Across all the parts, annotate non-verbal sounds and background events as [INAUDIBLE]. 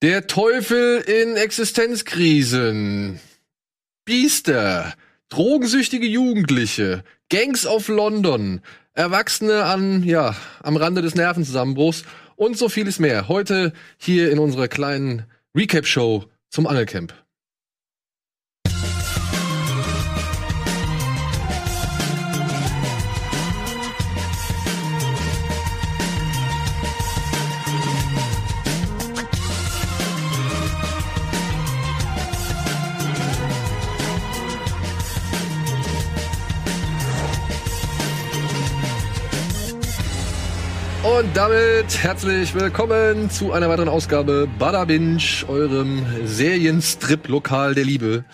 Der Teufel in Existenzkrisen. Biester. Drogensüchtige Jugendliche. Gangs of London. Erwachsene an, ja, am Rande des Nervenzusammenbruchs und so vieles mehr. Heute hier in unserer kleinen Recap-Show zum Angelcamp. Und damit herzlich willkommen zu einer weiteren Ausgabe Bada Binge, eurem Serienstrip-Lokal der Liebe.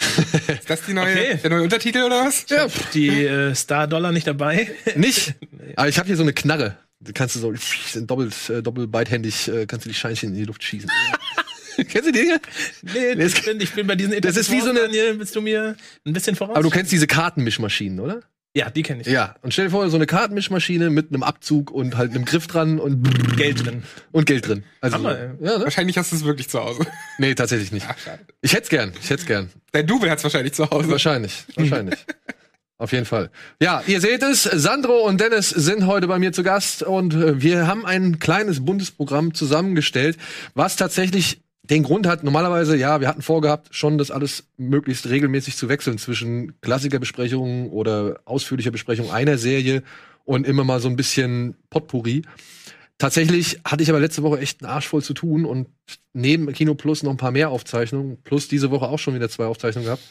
[LAUGHS] Ist das die neue, okay. der neue Untertitel oder was? Ja. Die äh, Star-Dollar nicht dabei? [LAUGHS] Nicht? Aber ich habe hier so eine Knarre. Die kannst du so doppelt, äh, doppelt beidhändig, äh, kannst du die Scheinchen in die Luft schießen. [LAUGHS] kennst du die Dinge? Nee, ich bin, ich bin bei diesen Das ist wie so eine. Willst du mir ein bisschen voraus? Aber du kennst diese Kartenmischmaschinen, oder? Ja, die kenne ich. Ja, und stell dir vor, so eine Kartenmischmaschine mit einem Abzug und halt einem Griff dran und Geld drin. Und Geld drin. Also, Hammer, ja, ne? Wahrscheinlich hast du es wirklich zu Hause. Nee, tatsächlich nicht. Ach, schade. Ich hätte gern, ich hätte gern. Dein Double hat's wahrscheinlich zu Hause. Wahrscheinlich, [LAUGHS] wahrscheinlich. Auf jeden Fall. Ja, ihr seht es, Sandro und Dennis sind heute bei mir zu Gast und äh, wir haben ein kleines Bundesprogramm zusammengestellt, was tatsächlich den Grund hat, normalerweise, ja, wir hatten vorgehabt, schon das alles möglichst regelmäßig zu wechseln zwischen Klassikerbesprechungen oder ausführlicher Besprechung einer Serie und immer mal so ein bisschen Potpourri. Tatsächlich hatte ich aber letzte Woche echt einen Arsch voll zu tun und neben Kino Plus noch ein paar mehr Aufzeichnungen, plus diese Woche auch schon wieder zwei Aufzeichnungen gehabt.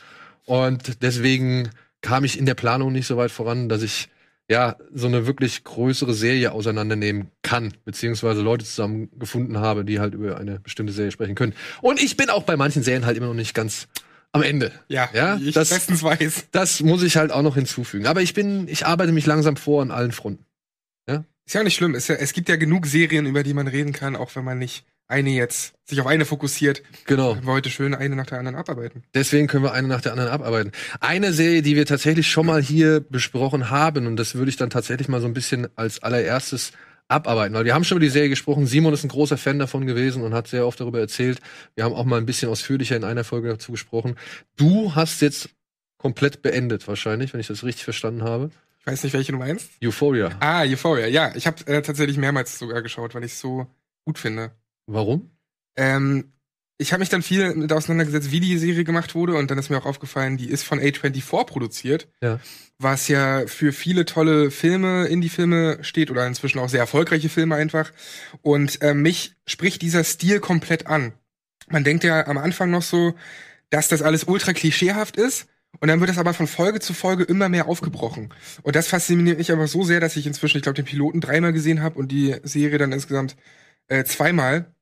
Und deswegen kam ich in der Planung nicht so weit voran, dass ich ja, so eine wirklich größere Serie auseinandernehmen kann, beziehungsweise Leute zusammengefunden habe, die halt über eine bestimmte Serie sprechen können. Und ich bin auch bei manchen Serien halt immer noch nicht ganz am Ende. Ja, ja ich das, bestens weiß. Das muss ich halt auch noch hinzufügen. Aber ich bin, ich arbeite mich langsam vor an allen Fronten. Ja? Ist ja auch nicht schlimm. Ja, es gibt ja genug Serien, über die man reden kann, auch wenn man nicht eine jetzt sich auf eine fokussiert. Genau. Können wir heute schön eine nach der anderen abarbeiten. Deswegen können wir eine nach der anderen abarbeiten. Eine Serie, die wir tatsächlich schon mal hier besprochen haben, und das würde ich dann tatsächlich mal so ein bisschen als allererstes abarbeiten, weil wir haben schon über die Serie gesprochen. Simon ist ein großer Fan davon gewesen und hat sehr oft darüber erzählt. Wir haben auch mal ein bisschen ausführlicher in einer Folge dazu gesprochen. Du hast jetzt komplett beendet, wahrscheinlich, wenn ich das richtig verstanden habe. Ich weiß nicht, welche du meinst. Euphoria. Ah, Euphoria, ja. Ich habe äh, tatsächlich mehrmals sogar geschaut, weil ich es so gut finde. Warum? Ähm, ich habe mich dann viel mit auseinandergesetzt, wie die Serie gemacht wurde und dann ist mir auch aufgefallen, die ist von A24 produziert, ja. was ja für viele tolle Filme, Indie-Filme steht oder inzwischen auch sehr erfolgreiche Filme einfach. Und äh, mich spricht dieser Stil komplett an. Man denkt ja am Anfang noch so, dass das alles ultra klischeehaft ist. Und dann wird das aber von Folge zu Folge immer mehr aufgebrochen. Und das fasziniert mich aber so sehr, dass ich inzwischen, ich glaube, den Piloten dreimal gesehen habe und die Serie dann insgesamt äh, zweimal.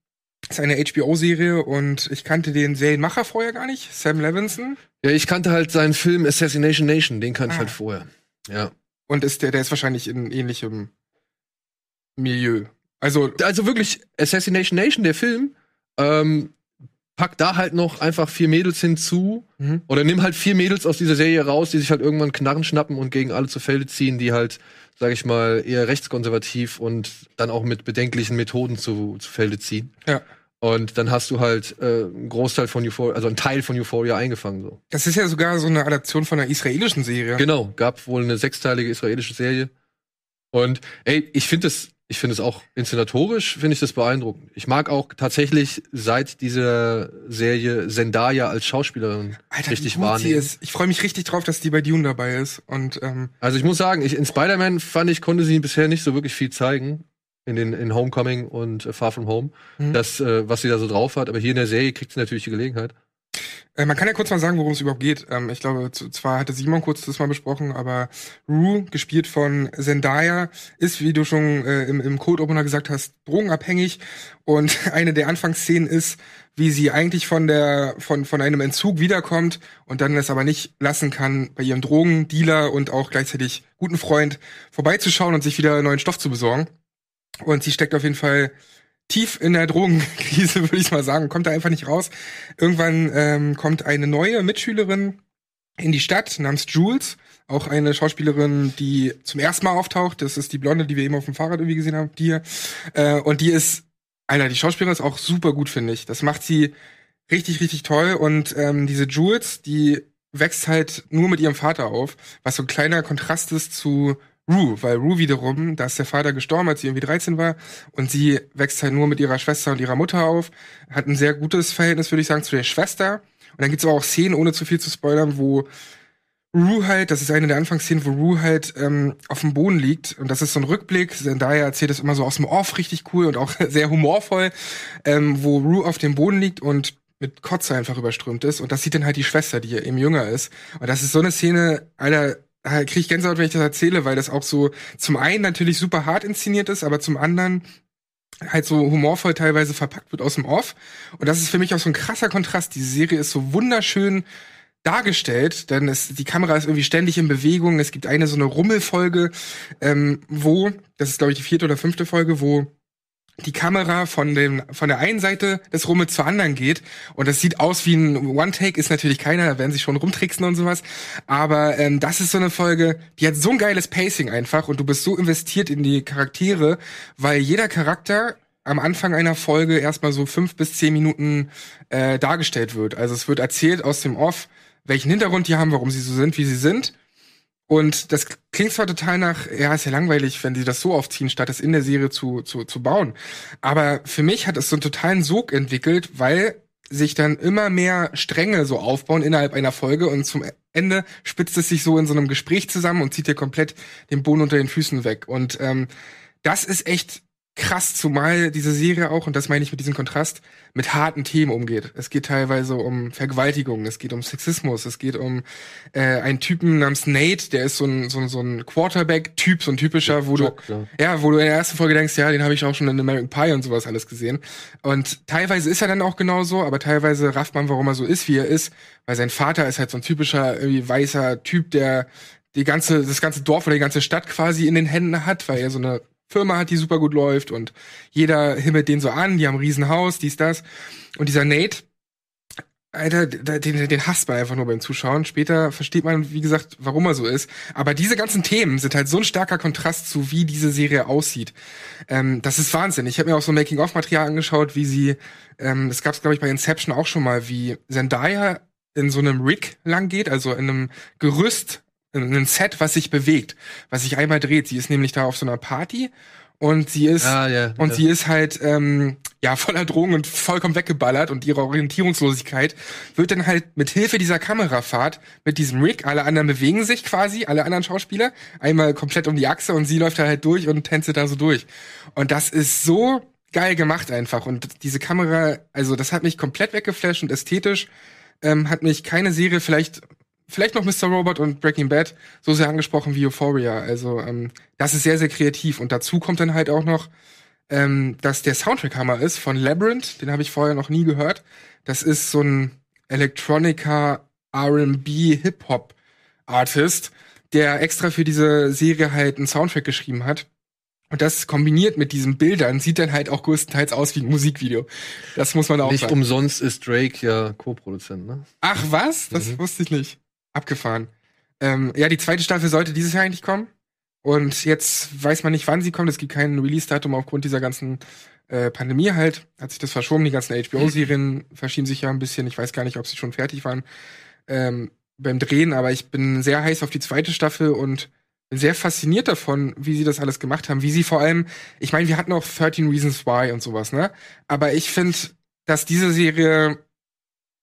Ist eine HBO-Serie und ich kannte den Serienmacher vorher gar nicht, Sam Levinson. Ja, ich kannte halt seinen Film Assassination Nation, den kannte ah. ich halt vorher. Ja. Und ist der, der ist wahrscheinlich in ähnlichem Milieu. Also, also wirklich Assassination Nation, der Film, ähm, pack da halt noch einfach vier Mädels hinzu mhm. oder nimm halt vier Mädels aus dieser Serie raus, die sich halt irgendwann Knarren schnappen und gegen alle zu Felde ziehen, die halt sage ich mal, eher rechtskonservativ und dann auch mit bedenklichen Methoden zu, zu Felde ziehen. Ja. Und dann hast du halt äh, einen Großteil von Euphoria, also einen Teil von Euphoria eingefangen. So. Das ist ja sogar so eine Adaption von einer israelischen Serie. Genau, gab wohl eine sechsteilige israelische Serie. Und ey, ich finde es ich finde es auch inszenatorisch, finde ich das beeindruckend. Ich mag auch tatsächlich seit dieser Serie Zendaya als Schauspielerin Alter, richtig wahrnehmen. Ich freue mich richtig drauf, dass die bei Dune dabei ist. Und ähm also ich muss sagen, ich, in Spider-Man fand ich konnte sie bisher nicht so wirklich viel zeigen in den in Homecoming und Far From Home, mhm. das äh, was sie da so drauf hat. Aber hier in der Serie kriegt sie natürlich die Gelegenheit. Äh, man kann ja kurz mal sagen, worum es überhaupt geht. Ähm, ich glaube, zwar hatte Simon kurz das mal besprochen, aber Rue, gespielt von Zendaya, ist, wie du schon äh, im, im Code-Opener gesagt hast, drogenabhängig. Und [LAUGHS] eine der Anfangsszenen ist, wie sie eigentlich von der von von einem Entzug wiederkommt und dann es aber nicht lassen kann, bei ihrem Drogendealer und auch gleichzeitig guten Freund vorbeizuschauen und sich wieder neuen Stoff zu besorgen. Und sie steckt auf jeden Fall tief in der Drogenkrise, [LAUGHS] würde ich mal sagen, kommt da einfach nicht raus. Irgendwann ähm, kommt eine neue Mitschülerin in die Stadt namens Jules, auch eine Schauspielerin, die zum ersten Mal auftaucht. Das ist die Blonde, die wir eben auf dem Fahrrad irgendwie gesehen haben, die hier. Äh, und die ist Alter, die Schauspielerin ist auch super gut, finde ich. Das macht sie richtig, richtig toll. Und ähm, diese Jules, die wächst halt nur mit ihrem Vater auf, was so ein kleiner Kontrast ist zu Rue, weil Rue wiederum, da ist der Vater gestorben, als sie irgendwie 13 war, und sie wächst halt nur mit ihrer Schwester und ihrer Mutter auf, hat ein sehr gutes Verhältnis, würde ich sagen, zu der Schwester. Und dann gibt's aber auch Szenen, ohne zu viel zu spoilern, wo Rue halt, das ist eine der Anfangsszenen, wo Rue halt ähm, auf dem Boden liegt und das ist so ein Rückblick. Zendaya erzählt das immer so aus dem Off richtig cool und auch [LAUGHS] sehr humorvoll, ähm, wo Rue auf dem Boden liegt und mit Kotze einfach überströmt ist und das sieht dann halt die Schwester, die eben jünger ist. Und das ist so eine Szene, Alter, da krieg ich Gänsehaut, wenn ich das erzähle, weil das auch so zum einen natürlich super hart inszeniert ist, aber zum anderen halt so humorvoll teilweise verpackt wird aus dem Off. Und das ist für mich auch so ein krasser Kontrast. Diese Serie ist so wunderschön dargestellt, denn es, die Kamera ist irgendwie ständig in Bewegung. Es gibt eine so eine Rummelfolge, ähm, wo, das ist glaube ich die vierte oder fünfte Folge, wo die Kamera von dem von der einen Seite des Rummels zur anderen geht. Und das sieht aus wie ein One Take ist natürlich keiner da werden sich schon rumtricksen und sowas. Aber ähm, das ist so eine Folge die hat so ein geiles Pacing einfach und du bist so investiert in die Charaktere weil jeder Charakter am Anfang einer Folge erstmal so fünf bis zehn Minuten äh, dargestellt wird. Also es wird erzählt aus dem Off welchen Hintergrund die haben warum sie so sind wie sie sind und das klingt zwar total nach, ja, ist ja langweilig, wenn sie das so aufziehen, statt es in der Serie zu, zu, zu bauen. Aber für mich hat es so einen totalen Sog entwickelt, weil sich dann immer mehr Stränge so aufbauen innerhalb einer Folge und zum Ende spitzt es sich so in so einem Gespräch zusammen und zieht dir komplett den Boden unter den Füßen weg. Und ähm, das ist echt krass, zumal diese Serie auch, und das meine ich mit diesem Kontrast, mit harten Themen umgeht. Es geht teilweise um Vergewaltigung, es geht um Sexismus, es geht um äh, einen Typen namens Nate, der ist so ein, so ein, so ein Quarterback-Typ, so ein typischer, wo Jock, du, ja. ja, wo du in der ersten Folge denkst, ja, den habe ich auch schon in American Pie und sowas alles gesehen. Und teilweise ist er dann auch genauso, aber teilweise rafft man, warum er so ist, wie er ist, weil sein Vater ist halt so ein typischer, irgendwie weißer Typ, der die ganze, das ganze Dorf oder die ganze Stadt quasi in den Händen hat, weil er so eine Firma hat, die super gut läuft und jeder himmelt den so an, die haben ein Riesenhaus, dies, das. Und dieser Nate, Alter, den, den hasst man einfach nur beim Zuschauen. Später versteht man, wie gesagt, warum er so ist. Aber diese ganzen Themen sind halt so ein starker Kontrast zu, wie diese Serie aussieht. Ähm, das ist Wahnsinn. Ich habe mir auch so Making-of-Material angeschaut, wie sie, ähm, das gab es, glaube ich, bei Inception auch schon mal, wie Zendaya in so einem Rig lang geht, also in einem Gerüst ein Set, was sich bewegt, was sich einmal dreht. Sie ist nämlich da auf so einer Party und sie ist Ah, ja, und ja. sie ist halt ähm, ja voller Drogen und vollkommen weggeballert und ihre Orientierungslosigkeit wird dann halt mit Hilfe dieser Kamerafahrt mit diesem Rig, alle anderen bewegen sich quasi, alle anderen Schauspieler einmal komplett um die Achse und sie läuft da halt durch und tänzt da so durch. Und das ist so geil gemacht einfach und diese Kamera, also das hat mich komplett weggeflasht und ästhetisch ähm, hat mich keine Serie vielleicht vielleicht noch Mr. Robot und Breaking Bad so sehr angesprochen wie Euphoria. Also ähm, das ist sehr, sehr kreativ. Und dazu kommt dann halt auch noch, ähm, dass der Soundtrack Hammer ist von Labyrinth. Den habe ich vorher noch nie gehört. Das ist so ein Electronica R&B Hip-Hop Artist, der extra für diese Serie halt einen Soundtrack geschrieben hat. Und das kombiniert mit diesen Bildern sieht dann halt auch größtenteils aus wie ein Musikvideo. Das muss man auch Nicht sagen. umsonst ist Drake ja Co-Produzent, ne? Ach was? Das Mhm. wusste ich nicht. Abgefahren. Ähm, ja, die zweite Staffel sollte dieses Jahr eigentlich kommen. Und jetzt weiß man nicht, wann sie kommt. Es gibt kein Release-Datum aufgrund dieser ganzen äh, Pandemie halt. Hat sich das verschoben. Die ganzen HBO-Serien verschieben sich ja ein bisschen. Ich weiß gar nicht, ob sie schon fertig waren ähm, beim Drehen. Aber ich bin sehr heiß auf die zweite Staffel und bin sehr fasziniert davon, wie sie das alles gemacht haben. Wie sie vor allem, ich meine, wir hatten auch 13 Reasons Why und sowas, ne? Aber ich finde, dass diese Serie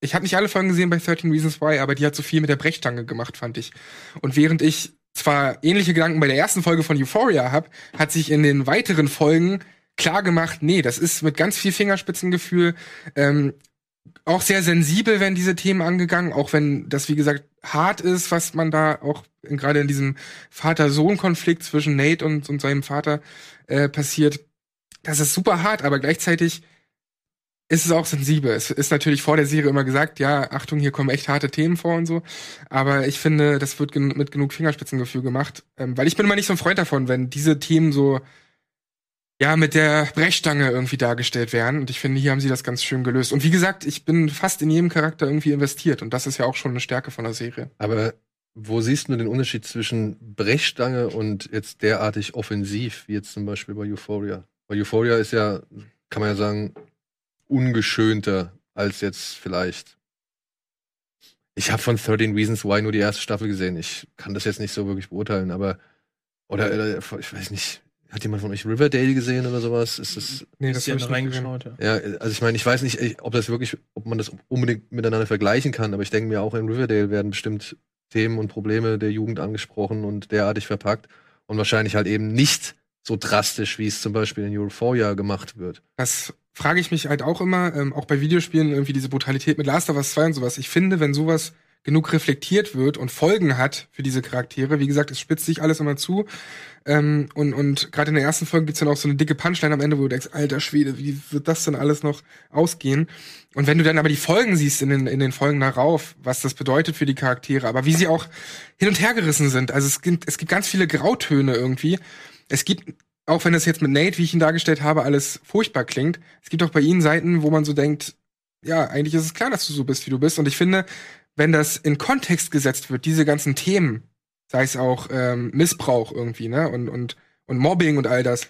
ich habe nicht alle Folgen gesehen bei 13 Reasons Why, aber die hat so viel mit der Brechstange gemacht, fand ich. Und während ich zwar ähnliche Gedanken bei der ersten Folge von Euphoria habe, hat sich in den weiteren Folgen klar gemacht, nee, das ist mit ganz viel Fingerspitzengefühl, ähm, auch sehr sensibel werden diese Themen angegangen, auch wenn das, wie gesagt, hart ist, was man da auch gerade in diesem Vater-Sohn-Konflikt zwischen Nate und, und seinem Vater äh, passiert. Das ist super hart, aber gleichzeitig ist es auch sensibel. Es ist natürlich vor der Serie immer gesagt, ja, Achtung, hier kommen echt harte Themen vor und so. Aber ich finde, das wird gen mit genug Fingerspitzengefühl gemacht. Ähm, weil ich bin immer nicht so ein Freund davon, wenn diese Themen so, ja, mit der Brechstange irgendwie dargestellt werden. Und ich finde, hier haben sie das ganz schön gelöst. Und wie gesagt, ich bin fast in jedem Charakter irgendwie investiert. Und das ist ja auch schon eine Stärke von der Serie. Aber wo siehst du den Unterschied zwischen Brechstange und jetzt derartig offensiv, wie jetzt zum Beispiel bei Euphoria? Bei Euphoria ist ja kann man ja sagen, ungeschönter als jetzt vielleicht. Ich habe von 13 Reasons Why nur die erste Staffel gesehen. Ich kann das jetzt nicht so wirklich beurteilen, aber oder, oder ich weiß nicht, hat jemand von euch Riverdale gesehen oder sowas? Ist das Nee, Das das ist ja hab ich reingeschaut. Ja. ja, also ich meine, ich weiß nicht, ob das wirklich, ob man das unbedingt miteinander vergleichen kann, aber ich denke mir auch in Riverdale werden bestimmt Themen und Probleme der Jugend angesprochen und derartig verpackt und wahrscheinlich halt eben nicht so drastisch, wie es zum Beispiel in Euphoria gemacht wird. Das frage ich mich halt auch immer, ähm, auch bei Videospielen, irgendwie diese Brutalität mit Last of Us 2 und sowas. Ich finde, wenn sowas genug reflektiert wird und Folgen hat für diese Charaktere, wie gesagt, es spitzt sich alles immer zu. Ähm, und und gerade in der ersten Folge gibt's dann auch so eine dicke Punchline am Ende, wo du denkst, alter Schwede, wie wird das denn alles noch ausgehen? Und wenn du dann aber die Folgen siehst in den, in den Folgen darauf, was das bedeutet für die Charaktere, aber wie sie auch hin und her gerissen sind. Also es gibt, es gibt ganz viele Grautöne irgendwie. Es gibt auch wenn das jetzt mit Nate, wie ich ihn dargestellt habe, alles furchtbar klingt, es gibt auch bei ihnen Seiten, wo man so denkt, ja, eigentlich ist es klar, dass du so bist, wie du bist. Und ich finde, wenn das in Kontext gesetzt wird, diese ganzen Themen, sei es auch ähm, Missbrauch irgendwie, ne, und, und, und Mobbing und all das,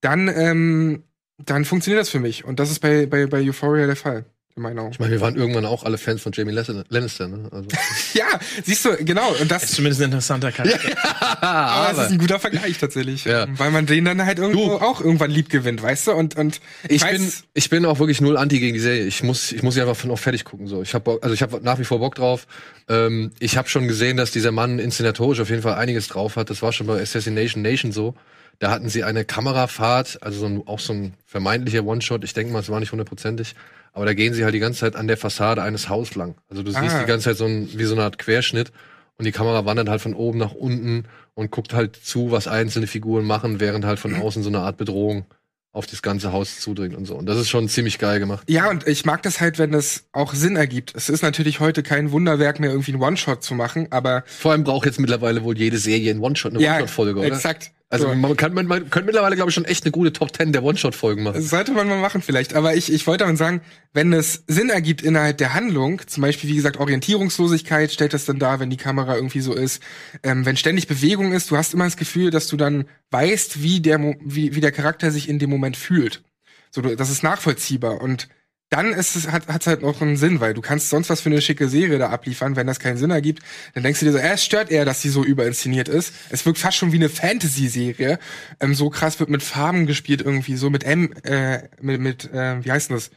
dann, ähm, dann funktioniert das für mich. Und das ist bei, bei, bei Euphoria der Fall, Augen. Ich meine, wir waren irgendwann auch alle Fans von Jamie Lannister, ne? Also. [LAUGHS] Ja, siehst du, genau. Und Ist das, zumindest ein interessanter Charakter. aber es ist aber ein guter Vergleich tatsächlich. Ja. Weil man den dann halt irgendwo Du. auch irgendwann lieb gewinnt, weißt du? Und, und ich weiß- bin, ich bin auch wirklich null anti gegen die Serie. Ich muss, ich muss sie einfach noch fertig gucken. So, ich habe, also ich habe nach wie vor Bock drauf. Ähm, ich habe schon gesehen, dass dieser Mann inszenatorisch auf jeden Fall einiges drauf hat. Das war schon bei Assassination Nation so. Da hatten sie eine Kamerafahrt, also so ein, auch so ein vermeintlicher One-Shot. Ich denke mal, es war nicht hundertprozentig. Aber da gehen sie halt die ganze Zeit an der Fassade eines Hauses lang. Also du siehst Ah. die ganze Zeit so ein, wie so eine Art Querschnitt. Und die Kamera wandert halt von oben nach unten und guckt halt zu, was einzelne Figuren machen, während halt von außen so eine Art Bedrohung auf das ganze Haus zudringt und so. Und das ist schon ziemlich geil gemacht. Ja, und ich mag das halt, wenn das auch Sinn ergibt. Es ist natürlich heute kein Wunderwerk mehr, irgendwie einen One-Shot zu machen, aber Vor allem braucht jetzt mittlerweile wohl jede Serie einen One-Shot, eine ja, One-Shot-Folge, oder? exakt. Also So. man kann man, man könnte mittlerweile, glaube ich, schon echt eine gute Top 10 der One-Shot-Folgen machen. Das sollte man mal machen vielleicht. Aber ich, ich wollte damit sagen, wenn es Sinn ergibt innerhalb der Handlung, zum Beispiel, wie gesagt, Orientierungslosigkeit stellt das dann dar, wenn die Kamera irgendwie so ist. Ähm, wenn ständig Bewegung ist, du hast immer das Gefühl, dass du dann weißt, wie der, wie, wie der Charakter sich in dem Moment fühlt. So, das ist nachvollziehbar. Und dann ist es, hat es halt noch einen Sinn, weil du kannst sonst was für eine schicke Serie da abliefern, wenn das keinen Sinn ergibt, dann denkst du dir so, äh, es stört eher, dass sie so überinszeniert ist. Es wirkt fast schon wie eine Fantasy-Serie. Ähm, so krass wird mit Farben gespielt irgendwie, so mit M, äh, mit, mit äh, wie heißt denn das?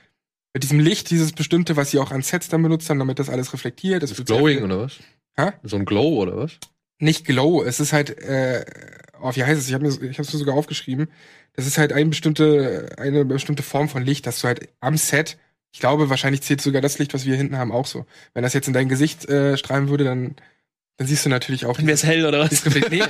Mit diesem Licht, dieses bestimmte, was sie auch an Sets dann benutzt haben, damit das alles reflektiert. Das wird Glowing, oder was? Hä? So ein Glow, oder was? Nicht Glow, es ist halt, äh, oh, wie heißt es? Ich habe es mir sogar aufgeschrieben. Das ist halt eine bestimmte, eine bestimmte Form von Licht, dass du halt am Set, ich glaube, wahrscheinlich zählt sogar das Licht, was wir hier hinten haben, auch so. Wenn das jetzt in dein Gesicht äh, strahlen würde, dann, dann siehst du natürlich auch Dann wär's hell oder was? nee,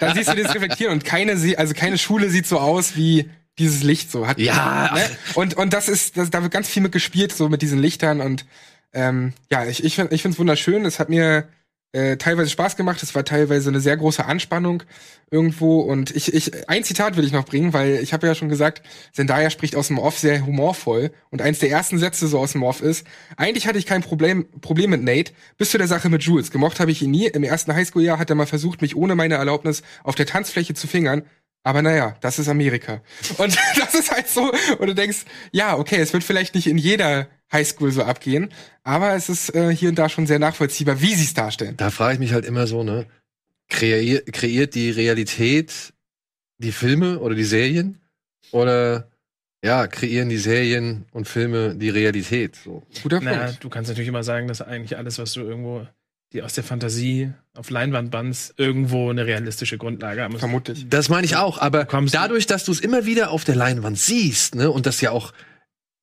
dann siehst du das reflektieren und keine, also keine Schule sieht so aus wie dieses Licht so hat. Ja. Ne? Und und das ist, das, da wird ganz viel mit gespielt so mit diesen Lichtern und ähm, ja, ich ich finde ich find's wunderschön. Es hat mir äh, teilweise Spaß gemacht. Es war teilweise eine sehr große Anspannung irgendwo und ich ich ein Zitat will ich noch bringen, weil ich habe ja schon gesagt, Zendaya spricht aus dem Off sehr humorvoll und eins der ersten Sätze so aus dem Off ist: Eigentlich hatte ich kein Problem Problem mit Nate, bis zu der Sache mit Jules. Gemocht habe ich ihn nie. Im ersten Highschool-Jahr hat er mal versucht, mich ohne meine Erlaubnis auf der Tanzfläche zu fingern. Aber naja, das ist Amerika. Und [LAUGHS] das ist halt so, und du denkst, ja, okay, es wird vielleicht nicht in jeder Highschool so abgehen, aber es ist äh, hier und da schon sehr nachvollziehbar, wie sie es darstellen. Da frage ich mich halt immer so, ne? Kreier, kreiert die Realität die Filme oder die Serien? Oder ja, kreieren die Serien und Filme die Realität? So. Guter Na, Punkt. du kannst natürlich immer sagen, dass eigentlich alles, was du irgendwo die aus der Fantasie auf Leinwand bannst, irgendwo eine realistische Grundlage haben. Vermutlich. Das meine ich auch, aber kommst- dadurch, dass du es immer wieder auf der Leinwand siehst, ne, und das ja auch,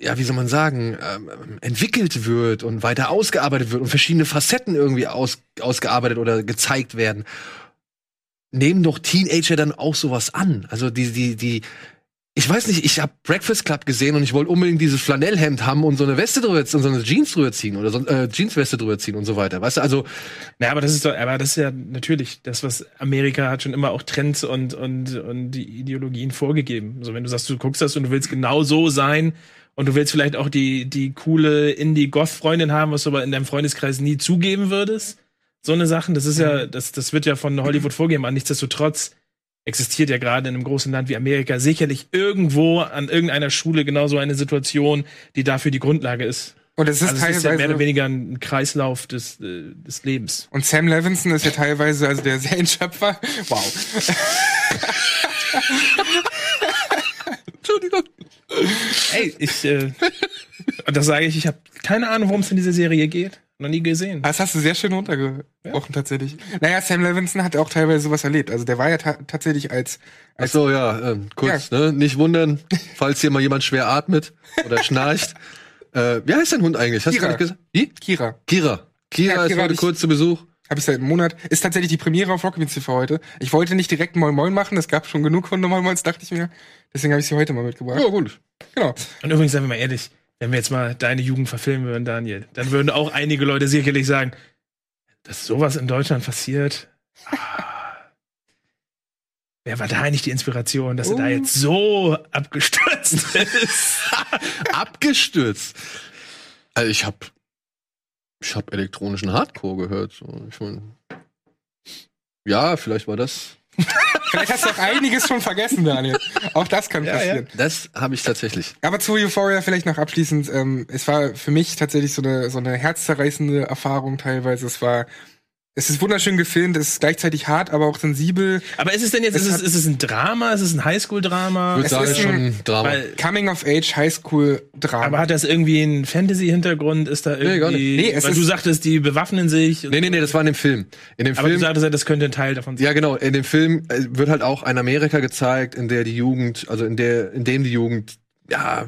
ja, wie soll man sagen, ähm, entwickelt wird und weiter ausgearbeitet wird und verschiedene Facetten irgendwie aus, ausgearbeitet oder gezeigt werden, nehmen doch Teenager dann auch sowas an. Also die, die, die, ich weiß nicht, ich habe Breakfast Club gesehen und ich wollte unbedingt dieses Flanellhemd haben und so eine Weste drüber ziehen, und so eine Jeans drüber ziehen oder so äh, Jeansweste drüber ziehen und so weiter. Weißt du, also Na, aber das ist doch, aber das ist ja natürlich das, was Amerika hat schon immer auch Trends und, und, und die Ideologien vorgegeben. So, wenn du sagst, du guckst das und du willst genau so sein und du willst vielleicht auch die, die coole Indie-Goth-Freundin haben, was du aber in deinem Freundeskreis nie zugeben würdest. So eine Sachen, das ist ja, das, das wird ja von Hollywood vorgegeben, aber nichtsdestotrotz existiert ja gerade in einem großen Land wie Amerika sicherlich irgendwo an irgendeiner Schule genau so eine Situation, die dafür die Grundlage ist. Und es ist Also es teilweise. ist ja mehr oder weniger ein Kreislauf des, äh, des Lebens. und Sam Levinson ist ja teilweise also der Serienschöpfer. Wow. Entschuldigung. Ey, ich, äh, das sage ich, ich habe keine Ahnung, worum es in dieser Serie geht. Noch nie gesehen. Das hast du sehr schön runtergebrochen, tatsächlich. Naja, Sam Levinson hat auch teilweise sowas erlebt. Also der war ja ta tatsächlich als, Ach als so, ja, ähm, kurz, ne? Nicht wundern, falls hier mal jemand schwer atmet oder schnarcht. [LAUGHS] Äh, wie heißt dein Hund eigentlich? Hast Kira. du nicht gesagt? Wie? Kira. Kira. Kira Ja, ist Kira heute ich- kurz zu Besuch. Habe ich seit einem Monat. Ist tatsächlich die Premiere auf Rockbeans TV heute. Ich wollte nicht direkt Moin Moin machen. Es gab schon genug von Moin Moins, dachte ich mir. Deswegen habe ich sie heute mal mitgebracht. Ja, gut. Genau. Und übrigens, seien wir mal ehrlich, wenn wir jetzt mal deine Jugend verfilmen würden, Daniel, dann würden auch einige Leute sicherlich sagen, dass sowas in Deutschland passiert. Ah. Wer war da eigentlich die Inspiration, dass er da Oh. jetzt so abgestürzt [LAUGHS] ist? Abgestürzt. Also ich hab, ich hab elektronischen Hardcore gehört. So. Ich mein, ja, vielleicht war das. [LAUGHS] Vielleicht hast du auch einiges schon vergessen, Daniel. Auch das kann Ja, passieren. Das habe ich tatsächlich. Aber zu Euphoria vielleicht noch abschließend. Ähm, es war für mich tatsächlich so eine, so eine herzzerreißende Erfahrung teilweise. Es war, es ist wunderschön gefilmt, es ist gleichzeitig hart, aber auch sensibel. Aber ist es denn jetzt, Es ist es, ist es ein Drama? Ist es ein Highschool-Drama? Ich würde Es sagen, ist schon ein- Drama. Weil, Coming of Age Highschool Drama. aber hat das irgendwie einen Fantasy-Hintergrund? Ist da irgendwie, gar nicht. Nee, es weil ist- du sagtest, die bewaffnen sich. nee, nee, nee, das war in dem Film. In dem aber du Film. sagtest ja, das könnte ein Teil davon sein. Ja, genau. In dem Film äh, wird halt auch ein Amerika gezeigt, in der die Jugend, also in der, in dem die Jugend, ja,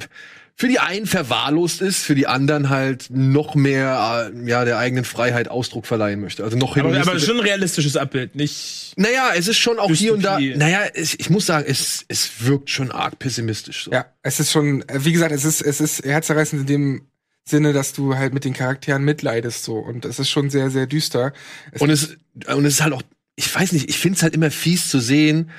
für die einen verwahrlost ist, für die anderen halt noch mehr, äh, ja, der eigenen Freiheit Ausdruck verleihen möchte. Also noch aber, aber schon ein realistisches Abbild, nicht. Naja, es ist schon auch hier und da. Naja, es, ich muss sagen, es, es wirkt schon arg pessimistisch. So. Ja, es ist schon, wie gesagt, es ist, es ist herzzerreißend in dem Sinne, dass du halt mit den Charakteren mitleidest so und es ist schon sehr, sehr düster. Es Und es, und es ist halt auch, ich weiß nicht, ich finde es halt immer fies zu sehen,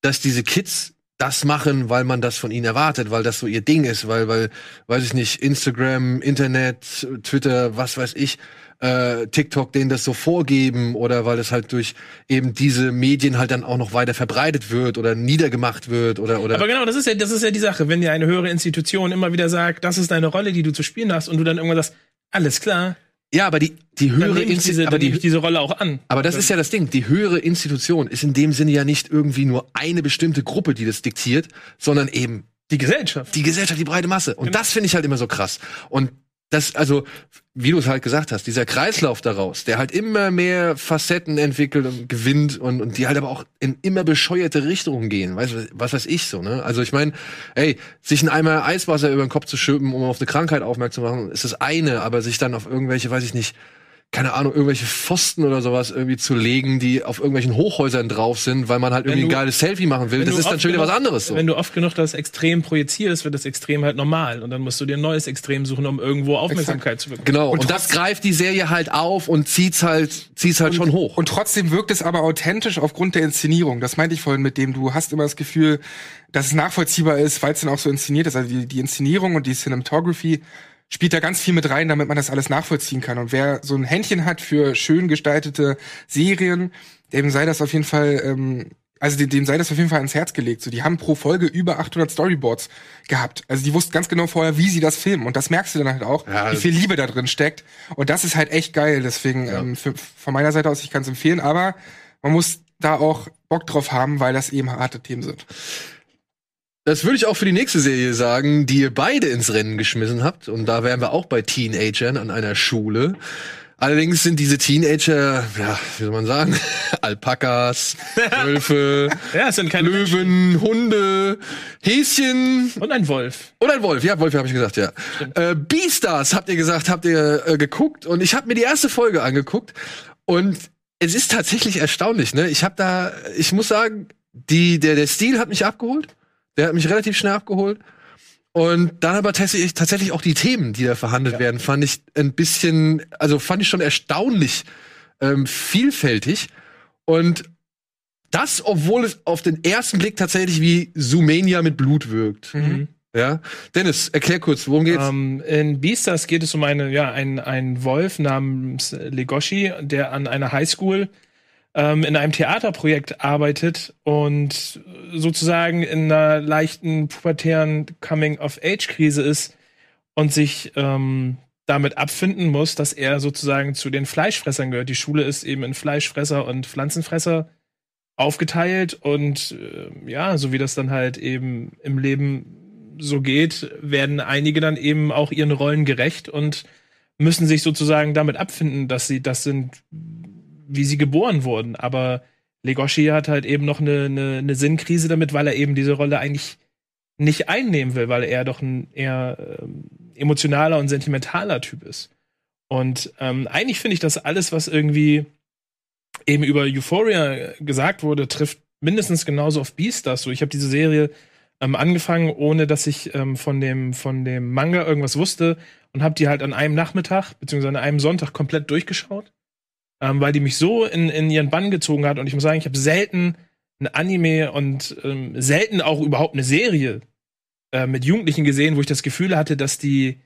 dass diese Kids das machen, weil man das von ihnen erwartet, weil das so ihr Ding ist, weil, weil, weiß ich nicht, Instagram, Internet, Twitter, was weiß ich, äh, TikTok denen das so vorgeben oder weil es halt durch eben diese Medien halt dann auch noch weiter verbreitet wird oder niedergemacht wird oder oder Aber genau, das ist ja, das ist ja die Sache, wenn dir eine höhere Institution immer wieder sagt, das ist deine Rolle, die du zu spielen hast, und du dann irgendwann sagst, alles klar, ja, aber die die höhere nehme ich, Insti- diese, aber die diese Rolle auch an. Aber das ist ja das Ding. Die höhere Institution ist in dem Sinne ja nicht irgendwie nur eine bestimmte Gruppe, die das diktiert, sondern eben die Gesellschaft. die Gesellschaft, die breite Masse. Und Genau. das finde ich halt immer so krass. Und das, also, wie du es halt gesagt hast, dieser Kreislauf daraus, der halt immer mehr Facetten entwickelt und gewinnt und, und die halt aber auch in immer bescheuerte Richtungen gehen. Weißt du, was weiß ich so, ne? Also ich meine, ey, sich ein Eimer Eiswasser über den Kopf zu schippen, um auf eine Krankheit aufmerksam zu machen, ist das eine, aber sich dann auf irgendwelche, weiß ich nicht, keine Ahnung, irgendwelche Pfosten oder sowas irgendwie zu legen, die auf irgendwelchen Hochhäusern drauf sind, weil man halt irgendwie Wenn ein du- geiles Selfie machen will. Das du ist dann schon wieder was anderes so. Wenn du oft genug das Extrem projizierst, wird das Extrem halt normal. Und dann musst du dir ein neues Extrem suchen, um irgendwo Aufmerksamkeit zu bekommen. Genau, und, Und das greift die Serie halt auf und zieht's halt, zieht's halt schon hoch. Und trotzdem wirkt es aber authentisch aufgrund der Inszenierung. Das meinte ich vorhin mit dem, du hast immer das Gefühl, dass es nachvollziehbar ist, weil es dann auch so inszeniert ist. Also die, die Inszenierung und die Cinematography spielt da ganz viel mit rein, damit man das alles nachvollziehen kann. Und wer so ein Händchen hat für schön gestaltete Serien, dem sei das auf jeden Fall, ähm, also dem, dem sei das auf jeden Fall ans Herz gelegt. So, die haben pro Folge über 800 Storyboards gehabt. Also die wussten ganz genau vorher, wie sie das filmen. Und das merkst du dann halt auch, Ja, wie viel Liebe da drin steckt. Und das ist halt echt geil. Deswegen ähm, für, von meiner Seite aus, ich kann es empfehlen. Aber man muss da auch Bock drauf haben, weil das eben harte Themen sind. Das würde ich auch für die nächste Serie sagen, die ihr beide ins Rennen geschmissen habt. Und da wären wir auch bei Teenagern an einer Schule. Allerdings sind diese Teenager, ja, wie soll man sagen, [LAUGHS] Alpakas, [LAUGHS] Wölfe, Ja, es sind keine Löwen, Hunde, Häschen Und ein Wolf. und ein Wolf. Ja, Wolf habe ich gesagt, ja. Äh, Beastars habt ihr gesagt, habt ihr äh, geguckt. Und ich habe mir die erste Folge angeguckt. Und es ist tatsächlich erstaunlich, ne? Ich habe da, ich muss sagen, die, der, der Stil hat mich abgeholt. Der hat mich relativ schnell abgeholt. Und dann aber tatsächlich, tatsächlich auch die Themen, die da verhandelt werden, fand ich ein bisschen, also fand ich schon erstaunlich ähm, vielfältig. Und das, obwohl es auf den ersten Blick tatsächlich wie Sumania mit Blut wirkt. Mhm. Ja. Dennis, erklär kurz, worum geht's? Ähm, in Beastars geht es um eine, ja, ein, ein Wolf namens Legoshi, der an einer Highschool ähm, in einem Theaterprojekt arbeitet und sozusagen in einer leichten pubertären Coming-of-Age-Krise ist und sich ähm, damit abfinden muss, dass er sozusagen zu den Fleischfressern gehört. Die Schule ist eben in Fleischfresser und Pflanzenfresser aufgeteilt und äh, ja, so wie das dann halt eben im Leben so geht, werden einige dann eben auch ihren Rollen gerecht und müssen sich sozusagen damit abfinden, dass sie das sind, wie sie geboren wurden. Aber Legoshi hat halt eben noch eine, eine, eine Sinnkrise damit, weil er eben diese Rolle eigentlich nicht einnehmen will, weil er doch ein eher ähm, emotionaler und sentimentaler Typ ist. Und ähm, eigentlich finde ich, dass alles, was irgendwie eben über Euphoria gesagt wurde, trifft mindestens genauso auf Beastars. So, ich habe diese Serie ähm, angefangen, ohne dass ich ähm, von dem von dem Manga irgendwas wusste und habe die halt an einem Nachmittag beziehungsweise an einem Sonntag komplett durchgeschaut, ähm, weil die mich so in, in ihren Bann gezogen hat. Und ich muss sagen, ich habe selten ein Anime und ähm, selten auch überhaupt eine Serie äh, mit Jugendlichen gesehen, wo ich das Gefühl hatte, dass die,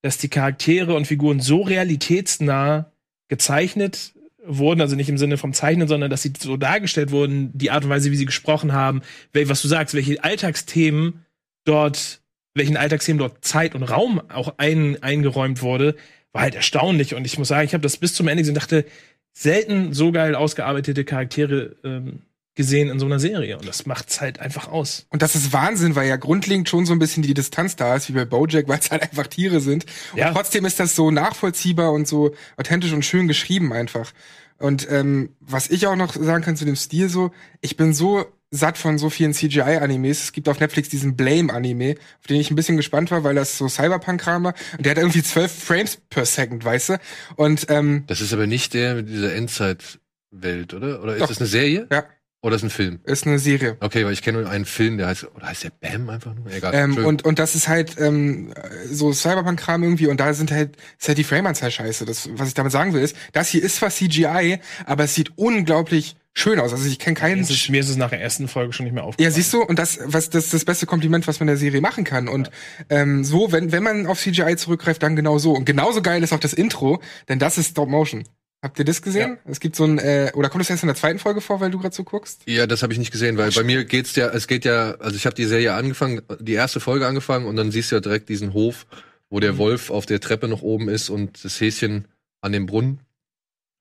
dass die Charaktere und Figuren so realitätsnah gezeichnet wurden, also nicht im Sinne vom Zeichnen, sondern dass sie so dargestellt wurden, die Art und Weise, wie sie gesprochen haben, was du sagst, welche Alltagsthemen dort, welchen Alltagsthemen dort Zeit und Raum auch ein, eingeräumt wurde, war halt erstaunlich. Und ich muss sagen, ich habe das bis zum Ende gesehen und dachte, selten so geil ausgearbeitete Charaktere ähm, gesehen in so einer Serie. Und das macht's halt einfach aus. Und das ist Wahnsinn, weil ja grundlegend schon so ein bisschen die Distanz da ist, wie bei Bojack, weil es halt einfach Tiere sind. Ja. Und trotzdem ist das so nachvollziehbar und so authentisch und schön geschrieben einfach. Und ähm, was ich auch noch sagen kann zu dem Stil so, ich bin so satt von so vielen CGI-Animes. Es gibt auf Netflix diesen Blame-Anime, auf den ich ein bisschen gespannt war, weil das so Cyberpunk-Kram war. Und der hat irgendwie zwölf Frames per Second, weißt du? Und ähm, Das ist aber nicht der mit dieser Endzeit-Welt, oder? Oder ist doch, das eine Serie? Ja. Oder ist ein Film? Ist eine Serie. Okay, weil ich kenne einen Film, der heißt, oder heißt der Bam einfach nur? Egal. Ähm, und, und das ist halt ähm, so Cyberpunk-Kram irgendwie und da sind halt, ist halt die Frame-Anzahl scheiße. Das, was ich damit sagen will, ist, das hier ist zwar CGI, aber es sieht unglaublich schön aus. Also ich kenne keinen. Ist, mir ist es nach der ersten Folge schon nicht mehr aufgefallen. Ja, siehst du, und das, was das ist das beste Kompliment, was man der Serie machen kann. Und ja. ähm, so, wenn, wenn man auf CGI zurückgreift, dann genau so. Und genauso geil ist auch das Intro, denn das ist Stop Motion. Habt ihr das gesehen? Ja. Es gibt so ein, äh, oder kommt das erst in der zweiten Folge vor, weil du gerade so guckst? Ja, das habe ich nicht gesehen, weil Ach, bei mir geht's ja, es geht ja, also ich habe die Serie angefangen, die erste Folge angefangen und dann siehst du ja direkt diesen Hof, wo der mhm. Wolf auf der Treppe noch oben ist und das Häschen an dem Brunnen.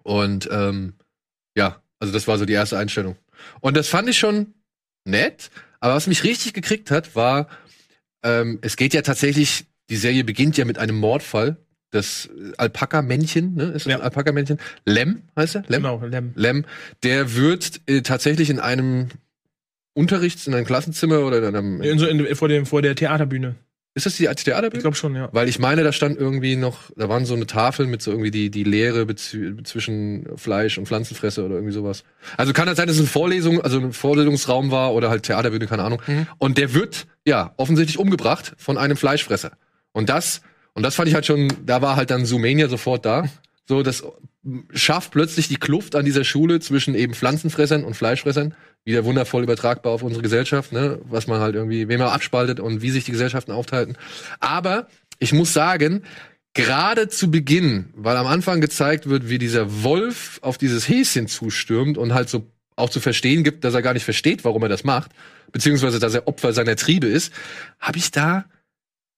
Und ähm, ja, also das war so die erste Einstellung. Und das fand ich schon nett, aber was mich richtig gekriegt hat, war, ähm, es geht ja tatsächlich, die Serie beginnt ja mit einem Mordfall das Alpaka-Männchen, ne? Ist das ja. ein Alpaka-Männchen? Lem heißt er? Lem? Genau, Lem. Lem. Der wird äh, tatsächlich in einem Unterrichts, in einem Klassenzimmer oder in einem. In so in, vor, dem, vor der Theaterbühne. Ist das die Theaterbühne? Ich glaube schon, ja. Weil ich meine, da stand irgendwie noch, da waren so eine Tafel mit so irgendwie die, die Lehre zwischen Fleisch und Pflanzenfresse oder irgendwie sowas. Also kann das sein, dass es eine Vorlesung, also ein Vorlesungsraum war oder halt Theaterbühne, keine Ahnung. Mhm. Und der wird, ja, offensichtlich umgebracht von einem Fleischfresser. Und das und das fand ich halt schon, da war halt dann Sumania sofort da. So, das schafft plötzlich die Kluft an dieser Schule zwischen eben Pflanzenfressern und Fleischfressern wieder wundervoll übertragbar auf unsere Gesellschaft, ne? was man halt irgendwie, wen man abspaltet und wie sich die Gesellschaften aufteilen. Aber ich muss sagen, gerade zu Beginn, weil am Anfang gezeigt wird, wie dieser Wolf auf dieses Häschen zustürmt und halt so auch zu verstehen gibt, dass er gar nicht versteht, warum er das macht, beziehungsweise dass er Opfer seiner Triebe ist, habe ich da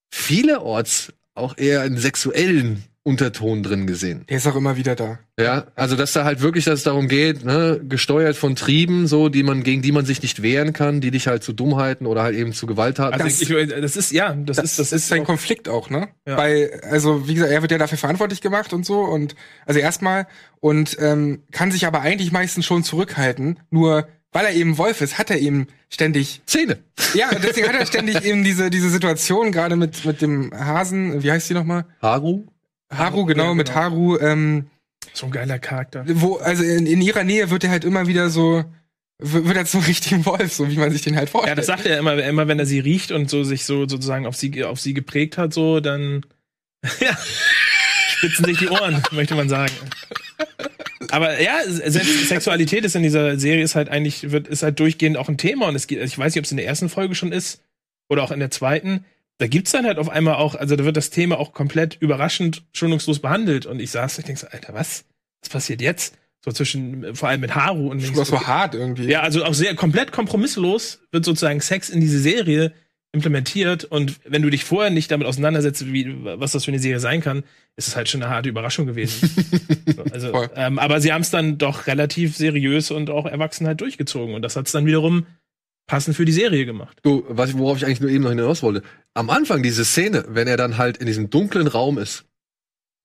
vielerorts auch eher einen sexuellen Unterton drin gesehen. Der ist auch immer wieder da. Ja, also dass da halt wirklich, dass es darum geht, ne, gesteuert von Trieben, so, die man, gegen die man sich nicht wehren kann, die dich halt zu Dummheiten oder halt eben zu Gewalttaten. Also ich, das ist, ja, das, das ist, das ist sein Konflikt auch, ne? Ja. Weil, also, wie gesagt, er wird ja dafür verantwortlich gemacht und so und, also erstmal, und, ähm, kann sich aber eigentlich meistens schon zurückhalten, nur, weil er eben Wolf ist, hat er eben ständig Zähne. Ja, und deswegen hat er ständig [LAUGHS] eben diese diese Situation gerade mit mit dem Hasen, wie heißt die nochmal? Haru. Haru, genau, ja, genau. mit Haru. Ähm, so ein geiler Charakter. Wo also in, in ihrer Nähe wird er halt immer wieder so wird er zum [LAUGHS] richtigen Wolf, so wie man sich den halt vorstellt. Ja, das sagt er immer, immer wenn er sie riecht und so sich so sozusagen auf sie auf sie geprägt hat, so dann [LAUGHS] ja, spitzen sich die Ohren, [LAUGHS] möchte man sagen. Aber ja, Sexualität ist in dieser Serie ist halt eigentlich, wird, ist halt durchgehend auch ein Thema. Und es geht, ich weiß nicht, ob es in der ersten Folge schon ist oder auch in der zweiten. Da gibt's dann halt auf einmal auch, also da wird das Thema auch komplett überraschend, schonungslos behandelt. Und ich saß, ich denke so, Alter, was? Was passiert jetzt? So zwischen, vor allem mit Haru und Das war so hart irgendwie. Ja, also auch sehr komplett kompromisslos wird sozusagen Sex in diese Serie implementiert und wenn du dich vorher nicht damit auseinandersetzt, wie, was das für eine Serie sein kann, ist es halt schon eine harte Überraschung gewesen. [LAUGHS] so, also, Voll. ähm, aber sie haben es dann doch relativ seriös und auch erwachsen halt durchgezogen und das hat es dann wiederum passend für die Serie gemacht. Du, was, worauf ich eigentlich nur eben noch hinaus wollte. Am Anfang diese Szene, wenn er dann halt in diesem dunklen Raum ist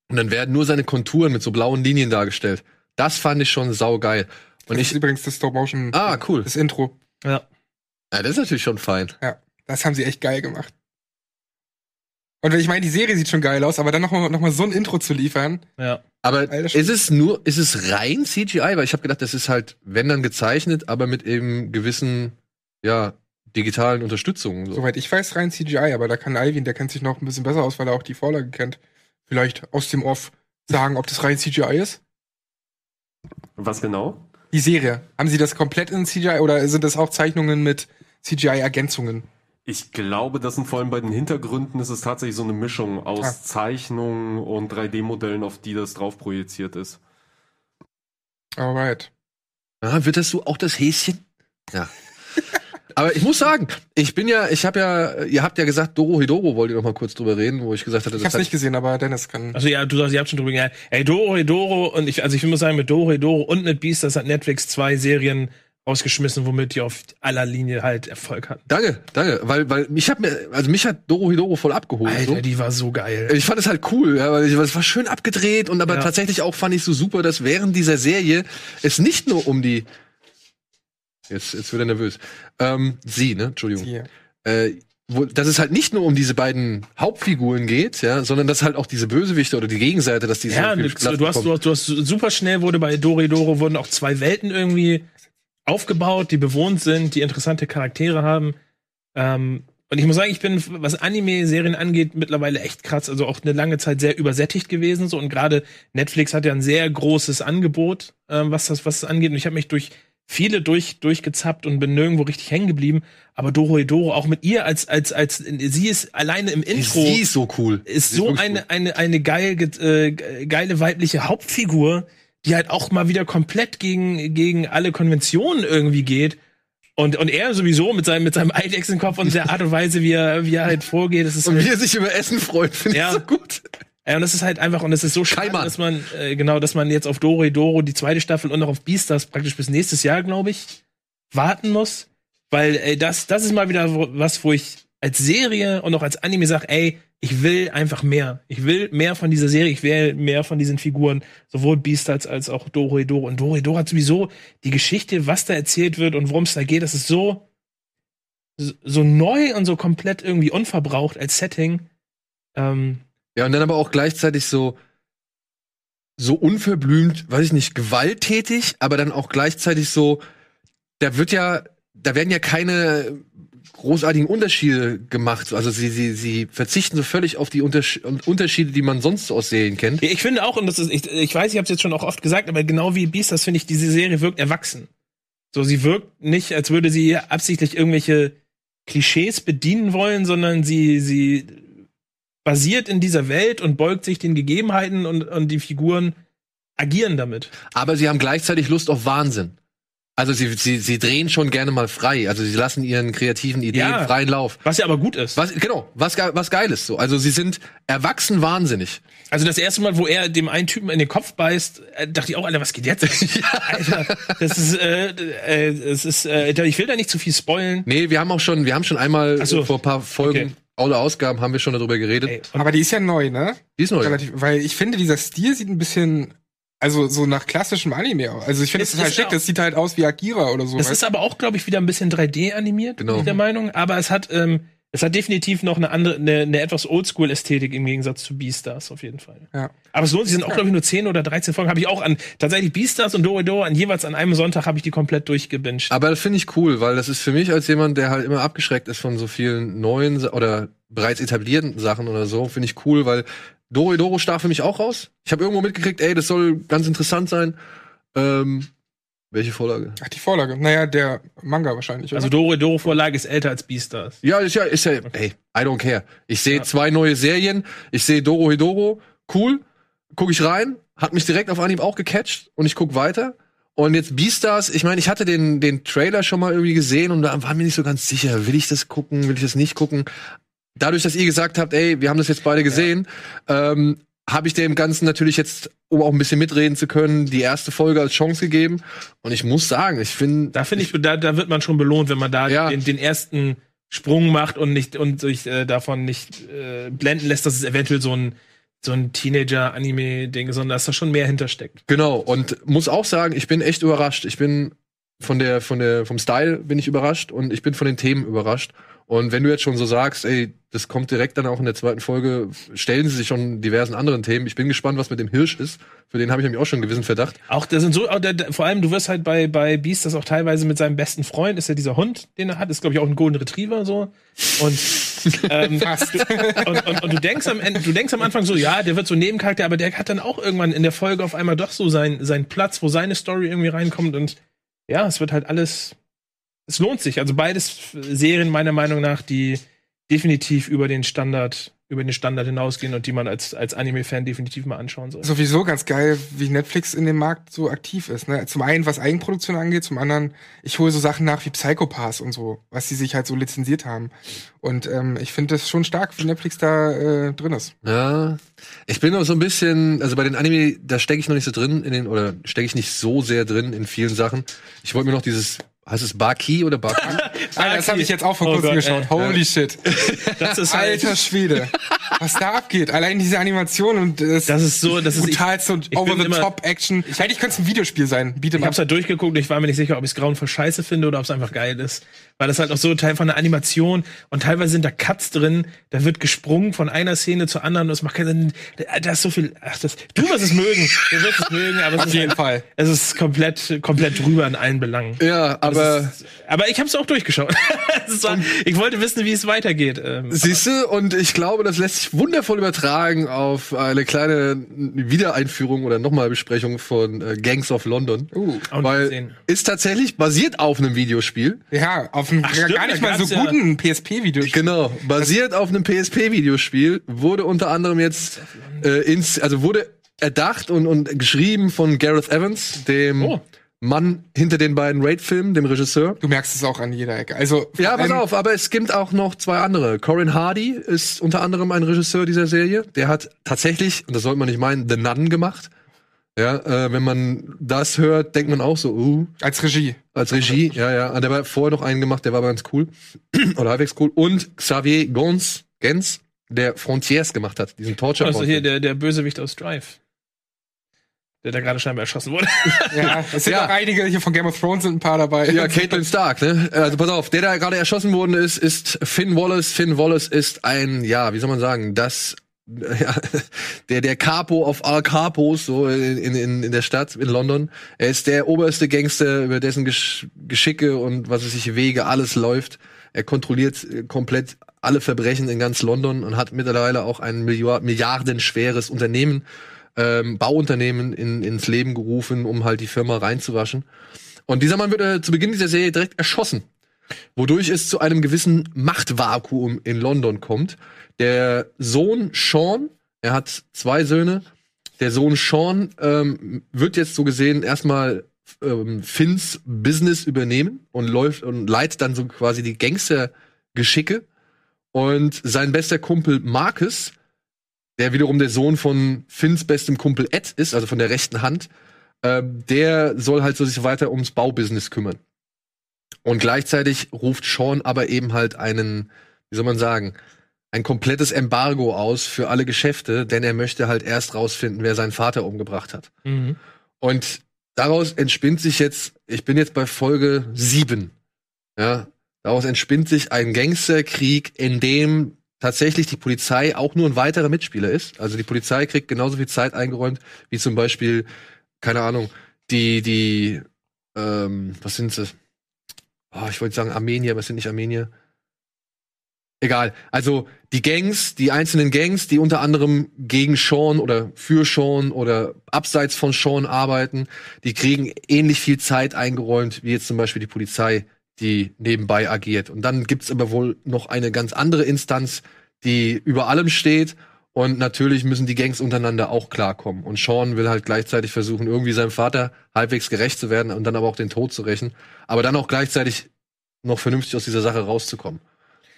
und dann werden nur seine Konturen mit so blauen Linien dargestellt. Das fand ich schon saugeil. Und das ist ich, übrigens das Stop-Motion, ah, cool. das Intro. Ja. Ja, das ist natürlich schon fein. Das haben sie echt geil gemacht. Und ich meine, die Serie sieht schon geil aus, aber dann noch mal, noch mal so ein Intro zu liefern. Ja. Aber Alter, ist es nur, ist es rein CGI? Weil ich habe gedacht, das ist halt, wenn dann gezeichnet, aber mit eben gewissen, ja, digitalen Unterstützungen. So. Soweit ich weiß, rein CGI, aber da kann Alvin, der kennt sich noch ein bisschen besser aus, weil er auch die Vorlage kennt. Vielleicht aus dem Off sagen, ob das rein CGI ist. Was genau? Die Serie. Haben sie das komplett in CGI oder sind das auch Zeichnungen mit CGI-Ergänzungen? Ich glaube, das sind vor allem bei den Hintergründen ist es tatsächlich so eine Mischung aus Ah. Zeichnungen und 3D-Modellen, auf die das drauf projiziert ist. Alright. Ah, wird das so auch das Häschen? Ja. Aber ich muss sagen, ich bin ja, ich habe ja, ihr habt ja gesagt, Doro Hidoro wollt ihr noch mal kurz drüber reden, wo ich gesagt hatte, Ich das hab's hat, nicht gesehen, aber Dennis kann. Also ja, du sagst, ihr habt schon drüber geredet. Ey, Doro Doro und ich, also ich muss sagen, mit Doro Doro und mit Beast, das hat Netflix zwei Serien rausgeschmissen, womit die auf aller Linie halt Erfolg hatten. Danke, danke, weil, weil mich hat mir, also mich hat Doro Hidoro voll abgeholt. Alter, so. die war so geil. Ich fand es halt cool, ja, weil ich, weil es war schön abgedreht und aber Ja. tatsächlich auch fand ich so super, dass während dieser Serie es nicht nur um die jetzt jetzt wird er nervös ähm, sie ne Entschuldigung Hier. äh, wo, dass es halt nicht nur um diese beiden Hauptfiguren geht, ja, sondern dass halt auch diese Bösewichte oder die Gegenseite, dass die Ja, viel du, hast, du, hast, du hast super schnell wurde bei Doridoro wurden auch zwei Welten irgendwie aufgebaut, die bewohnt sind, die interessante Charaktere haben. Ähm, und ich muss sagen, ich bin, was Anime-Serien angeht, mittlerweile echt krass, also auch eine lange Zeit sehr übersättigt gewesen. So und gerade Netflix hat ja ein sehr großes Angebot, ähm, was das, was das angeht. Und ich habe mich durch viele durch, durchgezappt und bin nirgendwo richtig hängen geblieben. Aber Doro Doro, auch mit ihr als, als, als, sie ist alleine im Intro sie ist so cool. ist Sie so wirklich eine, cool. eine, eine geil, ge- äh, ge- geile weibliche Hauptfigur, die halt auch mal wieder komplett gegen, gegen alle Konventionen irgendwie geht. Und, und er sowieso mit seinem, mit seinem Eidechsenkopf und der [LAUGHS] Art und Weise, wie er, wie er halt vorgeht, das ist und halt, wie er sich über Essen freut, finde Ja. ich so gut. Ja, und das ist halt einfach, und es ist so schade, Keimann. dass man, äh, genau, dass man jetzt auf Doro Doro die zweite Staffel und noch auf Beastars praktisch bis nächstes Jahr, glaube ich, warten muss. Weil, ey, das, das ist mal wieder was, wo ich als Serie und auch als Anime sage, ey, ich will einfach mehr. Ich will mehr von dieser Serie, ich will mehr von diesen Figuren, sowohl Beastars als auch Doro Doro. Und Doro Doro hat sowieso die Geschichte, was da erzählt wird und worum es da geht, das ist so, so neu und so komplett irgendwie unverbraucht als Setting. Ähm, Ja, und dann aber auch gleichzeitig so so unverblümt, weiß ich nicht, gewalttätig, aber dann auch gleichzeitig so, da wird ja, da werden ja keine großartigen Unterschiede gemacht. Also sie, sie, sie verzichten so völlig auf die Unterschiede, die man sonst so aus Serien kennt. Ich finde auch, und das ist, ich, ich weiß, ich habe es jetzt schon auch oft gesagt, aber genau wie Beast, das finde ich, diese Serie wirkt erwachsen. So, sie wirkt nicht, als würde sie absichtlich irgendwelche Klischees bedienen wollen, sondern sie, sie basiert in dieser Welt und beugt sich den Gegebenheiten und, und die Figuren agieren damit. Aber sie haben gleichzeitig Lust auf Wahnsinn. Also sie, sie, sie drehen schon gerne mal frei. Also sie lassen ihren kreativen Ideen Ja. freien Lauf. Was ja aber gut ist. Was, genau, was, was geil ist so. Also sie sind erwachsen wahnsinnig. Also das erste Mal, wo er dem einen Typen in den Kopf beißt, äh, dachte ich auch, Alter, was geht jetzt? [LAUGHS] Alter, das ist, äh, äh, es ist, äh, ich will da nicht zu viel spoilen. Nee, wir haben auch schon, wir haben schon einmal so. vor ein paar Folgen Okay. Oder Ausgaben haben wir schon darüber geredet. Ey, Aber die ist ja neu, ne? Die ist neu. Relativ, weil ich finde, dieser Stil sieht ein bisschen, also so nach klassischem Anime aus. Also ich finde Es das total ist schick, das sieht halt aus wie Akira oder so. Das weißt ist aber auch, glaube ich, wieder ein bisschen 3D animiert, Genau. bin ich der Meinung. Aber es hat, ähm, es hat definitiv noch eine andere, eine, eine etwas Oldschool-Ästhetik im Gegensatz zu Beastars auf jeden Fall. Ja. Aber es lohnt sich, sind auch, glaube ich, nur 10 oder 13 Folgen. Habe ich auch an, tatsächlich Beastars und Dorido an jeweils an einem Sonntag habe ich die komplett durchgebinged. Aber das finde ich cool, weil das ist für mich als jemand, der halt immer abgeschreckt ist von so vielen neuen oder bereits etablierten Sachen oder so, finde ich cool, weil Doro Doro stach für mich auch raus. Ich habe irgendwo mitgekriegt, ey, das soll ganz interessant sein. Ähm, welche Vorlage? Ach, die Vorlage. Naja, der Manga wahrscheinlich. Oder? Also Dorido-Vorlage ist älter als Beastars. Ja, ist ja, ist ja, ey, I don't care. Ich sehe Ja. zwei neue Serien, ich sehe Doro Hidoro, cool, guck ich rein, hat mich direkt auf Anhieb auch gecatcht und ich guck weiter. Und jetzt Beastars, ich meine, ich hatte den, den Trailer schon mal irgendwie gesehen und da war mir nicht so ganz sicher, will ich das gucken, will ich das nicht gucken. Dadurch, dass ihr gesagt habt, ey, wir haben das jetzt beide gesehen, ähm, habe ich dem Ganzen natürlich jetzt, um auch ein bisschen mitreden zu können, die erste Folge als Chance gegeben. Und ich muss sagen, ich finde. Da finde ich, da, da wird man schon belohnt, wenn man da Ja. den, den ersten Sprung macht und nicht und sich äh, davon nicht äh, blenden lässt, dass es eventuell so ein so ein Teenager-Anime-Ding, ist, sondern dass da schon mehr hintersteckt. Genau, und muss auch sagen, ich bin echt überrascht. Ich bin von der, von der, vom Style bin ich überrascht und ich bin von den Themen überrascht. Und wenn du jetzt schon so sagst, ey, das kommt direkt dann auch in der zweiten Folge, stellen sie sich schon diversen anderen Themen. Ich bin gespannt, was mit dem Hirsch ist. Für den habe ich nämlich auch schon einen gewissen Verdacht. Auch da sind so, auch da, da, vor allem du wirst halt bei bei Beast das auch teilweise mit seinem besten Freund ist ja dieser Hund, den er hat, ist glaube ich auch ein Golden Retriever so und [LAUGHS] ähm, und, und, und du denkst am Ende, du denkst am Anfang so, ja, der wird so ein Nebencharakter, aber der hat dann auch irgendwann in der Folge auf einmal doch so sein seinen Platz, wo seine Story irgendwie reinkommt und ja, es wird halt alles, es lohnt sich. Also beides Serien meiner Meinung nach, die definitiv über den Standard über den Standard hinausgehen und die man als als Anime-Fan definitiv mal anschauen soll. Sowieso ganz geil, wie Netflix in dem Markt so aktiv ist. Ne? Zum einen, was Eigenproduktion angeht, zum anderen, ich hole so Sachen nach wie Psychopaths und so, was sie sich halt so lizenziert haben. Und ähm, ich finde das schon stark, wie Netflix da äh, drin ist. Ja, ich bin noch so ein bisschen, also bei den Anime, da stecke ich noch nicht so drin in den, oder stecke ich nicht so sehr drin in vielen Sachen. Ich wollte mir noch dieses, heißt es Baki oder Baki? [LAUGHS] Ah, das habe ich jetzt auch vor Oh kurzem Gott, geschaut. ey. Holy shit. Das ist [LAUGHS] halt, Alter Schwede. Was da abgeht. Allein diese Animation und das, das ist so, das ist brutalste und over-the-top-Action. Eigentlich könnte es ein Videospiel sein. Beat 'em Ich hab's up. halt durchgeguckt und ich war mir nicht sicher, ob ich es grauenvoll scheiße finde oder ob es einfach geil ist. Weil das halt auch so Teil von der Animation und teilweise sind da Cuts drin, da wird gesprungen von einer Szene zur anderen und es macht keinen Sinn. Da ist so viel, ach, das, du wirst es mögen, du wirst es mögen, aber es Auf ist jeden halt, Fall. es ist komplett, komplett drüber in allen Belangen. ja, aber ist, aber ich hab's auch durchgeschaut. [LAUGHS] Es war, ich wollte wissen, wie es weitergeht. Ähm, siehst du, und ich glaube, das lässt sich wundervoll übertragen auf eine kleine Wiedereinführung oder nochmal Besprechung von äh, Gangs of London. Uh, Weil ist tatsächlich basiert auf einem Videospiel. ja, auf einem Ach, stimmt, gar nicht mal so ja- guten PSP-Videospiel. Genau, basiert auf einem PSP-Videospiel, wurde unter anderem jetzt äh, ins, also wurde erdacht und, und geschrieben von Gareth Evans, dem Oh. Mann hinter den beiden Raid-Filmen, dem Regisseur. Du merkst es auch an jeder Ecke. Also, Ja, pass auf, aber es gibt auch noch zwei andere. Corin Hardy ist unter anderem ein Regisseur dieser Serie. Der hat tatsächlich, und das sollte man nicht meinen, The Nun gemacht. Ja, äh, wenn man das hört, denkt man auch so, uh, Als Regie. Als Regie, ja, ja. Der war vorher noch einen gemacht, der war aber ganz cool. [CLEARS THROAT] Oder halbwegs cool. Und Xavier Gons, Gens, der Frontiers gemacht hat, diesen torture Also hier der, der Bösewicht aus Drive. Der da gerade scheinbar erschossen wurde. [LAUGHS] Ja, es sind Ja. auch einige hier von Game of Thrones sind ein paar dabei. Ja, Caitlin Stark, ne? Also pass auf, der da gerade erschossen worden ist, ist Finn Wallace. Finn Wallace ist ein, ja, wie soll man sagen, das [LAUGHS] ja, der der Capo auf all Capos so in, in, in der Stadt in London. Er ist der oberste Gangster, über dessen Gesch Geschicke und was weiß ich Wege alles läuft. Er kontrolliert äh, komplett alle Verbrechen in ganz London und hat mittlerweile auch ein Milliard, milliardenschweres Unternehmen, ähm, Bauunternehmen in, ins Leben gerufen, um halt die Firma reinzuwaschen. Und dieser Mann wird äh, zu Beginn dieser Serie direkt erschossen, wodurch es zu einem gewissen Machtvakuum in London kommt. Der Sohn Sean, er hat zwei Söhne, der Sohn Sean ähm, wird jetzt so gesehen erstmal ähm, Finns Business übernehmen und läuft und leitet dann so quasi die Gangstergeschicke. Und sein bester Kumpel Marcus, der wiederum der Sohn von Finns bestem Kumpel Ed ist, also von der rechten Hand, ähm, der soll halt so sich weiter ums Baubusiness kümmern. Und gleichzeitig ruft Sean aber eben halt einen, wie soll man sagen, ein komplettes Embargo aus für alle Geschäfte, denn er möchte halt erst rausfinden, wer seinen Vater umgebracht hat. Mhm. Und daraus entspinnt sich jetzt, ich bin jetzt bei Folge sieben, ja, daraus entspinnt sich ein Gangsterkrieg, in dem tatsächlich die Polizei auch nur ein weiterer Mitspieler ist. Also die Polizei kriegt genauso viel Zeit eingeräumt, wie zum Beispiel, keine Ahnung, die, die, ähm, was sind sie? Oh, ich wollte sagen Armenier, aber es sind nicht Armenier. Egal. Also die Gangs, die einzelnen Gangs, die unter anderem gegen Sean oder für Sean oder abseits von Sean arbeiten, die kriegen ähnlich viel Zeit eingeräumt wie jetzt zum Beispiel die Polizei, die nebenbei agiert. Und dann gibt's aber wohl noch eine ganz andere Instanz, die über allem steht Und natürlich müssen die Gangs untereinander auch klarkommen. Und Sean will halt gleichzeitig versuchen, irgendwie seinem Vater halbwegs gerecht zu werden und dann aber auch den Tod zu rächen. Aber dann auch gleichzeitig noch vernünftig aus dieser Sache rauszukommen.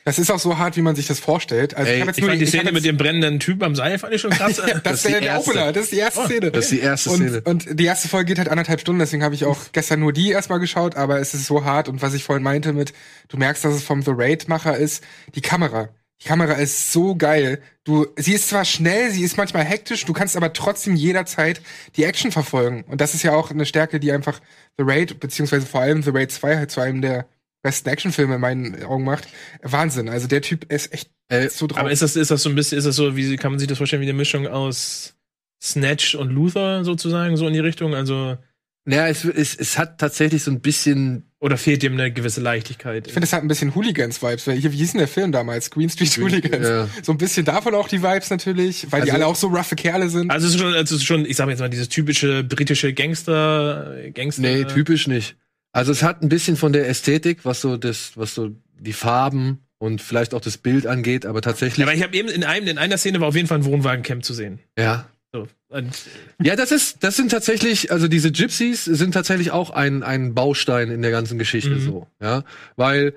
Das ist auch so hart, wie man sich das vorstellt. Also Ey, hab Ich fand die ich hab Szene mit dem brennenden Typ am Seil fand ich schon krass. ja, das, [LAUGHS] Das ist die der. Opener, das ist die erste Szene. Das ist die erste Szene. und, und die erste Folge geht halt anderthalb Stunden, deswegen habe ich auch gestern nur die erstmal geschaut, aber es ist so hart und was ich vorhin meinte mit, du merkst, dass es vom The Raid-Macher ist, die Kamera. Die Kamera ist so geil. Du, sie ist zwar schnell, sie ist manchmal hektisch, du kannst aber trotzdem jederzeit die Action verfolgen. Und das ist ja auch eine Stärke, die einfach The Raid, beziehungsweise vor allem The Raid 2 halt zu einem der besten Actionfilme in meinen Augen macht. Wahnsinn. Also der Typ ist echt Äh, so drauf. Aber ist das, ist das so ein bisschen, ist das so, wie kann man sich das vorstellen, wie eine Mischung aus Snatch und Luther sozusagen, so in die Richtung? Also, naja, es, es, es hat tatsächlich so ein bisschen oder fehlt dem eine gewisse Leichtigkeit? Ich finde, es hat ein bisschen Hooligans-Vibes. wie hieß denn der Film damals? Green Street Hooligans. ja. So ein bisschen davon auch die Vibes natürlich, weil die Also- alle auch so roughe Kerle sind. Also es ist schon, also es ist schon, ich sag jetzt mal, dieses typische britische Gangster, Gangster. Nee, typisch nicht. Also es hat ein bisschen von der Ästhetik, was so das, was so die Farben und vielleicht auch das Bild angeht, aber tatsächlich. Ja, aber ich habe eben in einem, in einer Szene war auf jeden Fall ein Wohnwagencamp zu sehen. ja. So. Und, Ja, das ist, das sind tatsächlich, also diese Gypsies sind tatsächlich auch ein, ein Baustein in der ganzen Geschichte Mhm. so, ja, weil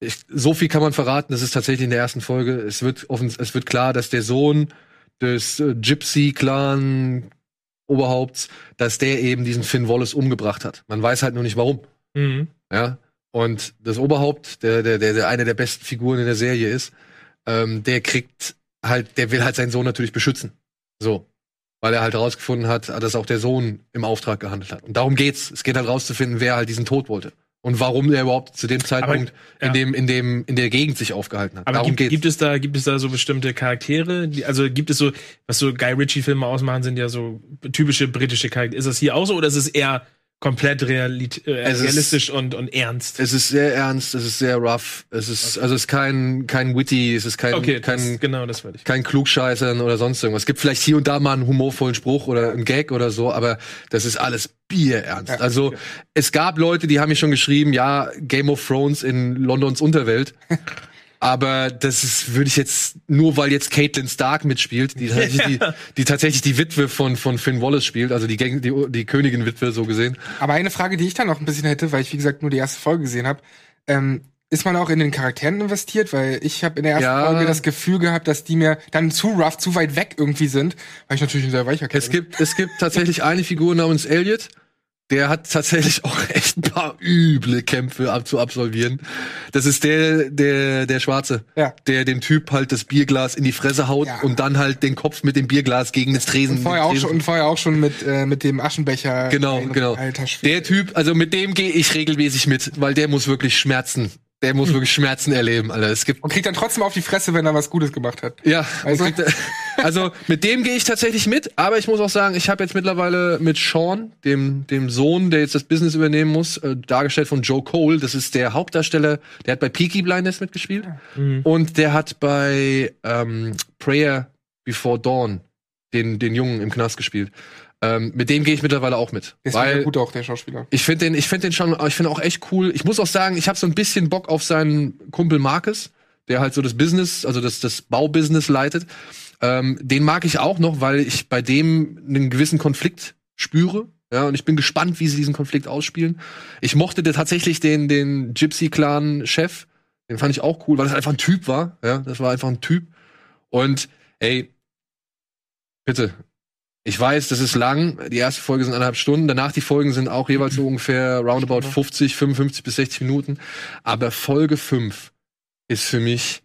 ich, so viel kann man verraten, das ist tatsächlich in der ersten Folge, es wird offen, es wird klar, dass der Sohn des äh, Gypsy-Clan Oberhaupts, dass der eben diesen Finn Wallace umgebracht hat. Man weiß halt nur nicht warum. mhm. Ja. Und das Oberhaupt, der, der, der, der eine der besten Figuren in der Serie ist, ähm, der kriegt halt, der will halt seinen Sohn natürlich beschützen. So. Weil er halt herausgefunden hat, dass auch der Sohn im Auftrag gehandelt hat. Und darum geht's. Es geht halt rauszufinden, wer halt diesen Tod wollte. Und warum der überhaupt zu dem Zeitpunkt ja. in dem, in dem, in der Gegend sich aufgehalten hat. Aber darum gibt, geht's. gibt es da, gibt es da so bestimmte Charaktere? Die, also gibt es so, was so Guy Ritchie-Filme ausmachen, sind ja so typische britische Charaktere. Ist das hier auch so oder ist es eher komplett realit äh, Es ist- realistisch und, und ernst? es ist sehr ernst, es ist sehr rough, es ist, also es ist kein, kein witty, es ist kein, okay, kein, das, genau, das wollte ich. kein Klugscheißern oder sonst irgendwas. Es gibt vielleicht hier und da mal einen humorvollen Spruch oder einen Gag oder so, aber das ist alles bierernst. Ja, also es gab Leute, die haben mir schon geschrieben, ja, Game of Thrones in Londons Unterwelt. [LAUGHS] Aber das ist, würde ich jetzt, nur weil jetzt Caitlin Stark mitspielt, die [LAUGHS] tatsächlich, die, die tatsächlich die Witwe von, von Finn Wallace spielt, also die, Gang, die, die Königin-Witwe so gesehen. Aber eine Frage, die ich dann noch ein bisschen hätte, weil ich, wie gesagt, nur die erste Folge gesehen habe, ähm, ist man auch in den Charakteren investiert? Weil ich habe in der ersten Ja. Folge das Gefühl gehabt, dass die mir dann zu rough, zu weit weg irgendwie sind, weil ich natürlich ein sehr weicher Kerl Es gibt, es gibt tatsächlich eine Figur namens Elliot. Der hat tatsächlich [LAUGHS] auch echt ein paar üble Kämpfe ab zu absolvieren. Das ist der, der, der Schwarze, Ja. der dem Typ halt das Bierglas in die Fresse haut Ja. und dann halt den Kopf mit dem Bierglas gegen das Tresen. Und vorher auch Tresen- schon, und vorher auch schon mit, äh, mit dem Aschenbecher. Genau, genau. Der Typ, also mit dem gehe ich regelmäßig mit, weil der muss wirklich Schmerzen. Der muss wirklich Schmerzen erleben, Alter. Es gibt Und kriegt dann trotzdem auf die Fresse, wenn er was Gutes gemacht hat. Ja, Also- also, also mit dem gehe ich tatsächlich mit, aber ich muss auch sagen, ich habe jetzt mittlerweile mit Sean, dem, dem Sohn, der jetzt das Business übernehmen muss, äh, dargestellt von Joe Cole, das ist der Hauptdarsteller, der hat bei Peaky Blinders mitgespielt Mhm. und der hat bei ähm, Prayer Before Dawn den, den Jungen im Knast gespielt. Ähm, mit dem gehe ich mittlerweile auch mit. Ist weil gut auch, der Schauspieler. ich finde den, ich finde den schon, ich finde auch echt cool. Ich muss auch sagen, ich habe so ein bisschen Bock auf seinen Kumpel Marcus, der halt so das Business, also das, das Baubusiness leitet. Ähm, den mag ich auch noch, weil ich bei dem einen gewissen Konflikt spüre. Ja, und ich bin gespannt, wie sie diesen Konflikt ausspielen. Ich mochte der tatsächlich den, den Gypsy-Clan-Chef. Den fand ich auch cool, weil das einfach ein Typ war. Ja, das war einfach ein Typ. Und, ey, bitte. Ich weiß, das ist lang. Die erste Folge sind eineinhalb Stunden. Danach die Folgen sind auch jeweils so ungefähr roundabout 50, 55 bis 60 Minuten. Aber Folge 5 ist für mich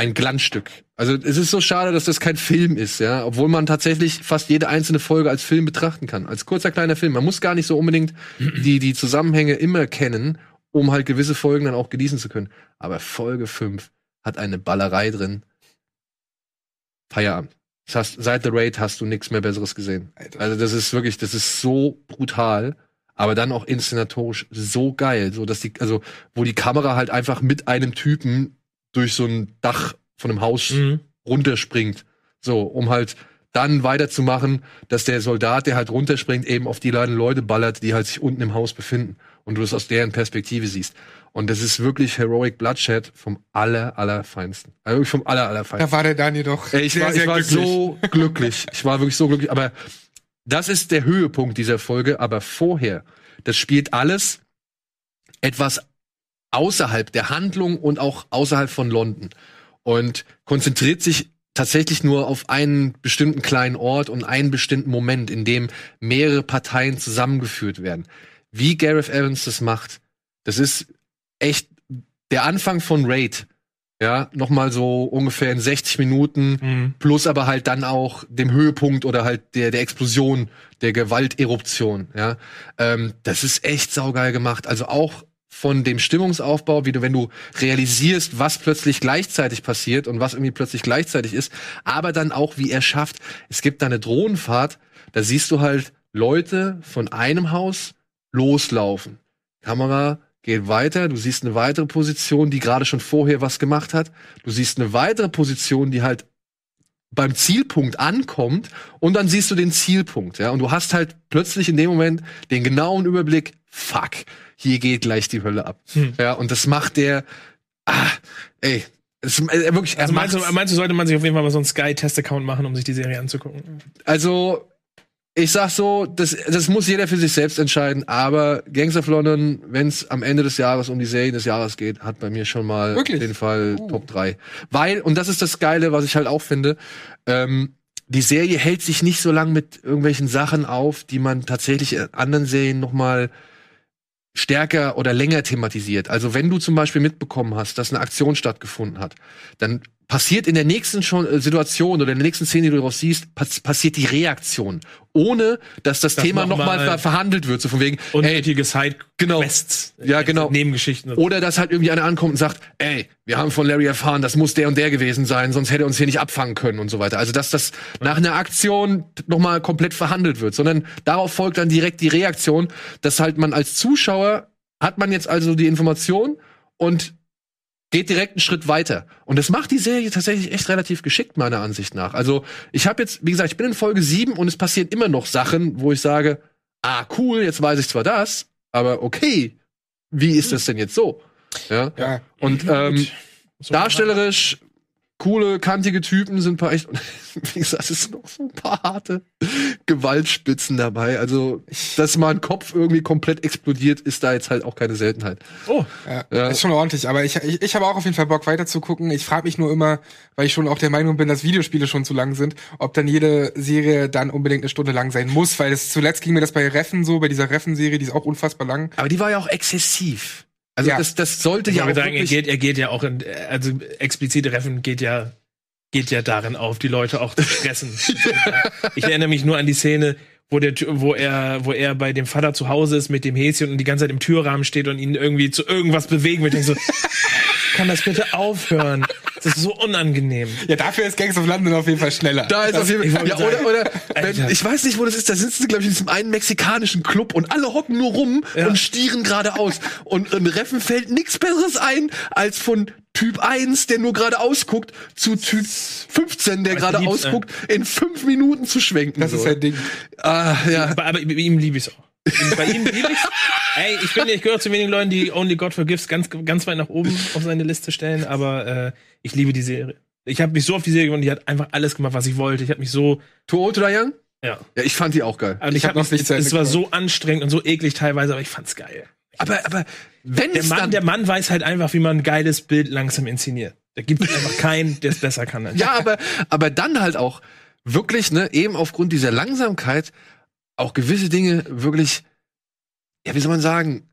ein Glanzstück. Also es ist so schade, dass das kein Film ist, ja, obwohl man tatsächlich fast jede einzelne Folge als Film betrachten kann, als kurzer kleiner Film. Man muss gar nicht so unbedingt die die Zusammenhänge immer kennen, um halt gewisse Folgen dann auch genießen zu können. Aber Folge 5 hat eine Ballerei drin. Feierabend. Das heißt, seit The Raid hast du nichts mehr Besseres gesehen. Alter. Also das ist wirklich, das ist so brutal, aber dann auch inszenatorisch so geil, so dass die, also wo die Kamera halt einfach mit einem Typen durch so ein Dach von einem Haus Mhm. runterspringt, so um halt dann weiterzumachen, dass der Soldat, der halt runterspringt, eben auf die beiden Leute ballert, die halt sich unten im Haus befinden. und du es aus deren Perspektive siehst. Und das ist wirklich Heroic Bloodshed vom aller, allerfeinsten. Also wirklich vom aller, allerfeinsten. Da war der Daniel doch ich sehr, war, sehr ich war glücklich. so glücklich. Ich war wirklich so glücklich. Aber das ist der Höhepunkt dieser Folge. Aber vorher, das spielt alles etwas außerhalb der Handlung und auch außerhalb von London. Und konzentriert sich tatsächlich nur auf einen bestimmten kleinen Ort und einen bestimmten Moment, in dem mehrere Parteien zusammengeführt werden. Wie Gareth Evans das macht, das ist echt der Anfang von Raid. Ja, nochmal so ungefähr in 60 Minuten Mhm. plus aber halt dann auch dem Höhepunkt oder halt der, der Explosion, der Gewalteruption, ja. Ähm, das ist echt saugeil gemacht. Also auch von dem Stimmungsaufbau, wie du, wenn du realisierst, was plötzlich gleichzeitig passiert und was irgendwie plötzlich gleichzeitig ist, aber dann auch, wie er schafft, es gibt da eine Drohnenfahrt, da siehst du halt Leute von einem Haus loslaufen. Kamera geht weiter, du siehst eine weitere Position, die gerade schon vorher was gemacht hat. Du siehst eine weitere Position, die halt beim Zielpunkt ankommt und dann siehst du den Zielpunkt, ja, und du hast halt plötzlich in dem Moment den genauen Überblick, fuck, hier geht gleich die Hölle ab. Hm. Ja, und das macht der ah, ey, es, äh, wirklich er Also meinst du, meinst du, sollte man sich auf jeden Fall mal so einen Sky-Test-Account machen, um sich die Serie anzugucken? Also, ich sag so, das, das muss jeder für sich selbst entscheiden, aber Gangs of London, wenn es am Ende des Jahres um die Serien des Jahres geht, hat bei mir schon mal Wirklich? jeden Fall Oh. Top 3. Weil, und das ist das Geile, was ich halt auch finde, ähm, die Serie hält sich nicht so lang mit irgendwelchen Sachen auf, die man tatsächlich in anderen Serien noch mal stärker oder länger thematisiert. Also wenn du zum Beispiel mitbekommen hast, dass eine Aktion stattgefunden hat, dann passiert in der nächsten schon, äh, Situation oder in der nächsten Szene, die du daraus siehst, pass passiert die Reaktion, ohne dass das, Das Thema noch nochmal mal- ver verhandelt wird, so von wegen, Unnötige Side-Quests. Genau. Ja, genau. Nebengeschichten. oder dass halt irgendwie einer ankommt und sagt, ey, wir haben von Larry erfahren, das muss der und der gewesen sein, sonst hätte er uns hier nicht abfangen können und so weiter. Also dass das nach einer Aktion nochmal komplett verhandelt wird, sondern darauf folgt dann direkt die Reaktion, dass halt man als Zuschauer hat man jetzt also die Information und geht direkt einen Schritt weiter. Und das macht die Serie tatsächlich echt relativ geschickt, meiner Ansicht nach. Also ich habe jetzt, wie gesagt, ich bin in Folge 7 und es passieren immer noch Sachen, wo ich sage, ah, cool, jetzt weiß ich zwar das, aber okay, wie ist das denn jetzt so? Ja. Ja. Und ähm, So, darstellerisch coole, kantige Typen sind ein paar echt, [LAUGHS] wie gesagt, es sind noch so ein paar harte Gewaltspitzen dabei. Also, dass mal ein Kopf irgendwie komplett explodiert, ist da jetzt halt auch keine Seltenheit. Oh, Ja, Ja. ist schon ordentlich, aber ich, ich, ich habe auch auf jeden Fall Bock weiter zu gucken. Ich frage mich nur immer, weil ich schon auch der Meinung bin, dass Videospiele schon zu lang sind, ob dann jede Serie dann unbedingt eine Stunde lang sein muss, weil es zuletzt ging mir das bei Reffen so, bei dieser Reffen-Serie, die ist auch unfassbar lang. Aber die war ja auch exzessiv. Also, Ja. das, das sollte ich ja auch würde sagen, er geht, er geht ja auch in, also explizite Reffen geht ja, geht ja darin auf, die Leute auch zu stressen. [LAUGHS] ich erinnere mich nur an die Szene, wo der, wo er, wo er bei dem Vater zu Hause ist mit dem Häschen und die ganze Zeit im Türrahmen steht und ihn irgendwie zu irgendwas bewegen wird. Ich so, kann das bitte aufhören? Das ist so unangenehm. Ja, dafür ist Gangs of London auf jeden Fall schneller. Da ist Das- auf jeden ich Fall. Ja, oder, oder wenn, ich weiß nicht, wo das ist, da sitzen sie, glaube ich, in diesem einen mexikanischen Club und alle hocken nur rum Ja. und stieren geradeaus. Und in Reffen fällt nichts Besseres ein, als von Typ 1, der nur geradeaus guckt, zu Typ 15, der Aber die geradeaus liebt's, guckt, in fünf Minuten zu schwenken. Das so. ist sein Ding. Ah, ja. Aber, aber bei ihm liebe ich es auch. Bei ihm liebe ich Ey, ich bin, ich gehöre zu wenigen Leuten, die Only God Forgives ganz, ganz weit nach oben auf seine Liste stellen, aber äh, ich liebe die Serie. Ich habe mich so auf die Serie gewonnen, die hat einfach alles gemacht, was ich wollte. Ich habe mich so, Too Old to Die Young? ja. Ja, ich fand die auch geil. Also Ich ich hab hab noch nicht es, es war so anstrengend und so eklig teilweise, aber ich fand's geil. Aber, aber wenn Der es Mann, der Mann weiß halt einfach, wie man ein geiles Bild langsam inszeniert. Da gibt es einfach [LAUGHS] keinen, der es besser kann. als Ja, aber, aber dann halt auch wirklich, ne, eben aufgrund dieser Langsamkeit auch gewisse Dinge wirklich, ja, wie soll man sagen,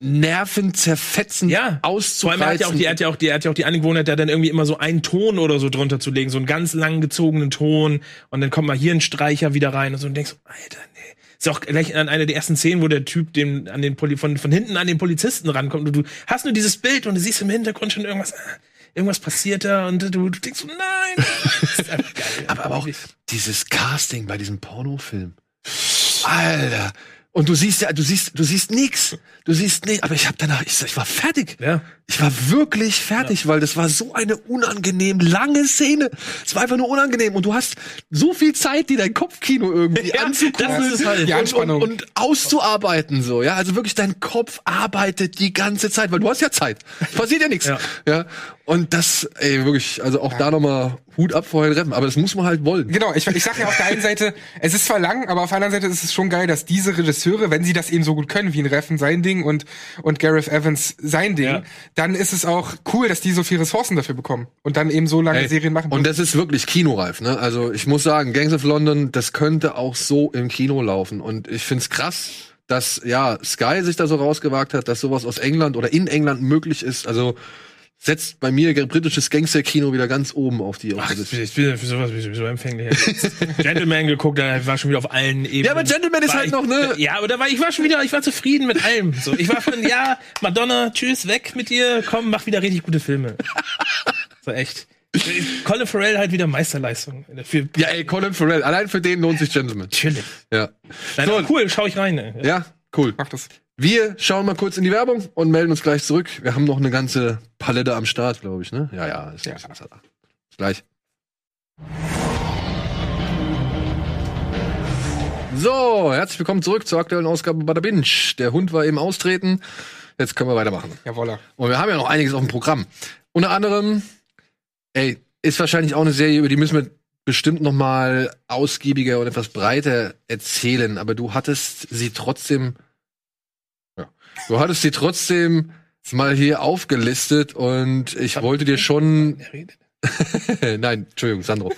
nervenzerfetzend Ja. Vor auszureizen. allem, er hat ja auch die, er hat ja auch die, er hat ja auch die Angewohnheit, da dann irgendwie immer so einen Ton oder so drunter zu legen, so einen ganz lang gezogenen Ton, und dann kommt mal hier ein Streicher wieder rein und so und denkst, Alter, nee. Ist auch gleich an einer der ersten Szenen, wo der Typ den, an den Poli, von, von hinten an den Polizisten rankommt und du hast nur dieses Bild und du siehst im Hintergrund schon irgendwas, ah, irgendwas passiert da und du, du denkst so, nein. [LAUGHS] Geil. aber, aber auch dieses Casting bei diesem Pornofilm. Alter. Und du siehst ja, du siehst, du siehst nix. Du siehst nicht, aber ich habe danach, ich, ich war fertig. Ja. Ich war wirklich fertig, weil das war so eine unangenehm lange Szene. Es war einfach nur unangenehm und du hast so viel Zeit, dir dein Kopfkino irgendwie [LAUGHS] Ja, anzugucken das ist halt. Die und, und, Anspannung. und auszuarbeiten so, ja, also wirklich dein Kopf arbeitet die ganze Zeit, weil du hast ja Zeit. Passiert ja nichts. Ja. Ja. Und das ey wirklich, also auch da nochmal Hut ab vor den Reppen, aber das muss man halt wollen. Genau, ich, ich sag ja auf der einen Seite, es ist zwar lang, aber auf der anderen Seite ist es schon geil, dass diese Regisseure, wenn sie das eben so gut können, wie ein Reffen sein Ding und, und Gareth Evans sein Ding, Ja. dann ist es auch cool, dass die so viel Ressourcen dafür bekommen und dann eben so lange Ey, Serien machen. Und das ist wirklich kinoreif, ne? Also ich muss sagen, Gangs of London, das könnte auch so im Kino laufen. Und ich find's krass, dass ja Sky sich da so rausgewagt hat, dass sowas aus England oder in England möglich ist. Also setzt bei mir britisches Gangster-Kino wieder ganz oben auf die. Ach, auf ich die- bin, ich bin für sowas bin ich so empfänglich. [LAUGHS] Gentleman geguckt, da war schon wieder auf allen Ebenen. Ja, aber Gentleman ist War halt ich, noch, ne? Ja, aber da war ich war schon wieder, ich war zufrieden mit allem. So, ich war von ja, Madonna, tschüss, weg mit dir, komm, mach wieder richtig gute Filme. So echt. Colin Farrell halt wieder Meisterleistung. Für, ja, ey, Colin Farrell, allein für den lohnt sich Gentleman. natürlich. Ja. Nein, So. cool, schau ich rein. Ey. Ja, cool. Macht das. Wir schauen mal kurz in die Werbung und melden uns gleich zurück. Wir haben noch eine ganze Palette am Start, glaube ich, ne? Ja, ja, ist, Ja. Ist, ist, ist gleich. So, herzlich willkommen zurück zur aktuellen Ausgabe Bada Binge. Der Hund war eben austreten. Jetzt können wir weitermachen. Jawoller. Und wir haben ja noch einiges auf dem Programm. Unter anderem, ey, ist wahrscheinlich auch eine Serie, über die müssen wir bestimmt noch mal ausgiebiger und etwas breiter erzählen. Aber du hattest sie trotzdem, du hattest sie trotzdem mal hier aufgelistet und ich wollte dir schon. [LAUGHS] Nein, Entschuldigung, Sandro.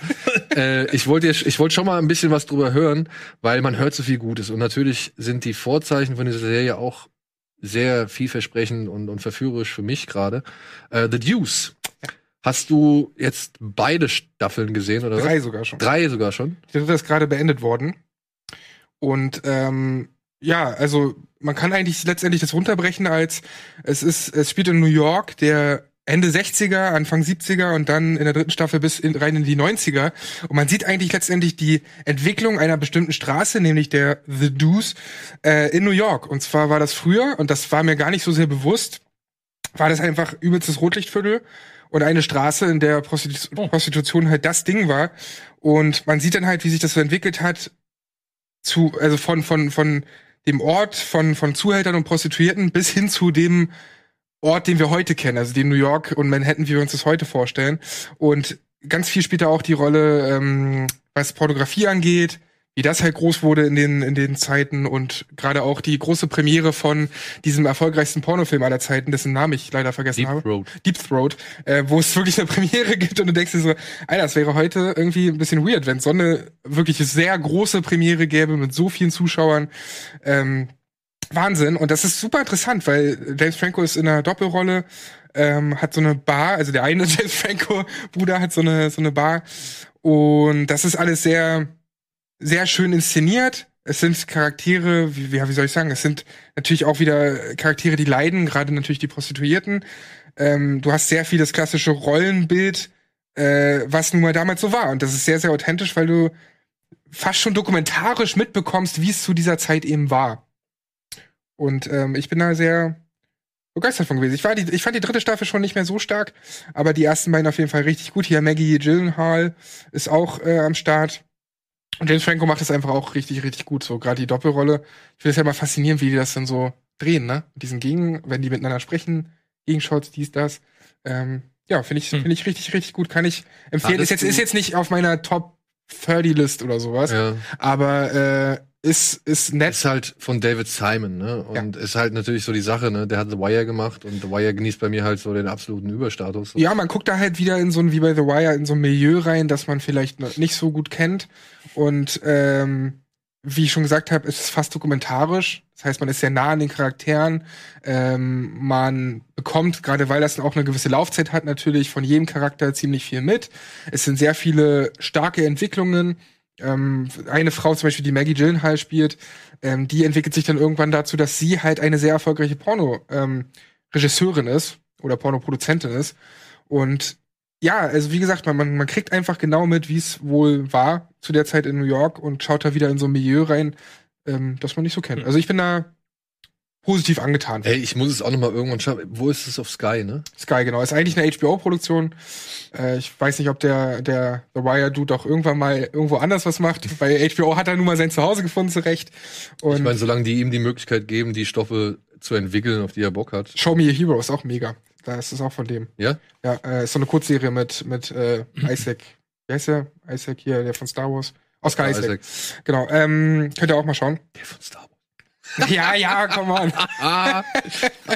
äh, ich wollte ich wollte schon mal ein bisschen was drüber hören, weil man hört so viel Gutes. Und natürlich sind die Vorzeichen von dieser Serie auch sehr vielversprechend und, und verführerisch für mich gerade. Äh, The Deuce. Hast du jetzt beide Staffeln gesehen oder Drei was? sogar schon. Drei sogar schon. Die dritte ist gerade beendet worden. Und ähm, ja, also man kann eigentlich letztendlich das runterbrechen als es ist, es spielt in New York, der Ende 60er, Anfang 70er und dann in der dritten Staffel bis in, rein in die 90er. Und man sieht eigentlich letztendlich die Entwicklung einer bestimmten Straße, nämlich der The Deuce, äh, in New York. Und zwar war das früher, und das war mir gar nicht so sehr bewusst, war das einfach übelstes Rotlichtviertel und eine Straße, in der Prostitu Oh. Prostitution halt das Ding war. Und man sieht dann halt, wie sich das so entwickelt hat, zu, also von, von, von dem Ort von, von Zuhältern und Prostituierten bis hin zu dem Ort, den wir heute kennen, also den New York und Manhattan, wie wir uns das heute vorstellen. Und ganz viel spielt da auch die Rolle, ähm, was Pornografie angeht, wie das halt groß wurde in den, in den Zeiten und gerade auch die große Premiere von diesem erfolgreichsten Pornofilm aller Zeiten, dessen Namen ich leider vergessen habe. Throat. Deep Throat, äh, wo es wirklich eine [LAUGHS] Premiere gibt und du denkst dir so, Alter, das wäre heute irgendwie ein bisschen weird, wenn es so eine wirklich sehr große Premiere gäbe mit so vielen Zuschauern. Ähm, Wahnsinn. Und das ist super interessant, weil James Franco ist in einer Doppelrolle, ähm, hat so eine Bar, also der eine [LAUGHS] James Franco-Bruder hat so eine, so eine Bar. Und das ist alles sehr, sehr schön inszeniert. Es sind Charaktere, wie, wie soll ich sagen, es sind natürlich auch wieder Charaktere, die leiden, gerade natürlich die Prostituierten. Ähm, du hast sehr viel das klassische Rollenbild, äh, was nun mal damals so war. Und das ist sehr, sehr authentisch, weil du fast schon dokumentarisch mitbekommst, wie es zu dieser Zeit eben war. Und ähm, ich bin da sehr begeistert von gewesen. Ich, war die, ich fand die dritte Staffel schon nicht mehr so stark, aber die ersten beiden auf jeden Fall richtig gut. Hier Maggie Gyllenhaal ist auch äh, am Start. Und James Franco macht das einfach auch richtig, richtig gut. So gerade die Doppelrolle. Ich finde es ja mal faszinierend, wie die das dann so drehen, ne? Mit diesen Gegen, wenn die miteinander sprechen, Gegenshots, dies, das. Ähm, ja, finde ich, Hm. finde ich richtig, richtig gut. Kann ich empfehlen. Ist jetzt, ist jetzt nicht auf meiner Top 30 List oder sowas, Ja. aber äh, ist, ist nett. Ist halt von David Simon, ne? Und ist halt natürlich so die Sache, ne? Der hat The Wire gemacht und The Wire genießt bei mir halt so den absoluten Überstatus. Ja, man guckt da halt wieder in so ein, wie bei The Wire, in so ein Milieu rein, das man vielleicht nicht so gut kennt. Und ähm, wie ich schon gesagt habe, ist es fast dokumentarisch. Das heißt, man ist sehr nah an den Charakteren. Ähm, man bekommt, gerade weil das auch eine gewisse Laufzeit hat, natürlich von jedem Charakter ziemlich viel mit. Es sind sehr viele starke Entwicklungen. Ähm, eine Frau zum Beispiel, die Maggie Gyllenhaal spielt, ähm, die entwickelt sich dann irgendwann dazu, dass sie halt eine sehr erfolgreiche Porno-Regisseurin ist oder Pornoproduzentin ist. Und ja, also wie gesagt, man, man, man kriegt einfach genau mit, wie es wohl war zu der Zeit in New York und schaut da wieder in so ein Milieu rein, ähm, das man nicht so kennt. Also ich bin da positiv angetan. Ey, ich muss es auch noch mal irgendwann schauen. Wo ist es auf Sky, ne? Sky, genau. Ist eigentlich eine HBO-Produktion. Äh, ich weiß nicht, ob der, der The Wire-Dude auch irgendwann mal irgendwo anders was macht. [LAUGHS] Bei HBO hat er nun mal sein Zuhause gefunden, zurecht. Und Ich meine, solange die ihm die Möglichkeit geben, die Stoffe zu entwickeln, auf die er Bock hat. Show Me a Hero ist auch mega. Da ist es auch von dem. Ja? Ja, äh, ist so eine Kurzserie mit, mit äh, Isaac. Wie heißt der? Isaac hier, der von Star Wars. Oscar Isaac. Isaac. Genau. Ähm, könnt ihr auch mal schauen. Der von Star Wars. [LAUGHS] ja, ja, come on. Ah,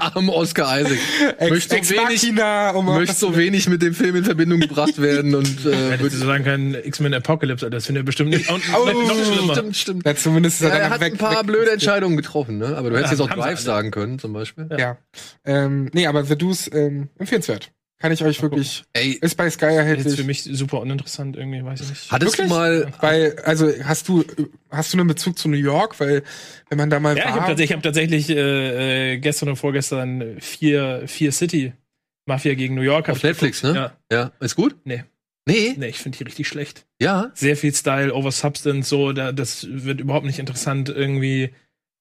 arm Oscar Isaac. Ex, Möchte so wenig, Machina, um möchte was so wenig mit dem Film in Verbindung gebracht werden und [LAUGHS] äh, wird- so sagen können, X-Men Apocalypse, das finde ich bestimmt nicht. Und Oh, noch, schlimmer. stimmt, stimmt. Ja, zumindest ist Ja, er er hat weg, ein paar weg- blöde Entscheidungen getroffen, ne? Aber du hättest Ja, jetzt auch Drive sagen können, zum Beispiel. Ja. Ähm, nee, aber The Deuce, ähm, empfehlenswert. Kann ich euch wirklich, Ey, ist bei Sky Jetzt erhältlich. für mich super uninteressant irgendwie, weiß ich nicht. hattest Wirklich? du mal Weil, also hast du, hast du einen Bezug zu New York? Weil, wenn man da mal Ja, ich war, habe tatsächlich, ich hab tatsächlich äh, äh, gestern und vorgestern vier, vier City Mafia gegen New York. auf ich Netflix, geguckt. ne? Ja. Ja, ist gut? Nee. Nee? Nee, ich finde die richtig schlecht. Ja. Sehr viel Style, over Substance, so, da, das wird überhaupt nicht interessant irgendwie.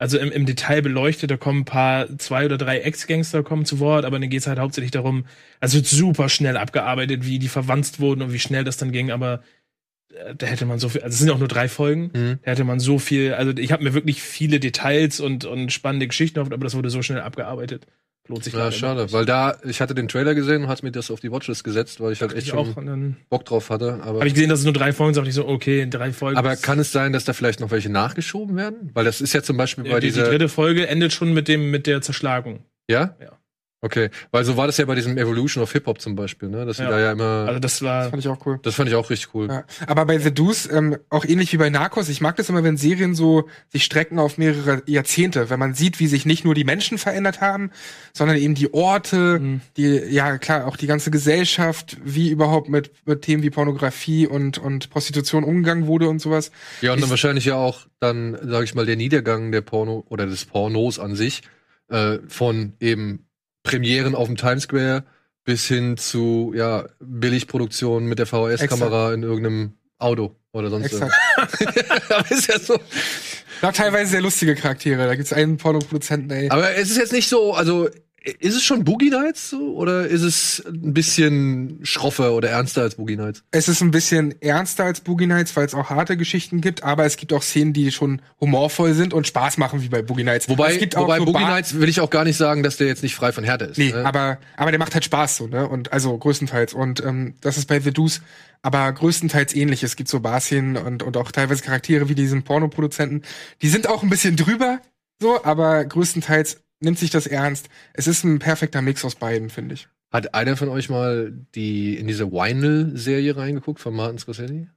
Also im, im Detail beleuchtet, da kommen ein paar, zwei oder drei Ex-Gangster kommen zu Wort, aber dann geht's halt hauptsächlich darum, also wird super schnell abgearbeitet, wie die verwandt wurden und wie schnell das dann ging, aber äh, da hätte man so viel, also es sind auch nur drei Folgen, Mhm. da hätte man so viel, also ich habe mir wirklich viele Details und, und spannende Geschichten auf, aber das wurde so schnell abgearbeitet. Lohnt sich Ja, leider schade, weil da, ich hatte den Trailer gesehen und hatte mir das auf die Watchlist gesetzt, weil ich halt echt ich auch. schon Bock drauf hatte. Aber, habe ich gesehen, dass es nur drei Folgen sind, dachte ich so, okay, drei Folgen. aber kann es sein, dass da vielleicht noch welche nachgeschoben werden? Weil das ist ja zum Beispiel bei die, die dieser. dritte Folge endet schon mit dem, mit der Zerschlagung. ja? Ja. Okay, weil so war das ja bei diesem Evolution of Hip Hop zum Beispiel, ne? Dass sie Ja. da ja immer. Also das war. fand ich auch cool. das fand ich auch richtig cool. Ja. Aber bei The Deuce, ähm, auch ähnlich wie bei Narcos, ich mag das immer, wenn Serien so sich strecken auf mehrere Jahrzehnte, wenn man sieht, wie sich nicht nur die Menschen verändert haben, sondern eben die Orte, Mhm. die, ja klar, auch die ganze Gesellschaft, wie überhaupt mit, mit Themen wie Pornografie und, und Prostitution umgegangen wurde und sowas. Ja, und dann Ich- wahrscheinlich ja auch dann, sage ich mal, der Niedergang der Porno oder des Pornos an sich äh, von eben Premieren auf dem Times Square bis hin zu ja Billigproduktionen mit der VHS-Kamera in irgendeinem Auto oder sonst Exakt. [LAUGHS] Aber ist ja so. Da teilweise sehr lustige Charaktere. Da gibt's einen Pornoproduzenten, ey. Aber es ist jetzt nicht so, also ist es schon Boogie Nights so oder ist es ein bisschen schroffer oder ernster als Boogie Nights? Es ist ein bisschen ernster als Boogie Nights, weil es auch harte Geschichten gibt, aber es gibt auch Szenen, die schon humorvoll sind und Spaß machen, wie bei Boogie Nights. Wobei, wobei so Boogie Nights will ich auch gar nicht sagen, dass der jetzt nicht frei von Härte ist. Nee, ne? aber, aber der macht halt Spaß so, ne? Und also größtenteils. Und ähm, das ist bei The Deuce aber größtenteils ähnlich. Es gibt so Barszenen und, und auch teilweise Charaktere wie diesen Pornoproduzenten. Die sind auch ein bisschen drüber, so, aber größtenteils nimmt sich das ernst. Es ist ein perfekter Mix aus beiden, finde ich. Hat einer von euch mal die in diese Vinyl-Serie reingeguckt von Martin Scorsese?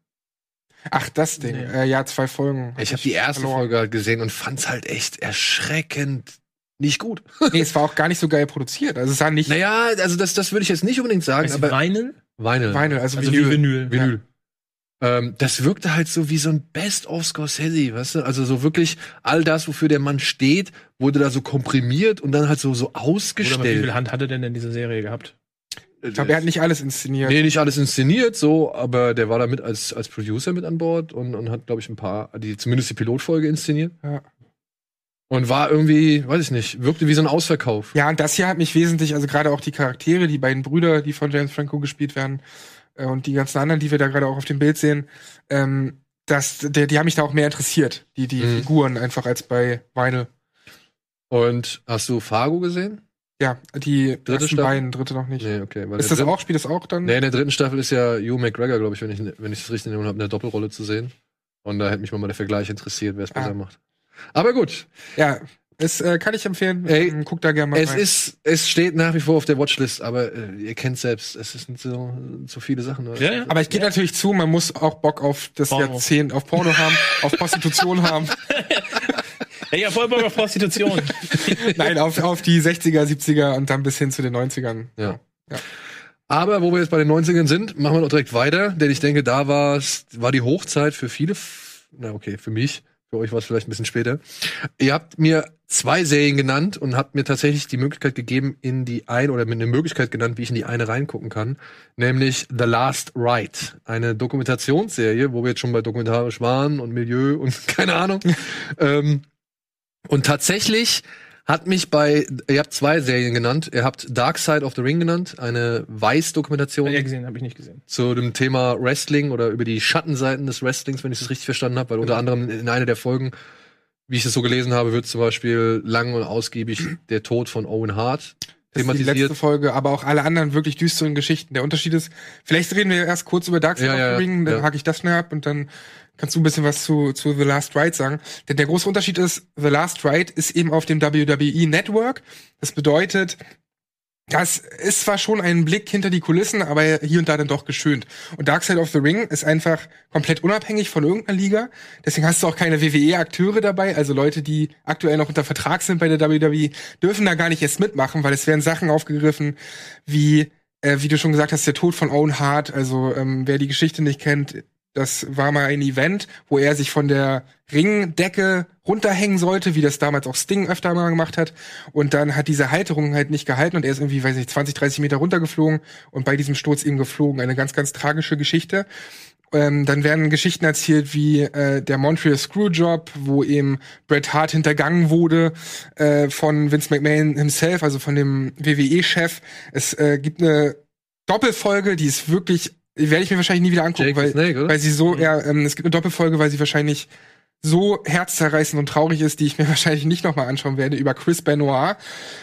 Ach, das Ding. Nee. Äh, ja, zwei Folgen. Ich habe die erste verloren. Folge halt gesehen und fand's halt echt erschreckend nicht gut. [LAUGHS] Nee, es war auch gar nicht so geil produziert. Also es sah nicht Naja, also das, das würde ich jetzt nicht unbedingt sagen, Heißt aber Vinyl? Vinyl. Vinyl, also, Also Vinyl. wie Vinyl. Vinyl. Ähm, das wirkte halt so wie so ein Best-of Scorsese, weißt du? Also so wirklich all das, wofür der Mann steht, wurde da so komprimiert und dann halt so, so Oder aber wie ausgestellt. viel Hand hat er denn in dieser Serie gehabt? Ich glaube, er hat nicht alles inszeniert. Nee, nicht alles inszeniert, so, aber der war da mit als, als Producer mit an Bord und, und hat, glaube ich, ein paar, die, zumindest die Pilotfolge inszeniert. Ja. Und war irgendwie, weiß ich nicht, wirkte wie so ein Ausverkauf. Ja, und das hier hat mich wesentlich, also gerade auch die Charaktere, die beiden Brüder, die von James Franco gespielt werden, äh, und die ganzen anderen, die wir da gerade auch auf dem Bild sehen, ähm, das, der, die haben mich da auch mehr interessiert, die, die Mhm. Figuren einfach als bei Vinyl. Und hast du Fargo gesehen? Ja, die Dritte Staffel? beiden, dritte noch nicht. Nee, okay. Ist das dritte- auch, spielt das auch dann? Nee, in der dritten Staffel ist ja Hugh McGregor, glaube ich, wenn ich wenn ich es richtig in habe, eine Doppelrolle zu sehen. Und da hätte mich mal der Vergleich interessiert, wer es Ah. besser macht. Aber gut, Ja, das äh, kann ich empfehlen. Ey, Ähm, Guck da gerne mal es rein. ist, es steht nach wie vor auf der Watchlist, aber äh, ihr kennt selbst, es sind so, so viele Sachen. oder? Ja, ja. aber ich gebe natürlich zu, man muss auch Bock auf das Porno. Jahrzehnt, auf Porno haben, auf Prostitution [LAUGHS] haben. Ja, ja, voll Bock auf Prostitution. [LAUGHS] Nein, auf, auf die 60er, 70er und dann bis hin zu den 90ern. Ja. Ja. Aber wo wir jetzt bei den 90ern sind, machen wir doch direkt weiter, denn ich denke, da war's, war die Hochzeit für viele, na okay, für mich, Für euch war es vielleicht ein bisschen später. Ihr habt mir zwei Serien genannt und habt mir tatsächlich die Möglichkeit gegeben, in die eine oder mir eine Möglichkeit genannt, wie ich in die eine reingucken kann, nämlich The Last Ride, eine Dokumentationsserie, wo wir jetzt schon bei dokumentarisch waren und Milieu und [LAUGHS] keine Ahnung. ähm, und tatsächlich hat mich bei, ihr habt zwei Serien genannt, ihr habt Dark Side of the Ring genannt, eine Weiß-Dokumentation Ja, gesehen, habe ich nicht gesehen. zu dem Thema Wrestling oder über die Schattenseiten des Wrestlings, wenn ich das richtig verstanden habe, weil unter anderem in einer der Folgen, wie ich es so gelesen habe, wird zum Beispiel lang und ausgiebig [CLEARS THROAT] der Tod von Owen Hart Das ist die letzte thematisiert. Folge, aber auch alle anderen wirklich düsteren Geschichten. Der Unterschied ist, vielleicht reden wir erst kurz über Dark Side Ja, of the Ring, dann ja. hake ich das schnell ab und dann kannst du ein bisschen was zu, zu The Last Ride sagen. Denn der große Unterschied ist, The Last Ride ist eben auf dem WWE Network. Das bedeutet, das ist zwar schon ein Blick hinter die Kulissen, aber hier und da dann doch geschönt. Und Dark Side of the Ring ist einfach komplett unabhängig von irgendeiner Liga. Deswegen hast du auch keine WWE-Akteure dabei, also Leute, die aktuell noch unter Vertrag sind bei der WWE, dürfen da gar nicht erst mitmachen, weil es werden Sachen aufgegriffen, wie, äh, wie du schon gesagt hast, der Tod von Owen Hart. Also ähm, wer die Geschichte nicht kennt, das war mal ein Event, wo er sich von der Ringdecke runterhängen sollte, wie das damals auch Sting öfter mal gemacht hat. Und dann hat diese Halterung halt nicht gehalten und er ist irgendwie, weiß nicht, 20, 30 Meter runtergeflogen und bei diesem Sturz eben geflogen. Eine ganz, ganz tragische Geschichte. Ähm, dann werden Geschichten erzählt wie äh, der Montreal Screwjob, wo eben Bret Hart hintergangen wurde äh, von Vince McMahon himself, also von dem WWE-Chef. Es äh, gibt eine Doppelfolge, die ist wirklich, werde ich mir wahrscheinlich nie wieder angucken, Jake weil, Snake, weil sie so, ja, ähm, es gibt eine Doppelfolge, weil sie wahrscheinlich so herzzerreißend und traurig ist, die ich mir [LAUGHS] wahrscheinlich nicht nochmal anschauen werde, über Chris Benoit.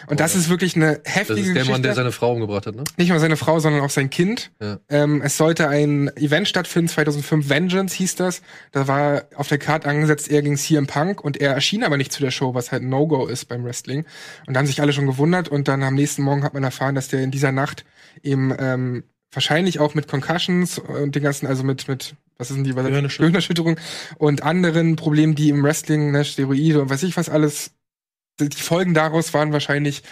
Und das ist wirklich eine Das heftige ist der Geschichte. Mann, der seine Frau umgebracht hat, ne? nicht nur seine Frau, sondern auch sein Kind. Ja. Ähm, es sollte ein Event stattfinden, 2005, Vengeance hieß das. Da war auf der Karte angesetzt, er gegen CM Punk und er erschien aber nicht zu der Show, was halt No-Go ist beim Wrestling. Und da haben sich alle schon gewundert und dann am nächsten Morgen hat man erfahren, dass der in dieser Nacht eben ähm, wahrscheinlich auch mit Concussions und den ganzen, also mit, mit was ist denn die Gehirnerschütterung. Gehirnerschütterung und anderen Problemen, die im Wrestling, ne, Steroide und weiß ich was alles, die Folgen daraus waren wahrscheinlich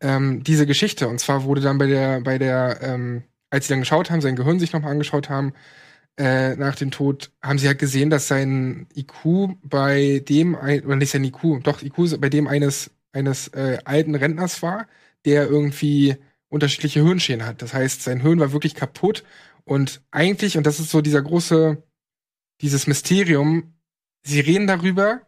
ähm, diese Geschichte. Und zwar wurde dann bei der, bei der, ähm, als sie dann geschaut haben, sein Gehirn sich nochmal angeschaut haben, äh, nach dem Tod, haben sie halt gesehen, dass sein IQ bei dem, ein, oder nicht sein IQ, doch IQ bei dem eines, eines äh, alten Rentners war, der irgendwie unterschiedliche Hirnschäden hat. Das heißt, sein Hirn war wirklich kaputt und eigentlich, und das ist so dieser große, dieses Mysterium, sie reden darüber,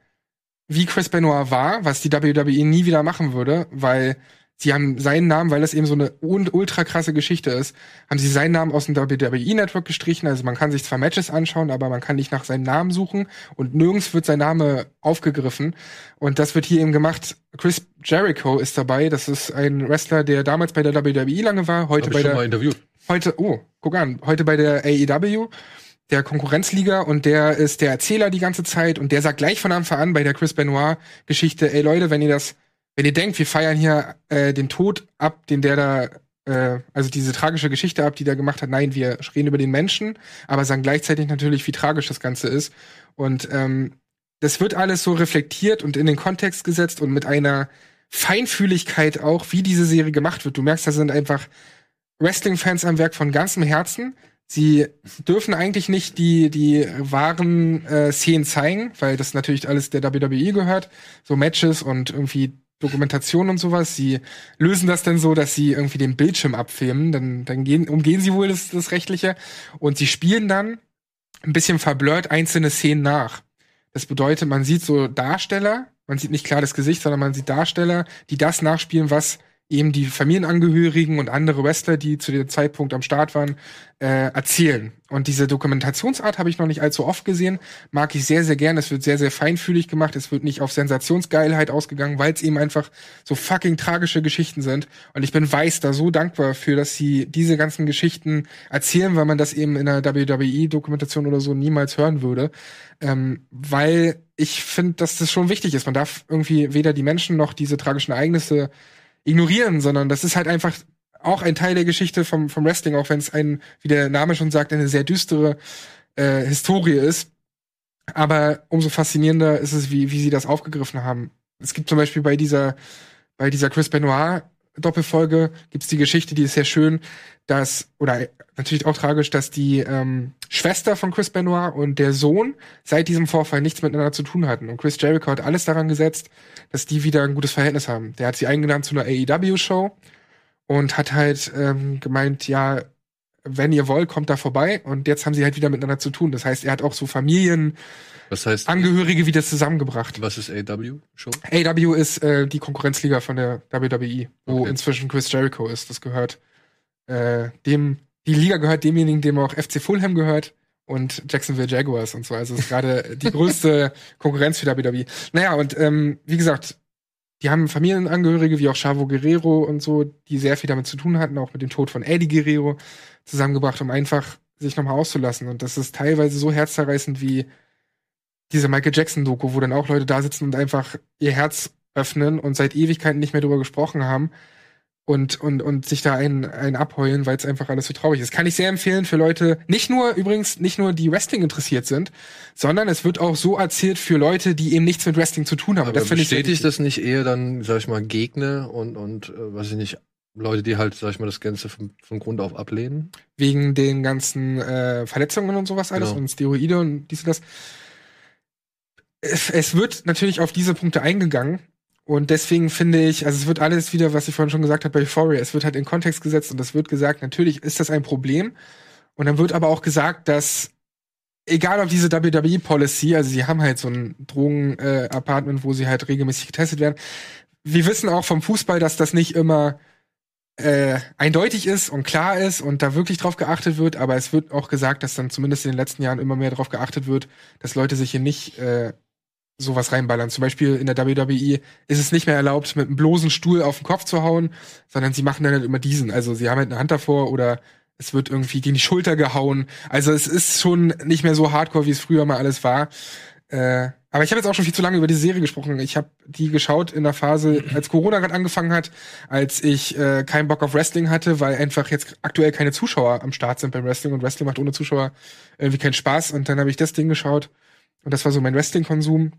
wie Chris Benoit war, was die WWE nie wieder machen würde, weil sie haben seinen Namen, weil das eben so eine ultra krasse Geschichte ist, haben sie seinen Namen aus dem WWE Network gestrichen. Also man kann sich zwar Matches anschauen, aber man kann nicht nach seinem Namen suchen und nirgends wird sein Name aufgegriffen. Und das wird hier eben gemacht. Chris Jericho ist dabei. Das ist ein Wrestler, der damals bei der WWE lange war, heute Hab bei ich schon der mal interviewt. heute, oh, guck an, heute bei der AEW, der Konkurrenzliga und der ist der Erzähler die ganze Zeit und der sagt gleich von Anfang an bei der Chris Benoit Geschichte, ey Leute, wenn ihr das, wenn ihr denkt, wir feiern hier äh, den Tod ab, den der da, äh, also diese tragische Geschichte ab, die der gemacht hat, nein, wir reden über den Menschen, aber sagen gleichzeitig natürlich, wie tragisch das Ganze ist und ähm, das wird alles so reflektiert und in den Kontext gesetzt und mit einer Feinfühligkeit auch, wie diese Serie gemacht wird. Du merkst, da sind einfach Wrestling-Fans am Werk von ganzem Herzen. Sie dürfen eigentlich nicht die, die wahren äh, Szenen zeigen, weil das natürlich alles der WWE gehört. So Matches und irgendwie Dokumentation und sowas. Sie lösen das dann so, dass sie irgendwie den Bildschirm abfilmen. Dann, dann gehen, umgehen sie wohl das, das Rechtliche. Und sie spielen dann ein bisschen verblurrt einzelne Szenen nach. Das bedeutet, man sieht so Darsteller, man sieht nicht klar das Gesicht, sondern man sieht Darsteller, die das nachspielen, was eben die Familienangehörigen und andere Wrestler, die zu dem Zeitpunkt am Start waren, äh, erzählen. Und diese Dokumentationsart habe ich noch nicht allzu oft gesehen. Mag ich sehr, sehr gern. Es wird sehr, sehr feinfühlig gemacht. Es wird nicht auf Sensationsgeilheit ausgegangen, weil es eben einfach so fucking tragische Geschichten sind. Und ich bin weiß da so dankbar für, dass sie diese ganzen Geschichten erzählen, weil man das eben in einer WWE-Dokumentation oder so niemals hören würde. Ähm, weil ich finde, dass das schon wichtig ist. Man darf irgendwie weder die Menschen noch diese tragischen Ereignisse ignorieren, sondern das ist halt einfach auch ein Teil der Geschichte vom, vom Wrestling, auch wenn es ein, wie der Name schon sagt, eine sehr düstere äh, Historie ist. Aber umso faszinierender ist es, wie, wie sie das aufgegriffen haben. Es gibt zum Beispiel bei dieser, bei dieser Chris Benoit Doppelfolge gibt's die Geschichte, die ist sehr schön, dass, oder natürlich auch tragisch, dass die ähm, Schwester von Chris Benoit und der Sohn seit diesem Vorfall nichts miteinander zu tun hatten. Und Chris Jericho hat alles daran gesetzt, dass die wieder ein gutes Verhältnis haben. Der hat sie eingeladen zu einer AEW-Show und hat halt ähm, gemeint, ja, wenn ihr wollt, kommt da vorbei. Und jetzt haben sie halt wieder miteinander zu tun. Das heißt, er hat auch so Familien, Was heißt, Angehörige wieder zusammengebracht. was ist AW schon? AW ist äh, die Konkurrenzliga von der WWE, wo Okay. inzwischen Chris Jericho ist. Das gehört äh, dem, die Liga gehört demjenigen, dem auch FC Fulham gehört und Jacksonville Jaguars und so. Also es ist gerade die [LAUGHS] größte Konkurrenz für WWE. Naja, und ähm, wie gesagt, die haben Familienangehörige wie auch Chavo Guerrero und so, die sehr viel damit zu tun hatten, auch mit dem Tod von Eddie Guerrero zusammengebracht, um einfach sich nochmal auszulassen. Und das ist teilweise so herzzerreißend wie diese Michael Jackson-Doku, wo dann auch Leute da sitzen und einfach ihr Herz öffnen und seit Ewigkeiten nicht mehr drüber gesprochen haben und, und, und sich da einen, einen abheulen, weil es einfach alles so traurig ist. Kann ich sehr empfehlen für Leute, nicht nur übrigens, nicht nur die Wrestling interessiert sind, sondern es wird auch so erzählt für Leute, die eben nichts mit Wrestling zu tun haben. Aber das bestätigt das nicht eher dann, sag ich mal, Gegner und, und äh, weiß ich nicht, Leute, die halt, sag ich mal, das Ganze von, von Grund auf ablehnen? wegen den ganzen äh, Verletzungen und sowas alles Genau. und Steroide und dies und das. Es, es wird natürlich auf diese Punkte eingegangen und deswegen finde ich, also es wird alles wieder, was ich vorhin schon gesagt habe bei Euphoria, es wird halt in Kontext gesetzt und es wird gesagt, natürlich ist das ein Problem und dann wird aber auch gesagt, dass egal ob diese WWE-Policy, also sie haben halt so ein Drogen-Apartment, wo sie halt regelmäßig getestet werden. Wir wissen auch vom Fußball, dass das nicht immer äh, eindeutig ist und klar ist und da wirklich drauf geachtet wird, aber es wird auch gesagt, dass dann zumindest in den letzten Jahren immer mehr drauf geachtet wird, dass Leute sich hier nicht äh, sowas reinballern. Zum Beispiel in der WWE ist es nicht mehr erlaubt, mit einem bloßen Stuhl auf den Kopf zu hauen, sondern sie machen dann halt immer diesen. Also sie haben halt eine Hand davor oder es wird irgendwie gegen die Schulter gehauen. Also es ist schon nicht mehr so hardcore, wie es früher mal alles war. Äh, aber ich habe jetzt auch schon viel zu lange über diese Serie gesprochen. Ich habe die geschaut in der Phase, als Corona gerade angefangen hat, als ich äh, keinen Bock auf Wrestling hatte, weil einfach jetzt aktuell keine Zuschauer am Start sind beim Wrestling und Wrestling macht ohne Zuschauer irgendwie keinen Spaß. Und dann habe ich das Ding geschaut und das war so mein Wrestling-Konsum.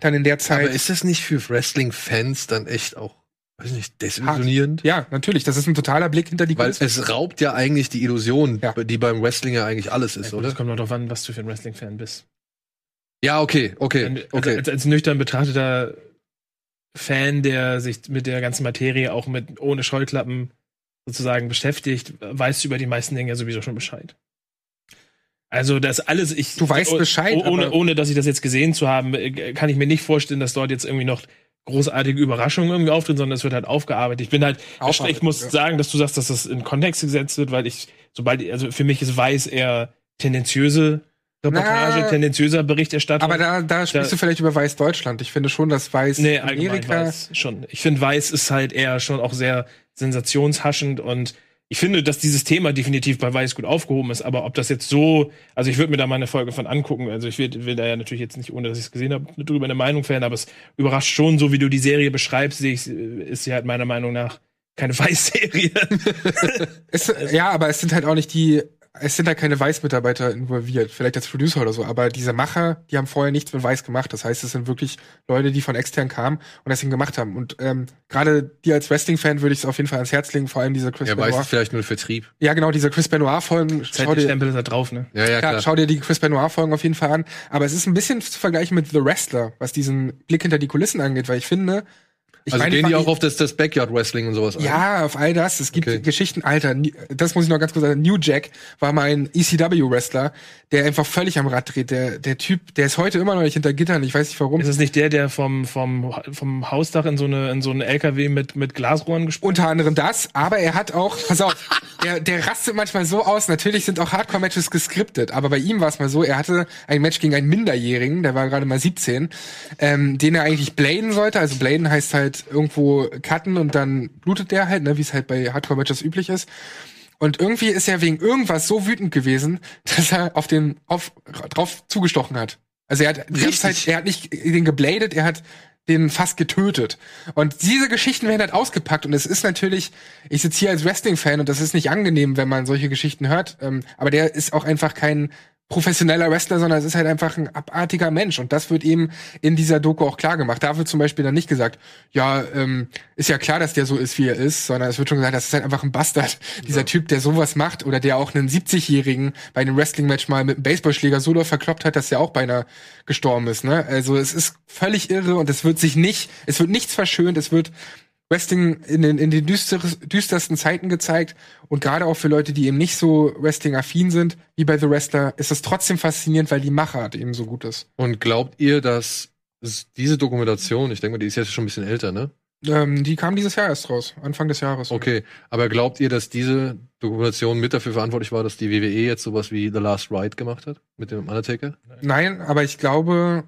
Dann in der Zeit. Aber ist das nicht für Wrestling-Fans dann echt auch, weiß ich nicht, desillusionierend? ja, natürlich. Das ist ein totaler Blick hinter die Weil Kulissen. es raubt ja eigentlich die Illusion, Ja. die beim Wrestling ja eigentlich alles ist, Ja, gut, oder? Es kommt noch darauf an, was du für ein Wrestling-Fan bist. Ja, okay, okay, Also okay. als, als nüchtern betrachteter Fan, der sich mit der ganzen Materie auch mit ohne Scheuklappen sozusagen beschäftigt, weißt du über die meisten Dinge ja sowieso schon Bescheid. Also das alles, ich Du weißt oh- Bescheid, oh- ohne, ohne dass ich das jetzt gesehen zu haben, äh, kann ich mir nicht vorstellen, dass dort jetzt irgendwie noch großartige Überraschungen irgendwie auftreten, sondern es wird halt aufgearbeitet. Ich bin halt, ich muss ja. sagen, dass du sagst, dass das in Kontext gesetzt wird, weil ich, sobald, also für mich ist Weiß eher tendenziöse Reportage, Na, tendenziöser Berichterstattung. aber da, da sprichst Da- du vielleicht über Weiß Deutschland. Ich finde schon, dass Weiß Nee, Amerika. weiß schon. Ich finde, Weiß ist halt eher schon auch sehr sensationshaschend und ich finde, dass dieses Thema definitiv bei Weiß gut aufgehoben ist, aber ob das jetzt so, also ich würde mir da mal eine Folge von angucken, also ich will, will da ja natürlich jetzt nicht, ohne dass ich es gesehen habe, drüber eine Meinung fällen, aber es überrascht schon, so wie du die Serie beschreibst, sehe ich, ist sie halt meiner Meinung nach keine [LAUGHS] Weiß-Serie. [LAUGHS] Ja, aber es sind halt auch nicht die, es sind halt keine Weiß-Mitarbeiter involviert, vielleicht als Producer oder so, aber diese Macher, die haben vorher nichts mit Weiß gemacht. Das heißt, es sind wirklich Leute, die von extern kamen und das gemacht haben. Und ähm, gerade dir als Wrestling-Fan würde ich es auf jeden Fall ans Herz legen, vor allem diese Chris Ja, weiß Benoit. ist vielleicht nur Vertrieb. Ja, genau, diese Chris Benoit-Folgen. Schau dir, Zeitstempel ist da drauf, ne? Ja, ja, ja, klar. schau dir die Chris Benoit-Folgen auf jeden Fall an. Aber es ist ein bisschen zu vergleichen mit The Wrestler, was diesen Blick hinter die Kulissen angeht, weil ich finde, ich also meine, gehen die auch auf das, das Backyard-Wrestling und sowas ein? Ja, auf all das. Es gibt Okay. Geschichten, Alter, das muss ich noch ganz kurz sagen. New Jack war mal ein ECW-Wrestler, der einfach völlig am Rad dreht. Der, der Typ, der ist heute immer noch nicht hinter Gittern. Ich weiß nicht warum. Ist es nicht der, der vom, vom, vom Hausdach in so eine, in so einen LKW mit, mit Glasrohren gesprungen Unter anderem das, aber er hat auch, pass auf, [LAUGHS] der, der rastet manchmal so aus. Natürlich sind auch Hardcore-Matches geskriptet, aber bei ihm war es mal so, er hatte ein Match gegen einen Minderjährigen, der war gerade mal 17, ähm, den er eigentlich bladen sollte. Also bladen heißt halt irgendwo cutten und dann blutet der halt, ne, wie es halt bei Hardcore-Matches üblich ist. Und irgendwie ist er wegen irgendwas so wütend gewesen, [LAUGHS] dass er auf den auf, drauf zugestochen hat. Also er hat? Zeit, er hat nicht den gebladet, er hat den fast getötet. Und diese Geschichten werden halt ausgepackt und es ist natürlich, ich sitze hier als Wrestling-Fan und das ist nicht angenehm, wenn man solche Geschichten hört. Ähm, aber der ist auch einfach kein professioneller Wrestler, sondern es ist halt einfach ein abartiger Mensch. Und das wird eben in dieser Doku auch klar gemacht. Da wird zum Beispiel dann nicht gesagt, ja, ähm, ist ja klar, dass der so ist, wie er ist, sondern es wird schon gesagt, das ist halt einfach ein Bastard. Dieser Typ, der sowas macht oder der auch einen 70-Jährigen bei einem Wrestling-Match mal mit einem Baseballschläger so verkloppt hat, dass der auch beinahe gestorben ist. Ne? Also es ist völlig irre und es wird sich nicht, es wird nichts verschönt, es wird Wrestling in den, in den düsteres, düstersten Zeiten gezeigt. Und gerade auch für Leute, die eben nicht so Wrestling-affin sind, wie bei The Wrestler, ist es trotzdem faszinierend, weil die Machart eben so gut ist. Und glaubt ihr, dass es diese Dokumentation, ich denke mal, die ist jetzt schon ein bisschen älter, ne? Ähm, die kam dieses Jahr erst raus, Anfang des Jahres. Okay, aber glaubt ihr, dass diese Dokumentation mit dafür verantwortlich war, dass die WWE jetzt sowas wie The Last Ride gemacht hat mit dem Undertaker? Nein, aber ich glaube,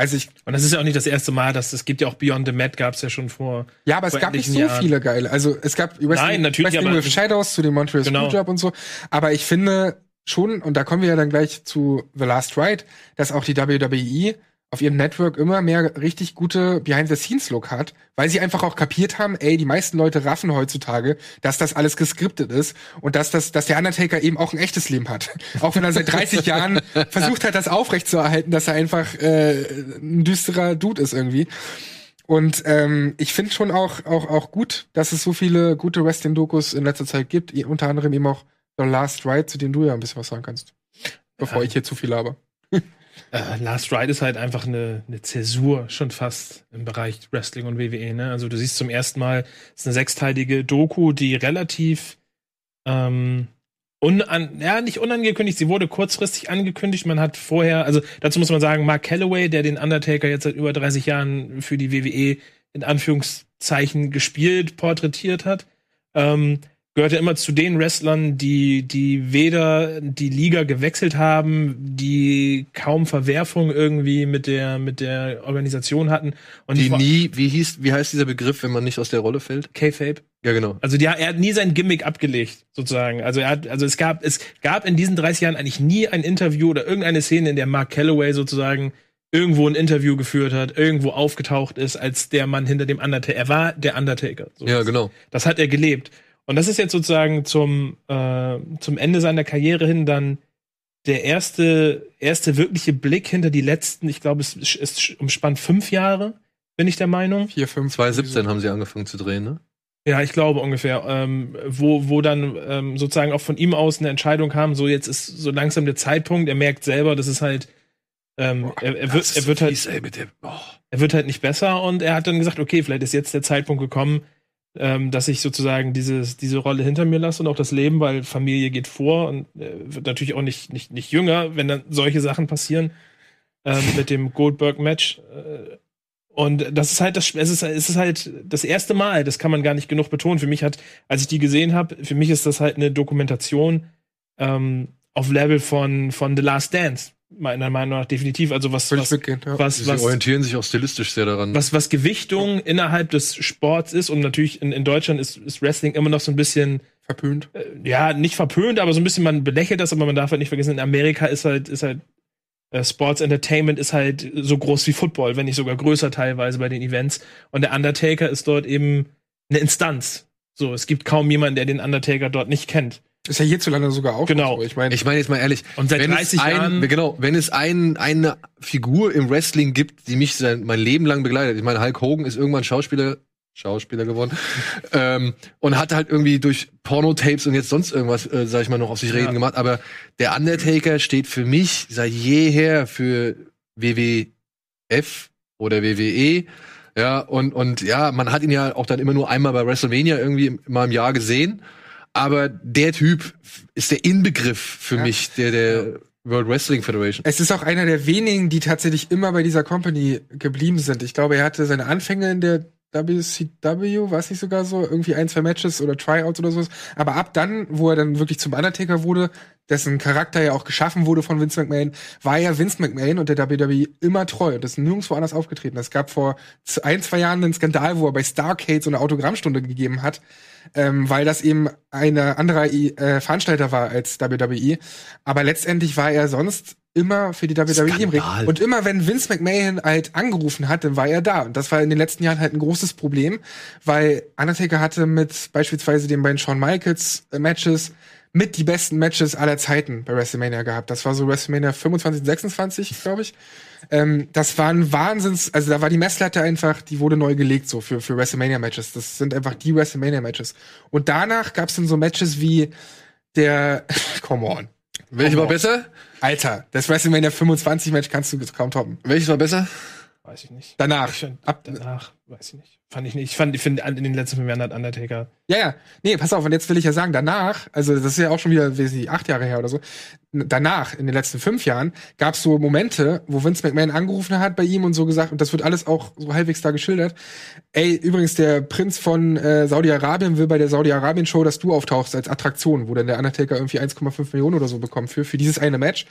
also ich, Und das ist ja auch nicht das erste Mal, dass es gibt ja auch Beyond the Mat gab es ja schon vor. ja, aber es gab nicht so Jahren. viele geile. Also es gab Wrestling, Nein, natürlich, Wrestling with Shadows zu dem Montreal Genau. Screwjob und so. Aber ich finde schon, und da kommen wir ja dann gleich zu The Last Ride, dass auch die WWE auf ihrem Network immer mehr richtig gute Behind-the-Scenes-Look hat, weil sie einfach auch kapiert haben, ey, die meisten Leute raffen heutzutage, dass das alles geskriptet ist und dass das, dass der Undertaker eben auch ein echtes Leben hat. [LAUGHS] auch wenn er seit 30 Jahren versucht hat, das aufrechtzuerhalten, dass er einfach äh, ein düsterer Dude ist irgendwie. Und ähm, ich finde schon auch, auch, auch gut, dass es so viele gute Wrestling-Dokus in letzter Zeit gibt, unter anderem eben auch The Last Ride, zu dem du ja ein bisschen was sagen kannst. Bevor ich hier zu viel habe. Äh, Last Ride ist halt einfach eine, eine Zäsur schon fast im Bereich Wrestling und WWE. Ne? Also du siehst zum ersten Mal, es ist eine sechsteilige Doku, die relativ ähm, unan ja, nicht unangekündigt, sie wurde kurzfristig angekündigt. Man hat vorher, also dazu muss man sagen, Mark Calloway, der den Undertaker jetzt seit über 30 Jahren für die WWE in Anführungszeichen gespielt, porträtiert hat, ähm, gehörte immer zu den Wrestlern, die, die weder die Liga gewechselt haben, die kaum Verwerfung irgendwie mit der, mit der Organisation hatten. Und Die nie, wie hieß, wie heißt dieser Begriff, wenn man nicht aus der Rolle fällt? K-Fape. Ja, genau. Also die, er hat nie sein Gimmick abgelegt, sozusagen. Also er hat, also es gab, es gab in diesen 30 Jahren eigentlich nie ein Interview oder irgendeine Szene, in der Mark Calloway sozusagen irgendwo ein Interview geführt hat, irgendwo aufgetaucht ist als der Mann hinter dem Undertaker. Er war der Undertaker. So. Ja, genau. Das hat er gelebt. Und das ist jetzt sozusagen zum, äh, zum Ende seiner Karriere hin dann der erste, erste wirkliche Blick hinter die letzten, ich glaube, es, es umspannt fünf Jahre, bin ich der Meinung. Vier, fünf. 2017 haben sie angefangen zu drehen, ne? Ja, ich glaube ungefähr, ähm, wo, wo dann ähm, sozusagen auch von ihm aus eine Entscheidung kam, so jetzt ist so langsam der Zeitpunkt, er merkt selber, das ist halt, ähm, Boah, er, er wird, er wird halt, fies, ey, mit dem, oh. er wird halt nicht besser und er hat dann gesagt, okay, vielleicht ist jetzt der Zeitpunkt gekommen, ähm, dass ich sozusagen dieses, diese Rolle hinter mir lasse und auch das Leben, weil Familie geht vor und äh, wird natürlich auch nicht, nicht, nicht jünger, wenn dann solche Sachen passieren ähm, mit dem Goldberg-Match. Äh, und das ist halt das, es ist, es ist halt das erste Mal, das kann man gar nicht genug betonen. Für mich hat, als ich die gesehen habe, für mich ist das halt eine Dokumentation ähm, auf Level von, von The Last Dance, meiner Meinung nach definitiv. Also was, was, mitgehend, ja. was, Sie was, orientieren sich auch stilistisch sehr daran. was, was Gewichtung innerhalb des Sports ist und natürlich in, in Deutschland ist, ist Wrestling immer noch so ein bisschen, Verpönt. äh, ja, nicht verpönt, aber so ein bisschen, man belächelt das, aber man darf halt nicht vergessen, in Amerika ist halt, ist halt, äh, Sports Entertainment ist halt so groß wie Football, wenn nicht sogar größer teilweise bei den Events. Und der Undertaker ist dort eben eine Instanz. So, es gibt kaum jemanden, der den Undertaker dort nicht kennt. Ist ja hierzulande sogar auch Genau. so. Ich meine, Ich meine jetzt mal ehrlich, Und seit wenn 30 es ein, Jahren- genau, wenn es ein, eine Figur im Wrestling gibt, die mich sein, mein Leben lang begleitet. Ich meine, Hulk Hogan ist irgendwann Schauspieler, Schauspieler geworden [LAUGHS] ähm, und hat halt irgendwie durch Pornotapes und jetzt sonst irgendwas, äh, sag ich mal, noch auf sich reden Ja. gemacht. Aber der Undertaker steht für mich seit jeher für WWF oder WWE. Ja, und, und ja, man hat ihn ja auch dann immer nur einmal bei WrestleMania irgendwie mal im Jahr gesehen. Aber der Typ ist der Inbegriff für Ja. mich, der, der World Wrestling Federation. es ist auch einer der wenigen, die tatsächlich immer bei dieser Company geblieben sind. Ich glaube, er hatte seine Anfänge in der WCW, es nicht sogar so, irgendwie ein, zwei Matches oder Tryouts oder sowas. Aber ab dann, wo er dann wirklich zum Undertaker wurde, dessen Charakter ja auch geschaffen wurde von Vince McMahon, war ja Vince McMahon und der WWE immer treu und ist nirgendwo anders aufgetreten. Es gab vor ein, zwei Jahren einen Skandal, wo er bei Starcade so eine Autogrammstunde gegeben hat, ähm, weil das eben ein anderer äh, Veranstalter war als WWE. Aber letztendlich war er sonst immer für die WWE im Ring. Und immer wenn Vince McMahon halt angerufen hat, dann war er da. Und das war in den letzten Jahren halt ein großes Problem, weil Undertaker hatte mit beispielsweise den beiden Shawn Michaels äh, Matches mit die besten Matches aller Zeiten bei WrestleMania gehabt. Das war so WrestleMania 25 und 26, glaube ich. Ähm, das war ein Wahnsinns, also da war die Messlatte einfach, die wurde neu gelegt so für, für WrestleMania-Matches. Das sind einfach die WrestleMania-Matches. Und danach gab's dann so Matches wie der, [LAUGHS] come on. Welches war besser? Alter, das WrestleMania 25 Match kannst du kaum toppen. Welches war besser? Weiß ich nicht. Danach. Ich find, Ab- danach, weiß ich nicht. Fand ich nicht. Ich fand, ich finde, in den letzten fünf Jahren hat Undertaker. Ja, ja. Nee, pass auf, und jetzt will ich ja sagen, danach, also das ist ja auch schon wieder, weiß nicht, acht Jahre her oder so, danach, in den letzten fünf Jahren, gab es so Momente, wo Vince McMahon angerufen hat bei ihm und so gesagt, und das wird alles auch so halbwegs da geschildert. Ey, übrigens, der Prinz von äh, Saudi-Arabien will bei der Saudi-Arabien-Show, dass du auftauchst als Attraktion, wo dann der Undertaker irgendwie 1,5 Millionen oder so bekommt für, für dieses eine Match.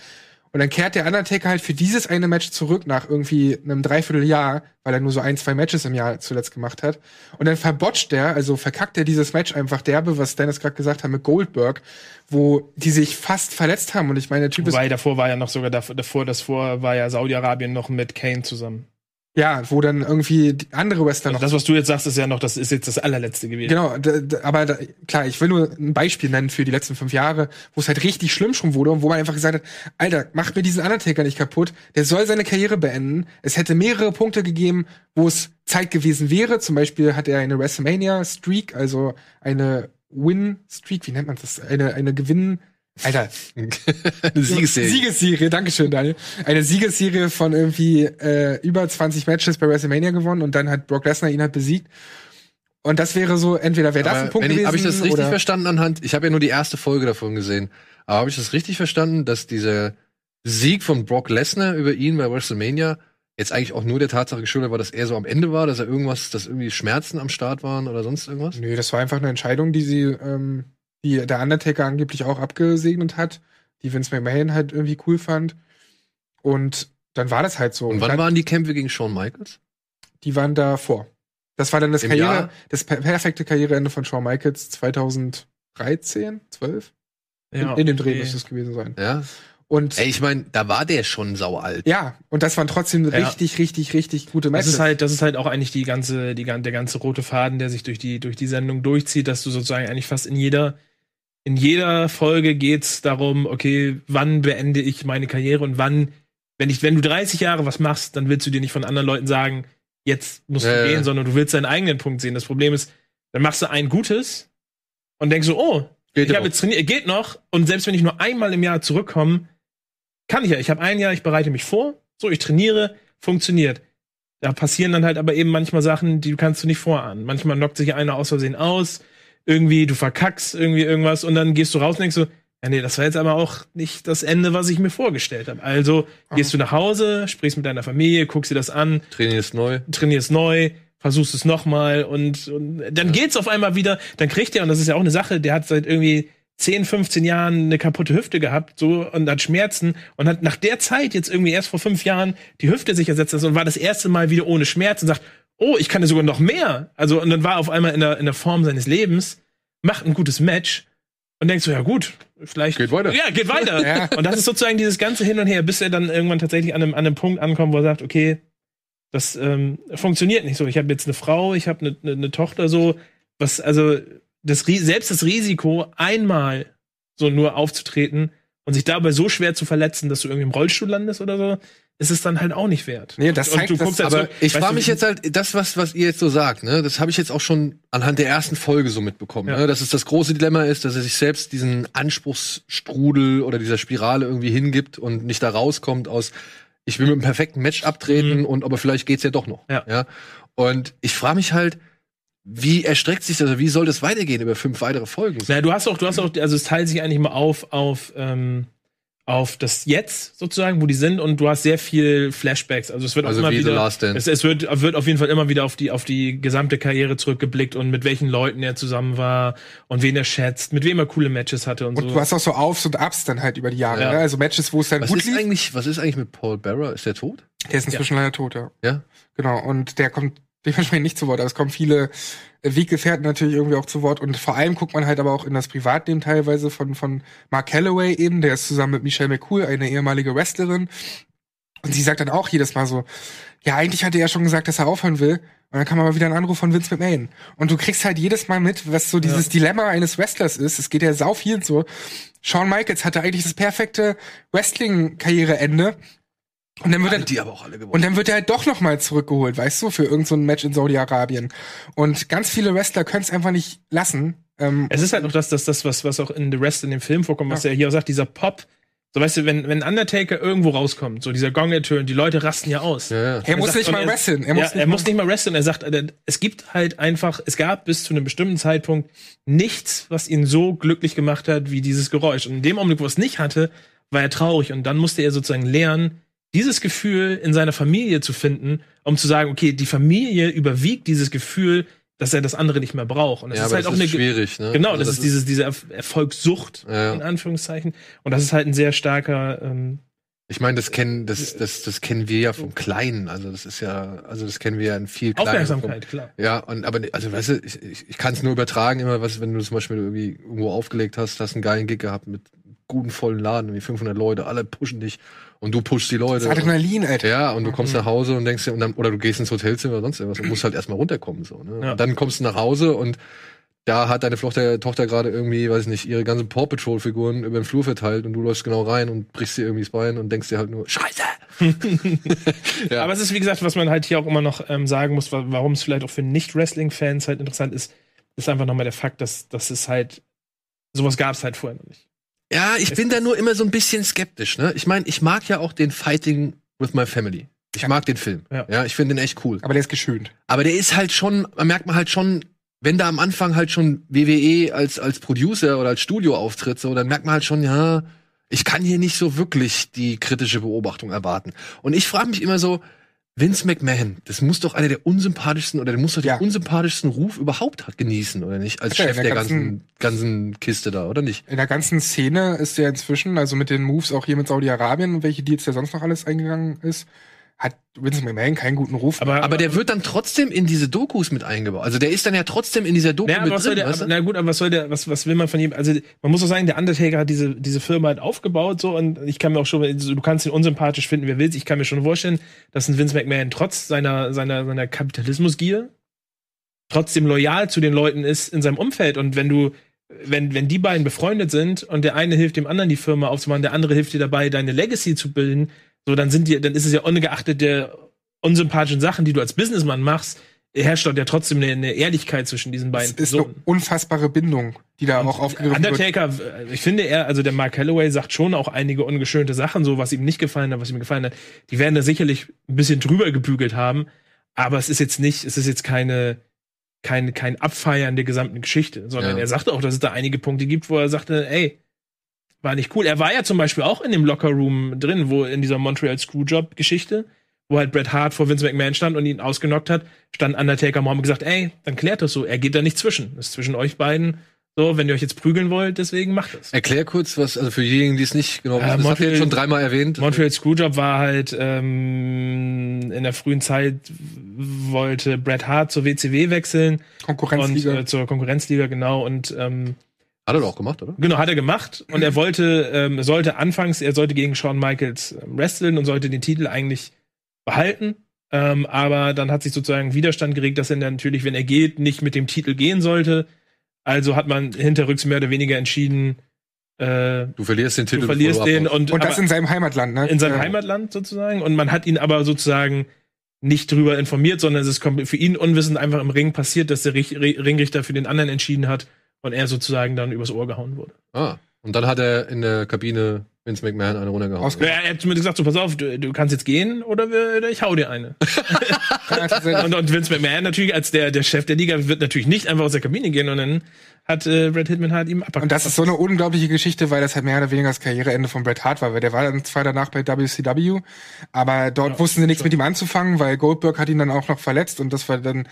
Und dann kehrt der Undertaker halt für dieses eine Match zurück nach irgendwie einem Dreivierteljahr, weil er nur so ein, zwei Matches im Jahr zuletzt gemacht hat. Und dann verbotscht er, also verkackt er dieses Match einfach derbe, was Dennis gerade gesagt hat mit Goldberg, wo die sich fast verletzt haben. Und ich meine, der Typ ist, Wobei davor war ja noch sogar davor, davor das vor war ja Saudi-Arabien noch mit Kane zusammen. Ja, wo dann irgendwie andere Wrestler Also noch das, was du jetzt sagst, ist ja noch, das ist jetzt das allerletzte gewesen. Genau, aber da, klar, ich will nur ein Beispiel nennen für die letzten fünf Jahre, wo es halt richtig schlimm schon wurde und wo man einfach gesagt hat, Alter, macht mir diesen Undertaker nicht kaputt, der soll seine Karriere beenden. Es hätte mehrere Punkte gegeben, wo es Zeit gewesen wäre. Zum Beispiel hat er eine WrestleMania-Streak, also eine Win-Streak, wie nennt man das? Eine, eine Gewinn... Alter, [LAUGHS] Eine Siegesserie. Siegesserie, Dankeschön, Daniel. Eine Siegesserie von irgendwie äh, über 20 Matches bei WrestleMania gewonnen und dann hat Brock Lesnar ihn halt besiegt. Und das wäre so, entweder wäre das ein Punkt ich, gewesen habe ich das richtig oder verstanden anhand? Ich habe ja nur die erste Folge davon gesehen. Aber habe ich das richtig verstanden, dass dieser Sieg von Brock Lesnar über ihn bei WrestleMania jetzt eigentlich auch nur der Tatsache geschuldet war, dass er so am Ende war, dass er irgendwas, dass irgendwie Schmerzen am Start waren oder sonst irgendwas? Nö, das war einfach eine Entscheidung, die sie, ähm, die der Undertaker angeblich auch abgesegnet hat, die Vince McMahon halt irgendwie cool fand. Und dann war das halt so. Und wann dann, waren die Kämpfe gegen Shawn Michaels? die waren da vor. Das war dann das Im Karriere, Jahr? das per perfekte Karriereende von Shawn Michaels 2013, 12? Ja, in, in dem Dreh okay. müsste es gewesen sein. Ja. Und Ey, ich meine, da war der schon saualt. ja, und das waren trotzdem Ja. richtig, richtig, richtig gute Das Matches. ist halt, das ist halt auch eigentlich die ganze, die, der ganze rote Faden, der sich durch die, durch die Sendung durchzieht, dass du sozusagen eigentlich fast in jeder, in jeder Folge geht's darum, okay, wann beende ich meine Karriere und wann, wenn ich, wenn du 30 Jahre was machst, dann willst du dir nicht von anderen Leuten sagen, jetzt musst Ja, du ja. gehen, sondern du willst deinen eigenen Punkt sehen. Das Problem ist, dann machst du ein Gutes und denkst so, oh, Geht ich ja habe jetzt trainiert, geht noch. Und selbst wenn ich nur einmal im Jahr zurückkomme, kann ich ja. Ich habe ein Jahr, ich bereite mich vor, so, ich trainiere, funktioniert. Da passieren dann halt aber eben manchmal Sachen, die kannst du nicht vorahnen. Manchmal knockt sich einer aus Versehen aus, irgendwie, du verkackst irgendwie irgendwas und dann gehst du raus und denkst so, ja, nee, das war jetzt aber auch nicht das Ende, was ich mir vorgestellt habe. Also gehst du nach Hause, sprichst mit deiner Familie, guckst dir das an, Training ist neu. trainierst neu, versuchst es nochmal und, und dann geht's auf einmal wieder, dann kriegt er, und das ist ja auch eine Sache, der hat seit irgendwie 10, 15 Jahren eine kaputte Hüfte gehabt, so, und hat Schmerzen und hat nach der Zeit jetzt irgendwie erst vor fünf Jahren die Hüfte sich ersetzt und war das erste Mal wieder ohne Schmerz und sagt, oh, ich kann ja sogar noch mehr. Also, und dann war er auf einmal in der, in der Form seines Lebens, macht ein gutes Match und denkt so, ja gut, vielleicht. Geht weiter. Ja, geht weiter. [LAUGHS] Ja. Und das ist sozusagen dieses ganze Hin und Her, bis er dann irgendwann tatsächlich an einem, an einem Punkt ankommt, wo er sagt, okay, das ähm, funktioniert nicht so. Ich habe jetzt eine Frau, ich habe eine, eine, eine Tochter, so was, also das selbst das Risiko, einmal so nur aufzutreten und sich dabei so schwer zu verletzen, dass du irgendwie im Rollstuhl landest oder so, ist es dann halt auch nicht wert. Nee, das und zeigt du das- guckst halt Aber so, ich frage mich jetzt halt, das, was, was ihr jetzt so sagt, ne, das habe ich jetzt auch schon anhand der ersten Folge so mitbekommen, Ja. ne, dass es das große Dilemma ist, dass er sich selbst diesen Anspruchsstrudel oder dieser Spirale irgendwie hingibt und nicht da rauskommt aus, ich will mit einem perfekten Match abtreten Mhm. und aber vielleicht geht's ja doch noch. Ja. Und ich frage mich halt, wie erstreckt sich das, also wie soll das weitergehen über fünf weitere Folgen? Na, du hast auch, du hast auch, also es teilt sich eigentlich immer auf, auf, ähm, auf das Jetzt sozusagen, wo die sind, und du hast sehr viel Flashbacks. Also es wird auch Also immer wie The wieder, es, es wird, wird auf jeden Fall immer wieder auf die, auf die gesamte Karriere zurückgeblickt und mit welchen Leuten er zusammen war und wen er schätzt, mit wem er coole Matches hatte und, Und so. du hast auch so Aufs und Ups dann halt über die Jahre. Ja. Ne? Also Matches, wo es dann Was gut ist lief. eigentlich, was ist eigentlich mit Paul Bearer? Ist der tot? Der ist inzwischen leider tot, ja. Ja. Genau. Und der kommt dementsprechend nicht zu Wort. Aber es kommen viele äh, Weggefährten natürlich irgendwie auch zu Wort. Und vor allem guckt man halt aber auch in das Privatleben teilweise von, von Mark Calloway eben. Der ist zusammen mit Michelle McCool, eine ehemalige Wrestlerin. Und sie sagt dann auch jedes Mal so, ja, eigentlich hatte er schon gesagt, dass er aufhören will. Und dann kam aber wieder ein Anruf von Vince McMahon. Und du kriegst halt jedes Mal mit, was so dieses Dilemma eines Wrestlers ist. Es geht ja sau viel so. Shawn Michaels hatte eigentlich das perfekte Wrestling-Karriereende. Und dann wird er, die aber auch alle gewonnen. und dann wird er halt doch noch mal zurückgeholt, weißt du, für irgendein so Match in Saudi-Arabien. Und ganz viele Wrestler können es einfach nicht lassen. Ähm, Es ist halt noch das, das, das was, was auch in The Rest in dem Film vorkommt, was er hier auch sagt, dieser Pop. So, weißt du, wenn, wenn Undertaker irgendwo rauskommt, so dieser Gong ertönt, die Leute rasten ja aus. ja, ja. er muss sagt- nicht mal wresteln. Er muss, ja, nicht, er mal, muss nicht mal wresteln. Er sagt, äh, es gibt halt einfach, es gab bis zu einem bestimmten Zeitpunkt nichts, was ihn so glücklich gemacht hat wie dieses Geräusch. Und in dem Augenblick, wo er es nicht hatte, war er traurig. Und dann musste er sozusagen lernen, dieses Gefühl in seiner Familie zu finden, um zu sagen, okay, die Familie überwiegt dieses Gefühl, dass er das andere nicht mehr braucht. Und das ja, ist halt das auch ist eine schwierig, ne? Genau, Also das, ist dieses, diese Erf- Erfolgssucht, Ja. in Anführungszeichen. Und das ist halt ein sehr starker, ähm, Ich meine, das kennen, das, das, das kennen wir ja vom Kleinen. Also das ist ja, also das kennen wir ja in viel kleinen. Aufmerksamkeit, klar. Ja, und aber also weißt du, ich, ich, ich kann es nur übertragen, immer was, wenn du zum Beispiel irgendwie irgendwo aufgelegt hast, hast einen geilen Gig gehabt mit guten vollen Laden, irgendwie 500 Leute, alle pushen dich und du pushst die Leute. das Adrenalin, Alter. Ja, und du kommst nach Hause und denkst dir, und dann, oder du gehst ins Hotelzimmer oder sonst irgendwas und musst halt erstmal runterkommen, so, ne? Ja. Und dann kommst du nach Hause und da hat deine Tochter, Tochter gerade irgendwie, weiß ich nicht, ihre ganzen Paw Patrol Figuren über den Flur verteilt und du läufst genau rein und brichst dir irgendwie das Bein und denkst dir halt nur, Scheiße! [LAUGHS] [LAUGHS] Ja. Aber es ist, wie gesagt, was man halt hier auch immer noch ähm, sagen muss, wa- warum es vielleicht auch für Nicht-Wrestling-Fans halt interessant ist, ist einfach nochmal der Fakt, dass, dass es halt, sowas gab es halt vorher noch nicht. Ja, ich bin da nur immer so ein bisschen skeptisch, ne? Ich meine, ich mag ja auch den Fighting with my family. Ich mag den Film. Ja. Ja, ich finde den echt cool. Aber der ist geschönt. Aber der ist halt schon, man merkt man halt schon, wenn da am Anfang halt schon WWE als, als Producer oder als Studio auftritt, so, dann merkt man halt schon, ja, ich kann hier nicht so wirklich die kritische Beobachtung erwarten. Und ich frage mich immer so, Vince McMahon, das muss doch einer der unsympathischsten oder der muss doch Ja. den unsympathischsten Ruf überhaupt hat genießen, oder nicht? Als Ja, Chef der der ganzen, ganzen Kiste da, oder nicht? In der ganzen Szene ist der inzwischen, also mit den Moves auch hier mit Saudi-Arabien und welche Deals der sonst noch alles eingegangen ist, hat Vince McMahon keinen guten Ruf. Aber, Aber der wird dann trotzdem in diese Dokus mit eingebaut. Also der ist dann ja trotzdem in dieser Doku Ja, aber mit was soll drin, der, weißt du? na gut, aber was soll der, was, was will man von ihm? Also, man muss auch sagen, der Undertaker hat diese, diese Firma halt aufgebaut, so, und ich kann mir auch schon, also, du kannst ihn unsympathisch finden, wer willst. Ich kann mir schon vorstellen, dass ein Vince McMahon trotz seiner, seiner, seiner Kapitalismusgier trotzdem loyal zu den Leuten ist in seinem Umfeld. Und wenn du, wenn, wenn die beiden befreundet sind und der eine hilft dem anderen die Firma aufzumachen, der andere hilft dir dabei, deine Legacy zu bilden, so, dann sind die, dann ist es ja ungeachtet der unsympathischen Sachen, die du als Businessman machst, herrscht dort ja trotzdem eine, eine Ehrlichkeit zwischen diesen es beiden ist eine unfassbare Bindung, die da auch aufgegriffen wird. Undertaker, äh, ich finde er, also der Mark Calloway sagt schon auch einige ungeschönte Sachen, so was ihm nicht gefallen hat, was ihm gefallen hat. Die werden da sicherlich ein bisschen drüber gebügelt haben, aber es ist jetzt nicht, es ist jetzt keine, kein, kein Abfeiern der gesamten Geschichte, sondern Ja. er sagte auch, dass es da einige Punkte gibt, wo er sagte, ey, war nicht cool. Er war ja zum Beispiel auch in dem Lockerroom drin, wo in dieser Montreal Screwjob-Geschichte, wo halt Bret Hart vor Vince McMahon stand und ihn ausgenockt hat, stand Undertaker Mohammed gesagt, ey, dann klärt das so. Er geht da nicht zwischen. Das ist zwischen euch beiden. So, wenn ihr euch jetzt prügeln wollt, deswegen macht das. Erklär kurz, was, also für diejenigen, die es nicht genau Äh, wissen, das habt ihr Montreal- jetzt schon dreimal erwähnt. Montreal Screwjob war halt ähm, in der frühen Zeit wollte Bret Hart zur WCW wechseln und Konkurrenzliga. äh, zur Konkurrenzliga genau und ähm, Hat er doch auch gemacht, oder? Genau, hat er gemacht. Und er wollte, ähm, sollte anfangs, er sollte gegen Shawn Michaels ähm, wresteln und sollte den Titel eigentlich behalten. Ähm, aber dann hat sich sozusagen Widerstand geregt, dass er dann natürlich, wenn er geht, nicht mit dem Titel gehen sollte. Also hat man hinterrücks mehr oder weniger entschieden, äh, Du verlierst den Titel. du verlierst den und, Und das aber in seinem Heimatland, ne? in seinem Äh, Heimatland sozusagen. Und man hat ihn aber sozusagen nicht drüber informiert, sondern es ist komplett für ihn unwissend einfach im Ring passiert, dass der Rich- Ri- Ringrichter für den anderen entschieden hat und er sozusagen dann übers Ohr gehauen wurde. Ah. Und dann hat er in der Kabine Vince McMahon eine runtergehauen. Ausge- Ja, er hat mir gesagt, so pass auf, du, du kannst jetzt gehen oder, wir, oder ich hau dir eine. Und, und Vince McMahon natürlich als der, der Chef der Liga wird natürlich nicht einfach aus der Kabine gehen und dann hat äh, Brad Hitman halt ihm ab. Und das ist so eine unglaubliche Geschichte, weil das halt mehr oder weniger das Karriereende von Bret Hart war, weil der war dann zwar danach bei WCW, aber dort Ja, wussten sie nichts schon. mit ihm anzufangen, weil Goldberg hat ihn dann auch noch verletzt und das war dann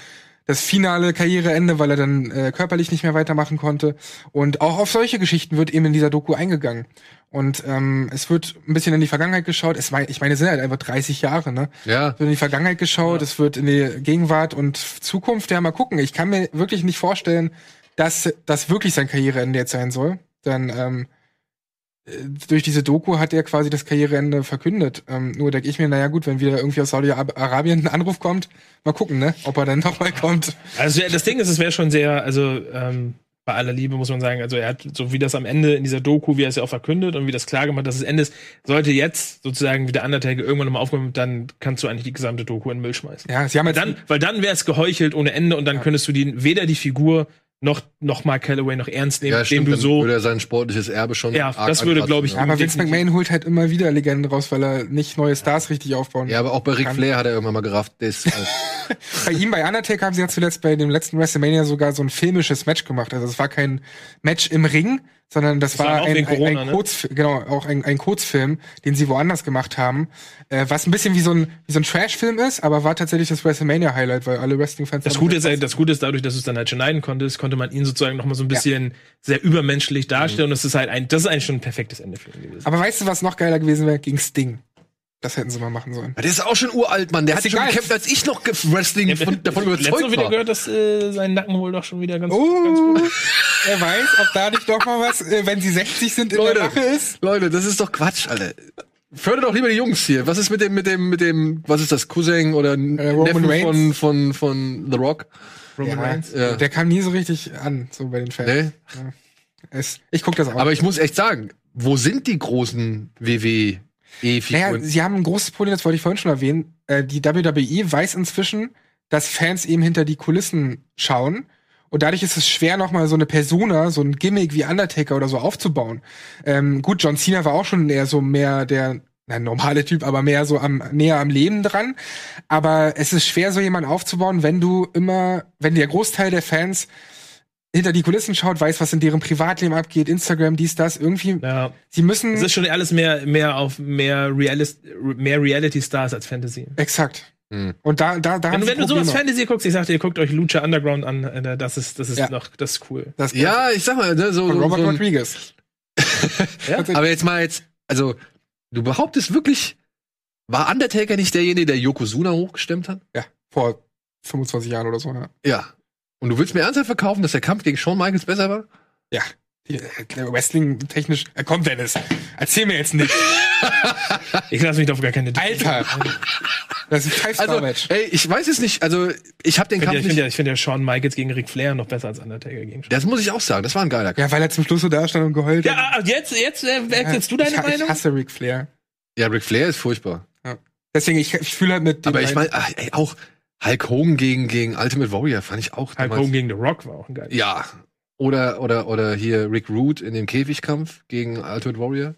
das finale Karriereende, weil er dann äh, körperlich nicht mehr weitermachen konnte. Und auch auf solche Geschichten wird eben in dieser Doku eingegangen. Und ähm, es wird ein bisschen in die Vergangenheit geschaut. Es war, ich meine, es sind halt einfach 30 Jahre, ne? Ja. Es wird in die Vergangenheit geschaut, es wird in die Gegenwart und Zukunft. Ja, mal gucken. Ich kann mir wirklich nicht vorstellen, dass das wirklich sein Karriereende jetzt sein soll. Denn ähm, durch diese Doku hat er quasi das Karriereende verkündet. Ähm, nur denke ich mir, naja gut, wenn wieder irgendwie aus Saudi-Arabien ein Anruf kommt, mal gucken, ne, ob er dann [LAUGHS] nochmal kommt. Also das Ding ist, es wäre schon sehr, also ähm, bei aller Liebe muss man sagen, also er hat, so wie das am Ende in dieser Doku, wie er es ja auch verkündet und wie das klar gemacht, dass es Ende ist, sollte jetzt sozusagen wie der Undertaker irgendwann nochmal aufkommen, dann kannst du eigentlich die gesamte Doku in den Müll schmeißen. Ja, sie haben jetzt Dann, weil dann wäre es geheuchelt ohne Ende und dann könntest du die, weder die Figur noch, noch mal Calloway noch ernst nehmen, Ja, dem stimmt, du dann so, würde er sein sportliches Erbe schon. Ja, arg das würde, ankratzen, glaub ich, Ja, aber Vince. McMahon holt halt immer wieder Legenden raus, weil er nicht neue Stars richtig aufbauen Ja, aber auch bei Ric. Flair hat er irgendwann mal gerafft, halt, [LAUGHS] Bei ihm, bei Undertaker, haben sie ja zuletzt bei dem letzten WrestleMania sogar so ein filmisches Match gemacht. Also es war kein Match im Ring, sondern das, war war auch ein, wegen ein, Corona, ein ne? Kurzfilm, genau, auch ein, ein Kurzfilm, den sie woanders gemacht haben, äh, was ein bisschen wie so ein, wie so ein Trash-Film ist, aber war tatsächlich das WrestleMania-Highlight, weil alle Wrestling-Fans Das Gute, ist, das Gute ist dadurch, dass du es dann halt schneiden konntest, konnte man ihn sozusagen noch mal so ein bisschen sehr übermenschlich darstellen und das ist halt ein, das ist eigentlich schon ein perfektes Ende für ihn gewesen. Aber weißt du, was noch geiler gewesen wäre? Gegen Sting. Das hätten sie mal machen sollen. der ist auch schon uralt, Mann. Der hat Ist schon gekämpft, als ich noch Wrestling von, davon Letztes überzeugt Mal wieder war. gehört, dass äh, sein Nacken wohl doch schon wieder ganz, ganz Oh, gut wer weiß, ob da nicht doch mal was, äh, wenn sie 60 sind, in Leute. der Mache ist. Leute, das ist doch Quatsch, Alter. Fördert doch lieber die Jungs hier. Was ist mit dem, mit dem, mit dem, was ist das, Cousin oder Äh, Roman Neffen Reigns? von, von, von The Rock? Roman Ja, Reigns. Ja. Der kam nie so richtig an, so bei den Fans. Nee? Es, ich guck das auch. Aber ich muss echt sagen, wo sind die großen naja, WWE-Figuren? sie haben ein großes Problem, das wollte ich vorhin schon erwähnen. Äh, die WWE weiß inzwischen, dass Fans eben hinter die Kulissen schauen. Und dadurch ist es schwer, nochmal so eine Persona, so ein Gimmick wie Undertaker oder so aufzubauen. Ähm, gut, John Cena war auch schon eher so mehr der, na, normale Typ, aber mehr so am, näher am Leben dran. Aber es ist schwer, so jemanden aufzubauen, wenn du immer, wenn der Großteil der Fans hinter die Kulissen schaut, weiß, was in deren Privatleben abgeht, Instagram, dies, das, irgendwie. Ja. Sie müssen. Es ist schon alles mehr, mehr auf mehr, Realist, mehr Reality Stars als Fantasy. Exakt. Hm. Und da, da, da Wenn, wenn du sowas. Fantasy guckst, ich sagte, ihr guckt euch Lucha Underground an, äh, das ist, das ist Ja. noch, das ist cool. Das Ja, ich sag mal, ne, so, von Robert so Rodriguez. [LAUGHS] Ja? aber jetzt mal jetzt, also, du behauptest wirklich, war Undertaker nicht derjenige, der Yokozuna hochgestemmt hat? Ja, vor 25 Jahren oder so. Ja. Ja. Und du willst mir ernsthaft verkaufen, dass der Kampf gegen Shawn Michaels besser war? ja. Die, äh, Wrestling technisch. Äh, komm, Dennis. Erzähl mir jetzt nicht. [LAUGHS] Ich lasse mich auf gar keine Alter. Das ist ein Also, Five-Star-Match. ey, ich weiß es nicht, also, ich habe den Ich Kampf ja, ich nicht, finde ja, ich finde ja Shawn Michaels gegen Ric Flair noch besser als Undertaker gegen Shawn. das muss ich auch sagen, das war ein geiler Kampf. ja, weil er zum Schluss so da stand und geheult Ja, hat. ah, jetzt, jetzt äh, wechselst du deine ich, Meinung? Ich hasse Ric Flair. Ja, Ric Flair ist furchtbar. Deswegen, ich, ich fühle halt mit dem Aber ich meine, ey, auch Hulk Hogan gegen, gegen Ultimate Warrior fand ich auch Hulk damals- Hogan gegen The Rock war auch ein geiler. Ja. Oder, oder, oder hier Rick Root in dem Käfigkampf gegen Ultimate Warrior.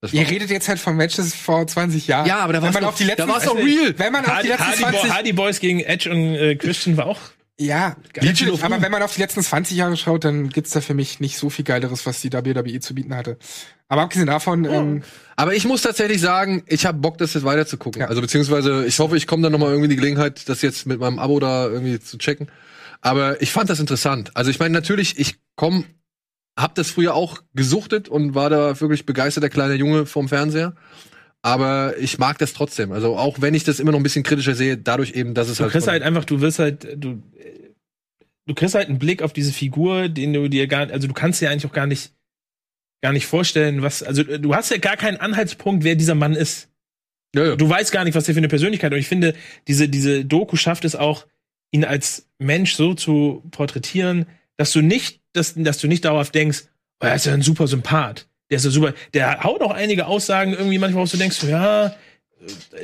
War Ihr redet jetzt halt von Matches vor 20 Jahren. ja, aber da auf die letzten, da war's du, real. wenn man auf die letzten Hardy, 20 Bo Hardy Boys gegen Edge und äh, Christian war auch. Ja, natürlich, aber wenn man auf die letzten 20 Jahre schaut, dann gibt's da für mich nicht so viel Geileres, was die WWE zu bieten hatte. Aber abgesehen davon, ähm, Aber ich muss tatsächlich sagen, ich habe Bock, das jetzt weiter zu gucken. Ja. Also beziehungsweise, ich hoffe, ich komme dann noch mal irgendwie in die Gelegenheit, das jetzt mit meinem Abo da irgendwie zu checken. Aber ich fand das interessant. Also ich meine, natürlich, ich komme, hab das früher auch gesuchtet und war da wirklich begeisterter kleiner Junge vom Fernseher. Aber ich mag das trotzdem. Also auch wenn ich das immer noch ein bisschen kritischer sehe, dadurch eben, dass es Du halt. kriegst von- halt einfach, du wirst halt, du, du kriegst halt einen Blick auf diese Figur, den du dir gar, also du kannst dir eigentlich auch gar nicht, gar nicht vorstellen, was, also du hast ja gar keinen Anhaltspunkt, wer dieser Mann ist. ja, ja. Du weißt gar nicht, was der für eine Persönlichkeit. Und ich finde, diese, diese Doku schafft es auch, ihn als Mensch so zu porträtieren, dass du nicht, dass, dass du nicht dauerhaft denkst, oh, er ist ja ein super Sympath. Der ist ja super, der haut auch einige Aussagen irgendwie manchmal, wo du denkst, ja,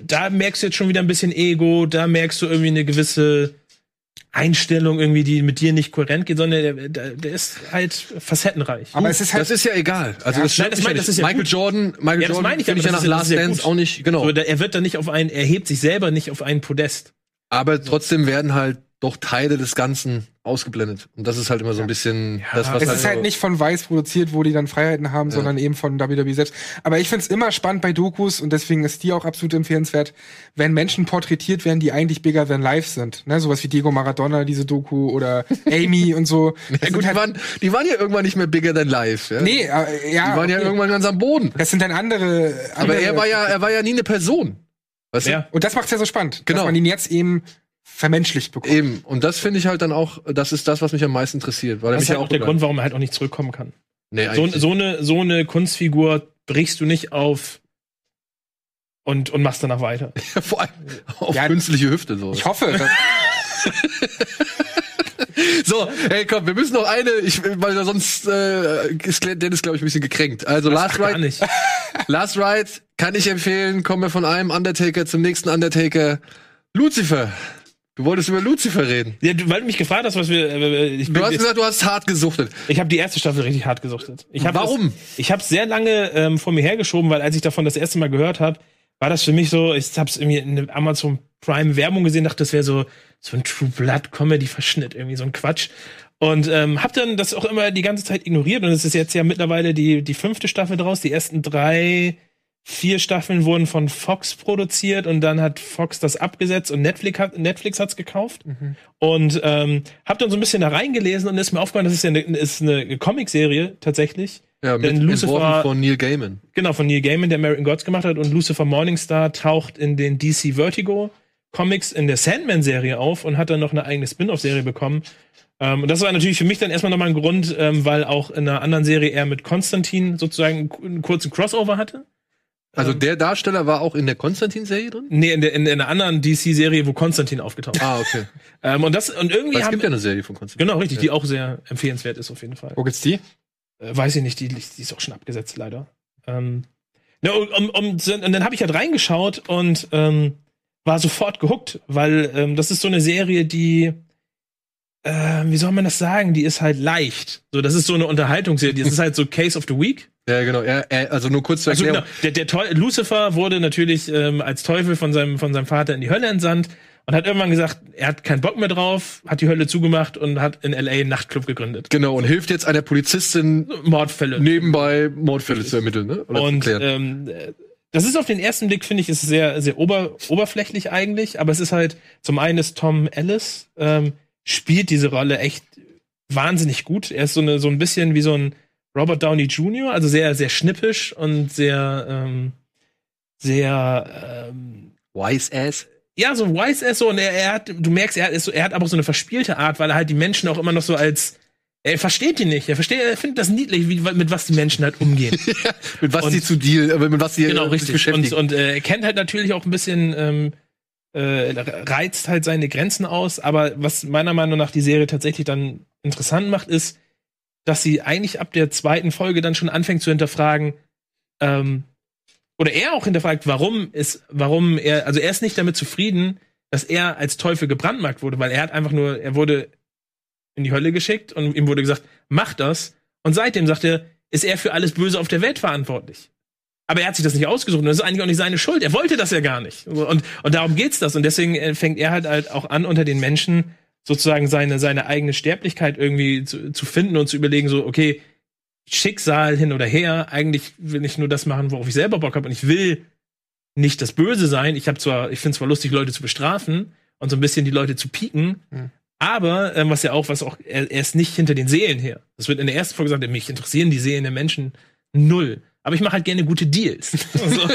da merkst du jetzt schon wieder ein bisschen Ego, da merkst du irgendwie eine gewisse Einstellung irgendwie, die mit dir nicht kohärent geht, sondern der, der, der ist halt facettenreich. aber es ist halt, das ist ja egal. Also Ja, das, nein, das mein- ja das nicht. ist ja Michael gut. Jordan, Michael Ja, das Jordan meine ich, ich ja das nach Last Dance auch nicht, genau. So, er wird da nicht auf einen, er hebt sich selber nicht auf einen Podest. Aber trotzdem werden halt doch Teile des Ganzen ausgeblendet. Und das ist halt immer so ein bisschen das, was es halt ist halt nicht von Weiß produziert, wo die dann Freiheiten haben, Ja. sondern eben von WWE selbst. Aber ich find's immer spannend bei Dokus und deswegen ist die auch absolut empfehlenswert, wenn Menschen porträtiert werden, die eigentlich bigger than life sind. Ne, sowas wie Diego Maradona, diese Doku oder [LAUGHS] Amy und so. Ja, gut, sind die, halt- waren, die waren ja irgendwann nicht mehr bigger than life. Ja? nee, äh, ja, die waren ja okay. irgendwann ganz am Boden. Das sind dann andere. Aber andere er war ja, er war ja nie eine Person. Weißt Ja. Und das macht's ja so spannend, Genau. dass man ihn jetzt eben vermenschlicht du? bekommt. Eben. Und das finde ich halt dann auch, das ist das, was mich am meisten interessiert. Weil er Das ist halt ja auch der begleitet. Grund, warum er halt auch nicht zurückkommen kann. Nee, So, so, eine, so eine Kunstfigur brichst du nicht auf und, und machst danach weiter. [LAUGHS] Vor allem auf Ja, künstliche Hüfte so. Ich hoffe, [LAUGHS] [LAUGHS] So, hey, komm, wir müssen noch eine, ich, weil sonst äh, ist Dennis, glaube ich, ein bisschen gekränkt. Also Last Gar Ride, nicht. [LAUGHS] Last Ride kann ich empfehlen. Kommen wir von einem Undertaker zum nächsten Undertaker. Lucifer. Du wolltest über Lucifer reden. Ja, du, weil du mich gefragt hast, was wir. Äh, ich Du hast gesagt, du hast hart gesuchtet. Ich habe die erste Staffel richtig hart gesuchtet. Ich hab Warum? Das, ich habe sehr lange ähm, vor mir hergeschoben, weil als ich davon das erste Mal gehört habe, war das für mich so, ich habe es irgendwie in der Amazon Prime Werbung gesehen, dachte, das wäre so so ein True Blood Comedy Verschnitt, irgendwie so ein Quatsch. Und ähm, habe dann das auch immer die ganze Zeit ignoriert und es ist jetzt ja mittlerweile die die fünfte Staffel draus. Die ersten drei vier Staffeln wurden von Fox produziert und dann hat Fox das abgesetzt und Netflix hat Netflix hat's gekauft und ähm, habe dann so ein bisschen da reingelesen und ist mir aufgefallen, das ist ja eine, ist eine Comicserie tatsächlich. Ja, mit Denn Lucifer- entworfen von Neil Gaiman. Genau, von Neil Gaiman, der American Gods gemacht hat. Und Lucifer Morningstar taucht in den DC Vertigo Comics in der Sandman-Serie auf und hat dann noch eine eigene Spin-off-Serie bekommen. Ähm, und das war natürlich für mich dann erstmal nochmal ein Grund, ähm, weil auch in einer anderen Serie er mit Konstantin sozusagen einen, kurzen Crossover hatte. Also Ähm. der Darsteller war auch in der Konstantin-Serie drin? Nee, in, der, in, in einer anderen DC-Serie, wo Konstantin aufgetaucht ist. Ah, okay. Ähm, und das, und irgendwie Weil es haben, gibt ja eine Serie von Konstantin. genau, richtig, die auch sehr empfehlenswert ist auf jeden Fall. wo gibt's die? Äh, weiß ich nicht, die, die ist auch schon abgesetzt, leider. Ähm, ja, und, um, um, und dann habe ich halt reingeschaut und ähm, war sofort gehuckt, weil ähm, das ist so eine Serie, die, äh, wie soll man das sagen, die ist halt leicht. So, das ist so eine Unterhaltungsserie. Das ist halt so [LAUGHS] Case of the Week. Ja, genau. Er, er, also nur kurz zur Also Erklärung. genau, der, der Teu Lucifer wurde natürlich ähm, als Teufel von seinem, von seinem Vater in die Hölle entsandt und hat irgendwann gesagt, er hat keinen Bock mehr drauf, hat die Hölle zugemacht und hat in L.A. einen Nachtclub gegründet. Genau, und hilft jetzt einer Polizistin Mordfälle. nebenbei Mordfälle zu ermitteln, ne? Oder Und ähm, äh, das ist auf den ersten Blick, finde ich, ist sehr, sehr ober, oberflächlich eigentlich, aber es ist halt, zum einen ist Tom Ellis, ähm, spielt diese Rolle echt wahnsinnig gut. Er ist so, eine, so ein bisschen wie so ein Robert Downey Jr., also sehr, sehr schnippisch und sehr, ähm, sehr, ähm, Wise Ass. Ja, so wise ass so und er, er hat, du merkst, er hat, ist so, er hat aber so eine verspielte Art, weil er halt die Menschen auch immer noch so als, er versteht die nicht, er versteht, er findet das niedlich, wie, mit was die Menschen halt umgehen. [LAUGHS] Mit was Und- die zu deal, äh, mit was die genau, äh, richtig. Und, beschäftigen. und äh, er kennt halt natürlich auch ein bisschen, ähm, äh, reizt halt seine Grenzen aus, aber was meiner Meinung nach die Serie tatsächlich dann interessant macht, ist, dass sie eigentlich ab der zweiten Folge dann schon anfängt zu hinterfragen, ähm, oder er auch hinterfragt, warum ist, warum er, also er ist nicht damit zufrieden, dass er als Teufel gebrandmarkt wurde, weil er hat einfach nur, er wurde in die Hölle geschickt und ihm wurde gesagt, mach das. Und seitdem sagt er, ist er für alles Böse auf der Welt verantwortlich. Aber er hat sich das nicht ausgesucht und das ist eigentlich auch nicht seine Schuld. Er wollte das ja gar nicht. Und, und darum geht's das. Und deswegen äh, fängt er halt, halt auch an, unter den Menschen sozusagen seine, seine eigene Sterblichkeit irgendwie zu, zu finden und zu überlegen, so, okay, Schicksal hin oder her, eigentlich will ich nur das machen, worauf ich selber Bock habe. Und ich will nicht das Böse sein. Ich habe zwar, ich finde zwar lustig, Leute zu bestrafen und so ein bisschen die Leute zu pieken, Hm. aber ähm, was ja auch, was auch, er, er ist nicht hinter den Seelen her. Das wird in der ersten Folge gesagt, mich interessieren die Seelen der Menschen null. Aber ich mache halt gerne gute Deals. [LAUGHS] so.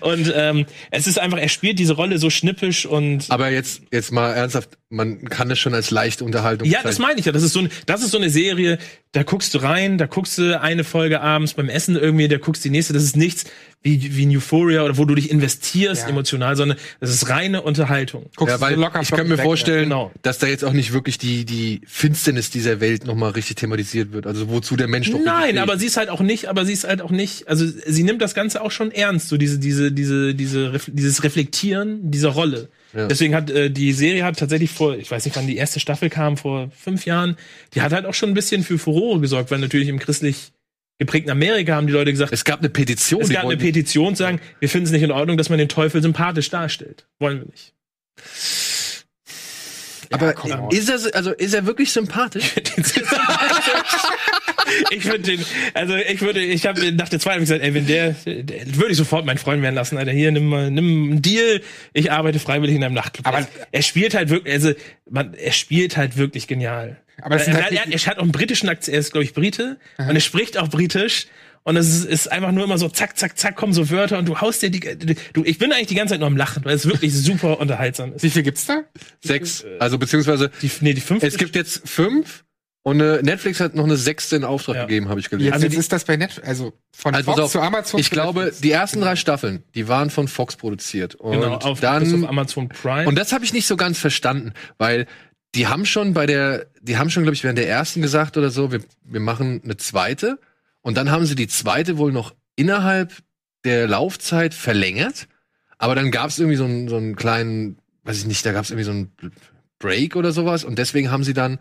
Und ähm, es ist einfach, er spielt diese Rolle so schnippisch und Aber jetzt, jetzt mal ernsthaft, man kann das schon als leichte Unterhaltung ja, das meine ich ja. Das ist so, ein, das ist so eine Serie, da guckst du rein, da guckst du eine Folge abends beim Essen irgendwie, da guckst die nächste. Das ist nichts wie, wie ein Euphoria oder wo du dich investierst Ja. emotional, sondern das ist reine Unterhaltung. Guckst Ja, du weil so locker ich kann mir weg, vorstellen, Genau. dass da jetzt auch nicht wirklich die, die Finsternis dieser Welt nochmal richtig thematisiert wird. Also wozu der Mensch noch Nein, aber sie ist halt auch nicht, aber sie ist halt auch nicht, also sie nimmt das Ganze auch schon ernst, so diese, diese, diese, diese, dieses Reflektieren dieser Rolle. Ja. Deswegen hat äh, die Serie hat tatsächlich vor, ich weiß nicht, wann die erste Staffel kam, vor fünf Jahren, die hat halt auch schon ein bisschen für Furore gesorgt, weil natürlich im christlich geprägten Amerika haben die Leute gesagt, Es gab eine Petition. es die gab eine Petition, sagen, wir finden es nicht in Ordnung, dass man den Teufel sympathisch darstellt. Wollen wir nicht. aber komm on. ist er, also ist er wirklich sympathisch? [LAUGHS] ich finde den, also ich würde, ich habe nach der zweiten gesagt, ey, wenn der, der würde ich sofort mein Freund werden lassen, Alter. Hier, nimm mal, nimm einen Deal. Ich arbeite freiwillig in einem Nachtclub. Aber- er, er spielt halt wirklich, also man, er spielt halt wirklich genial. Aber das er, sind er, halt er, er hat auch einen britischen Akzent, er ist, glaube ich, Brite. Und er spricht auch britisch. Und es ist, ist einfach nur immer so zack, zack, zack, kommen so Wörter und du haust dir die, du, ich bin eigentlich die ganze Zeit nur am Lachen, weil es wirklich [LAUGHS] super unterhaltsam ist. Wie viel gibt's da? Sechs. Also beziehungsweise Die, nee, die fünfte es gibt jetzt fünf Und äh, Netflix hat noch eine sechste in Auftrag Ja. gegeben, habe ich gelesen. Jetzt, Also jetzt ist das bei Netflix, also von Also Fox auf, zu Amazon. ich zu glaube, Netflix. die ersten drei Staffeln, die waren von Fox produziert. Und Genau, auf, bis dann auf Amazon Prime. Und das habe ich nicht so ganz verstanden, weil die haben schon bei der, die haben schon, glaube ich, während der ersten gesagt oder so, wir, wir machen eine zweite. Und dann haben sie die zweite wohl noch innerhalb der Laufzeit verlängert. Aber dann gab es irgendwie so einen, so einen kleinen, weiß ich nicht, da gab es irgendwie so einen Break oder sowas. Und deswegen haben sie dann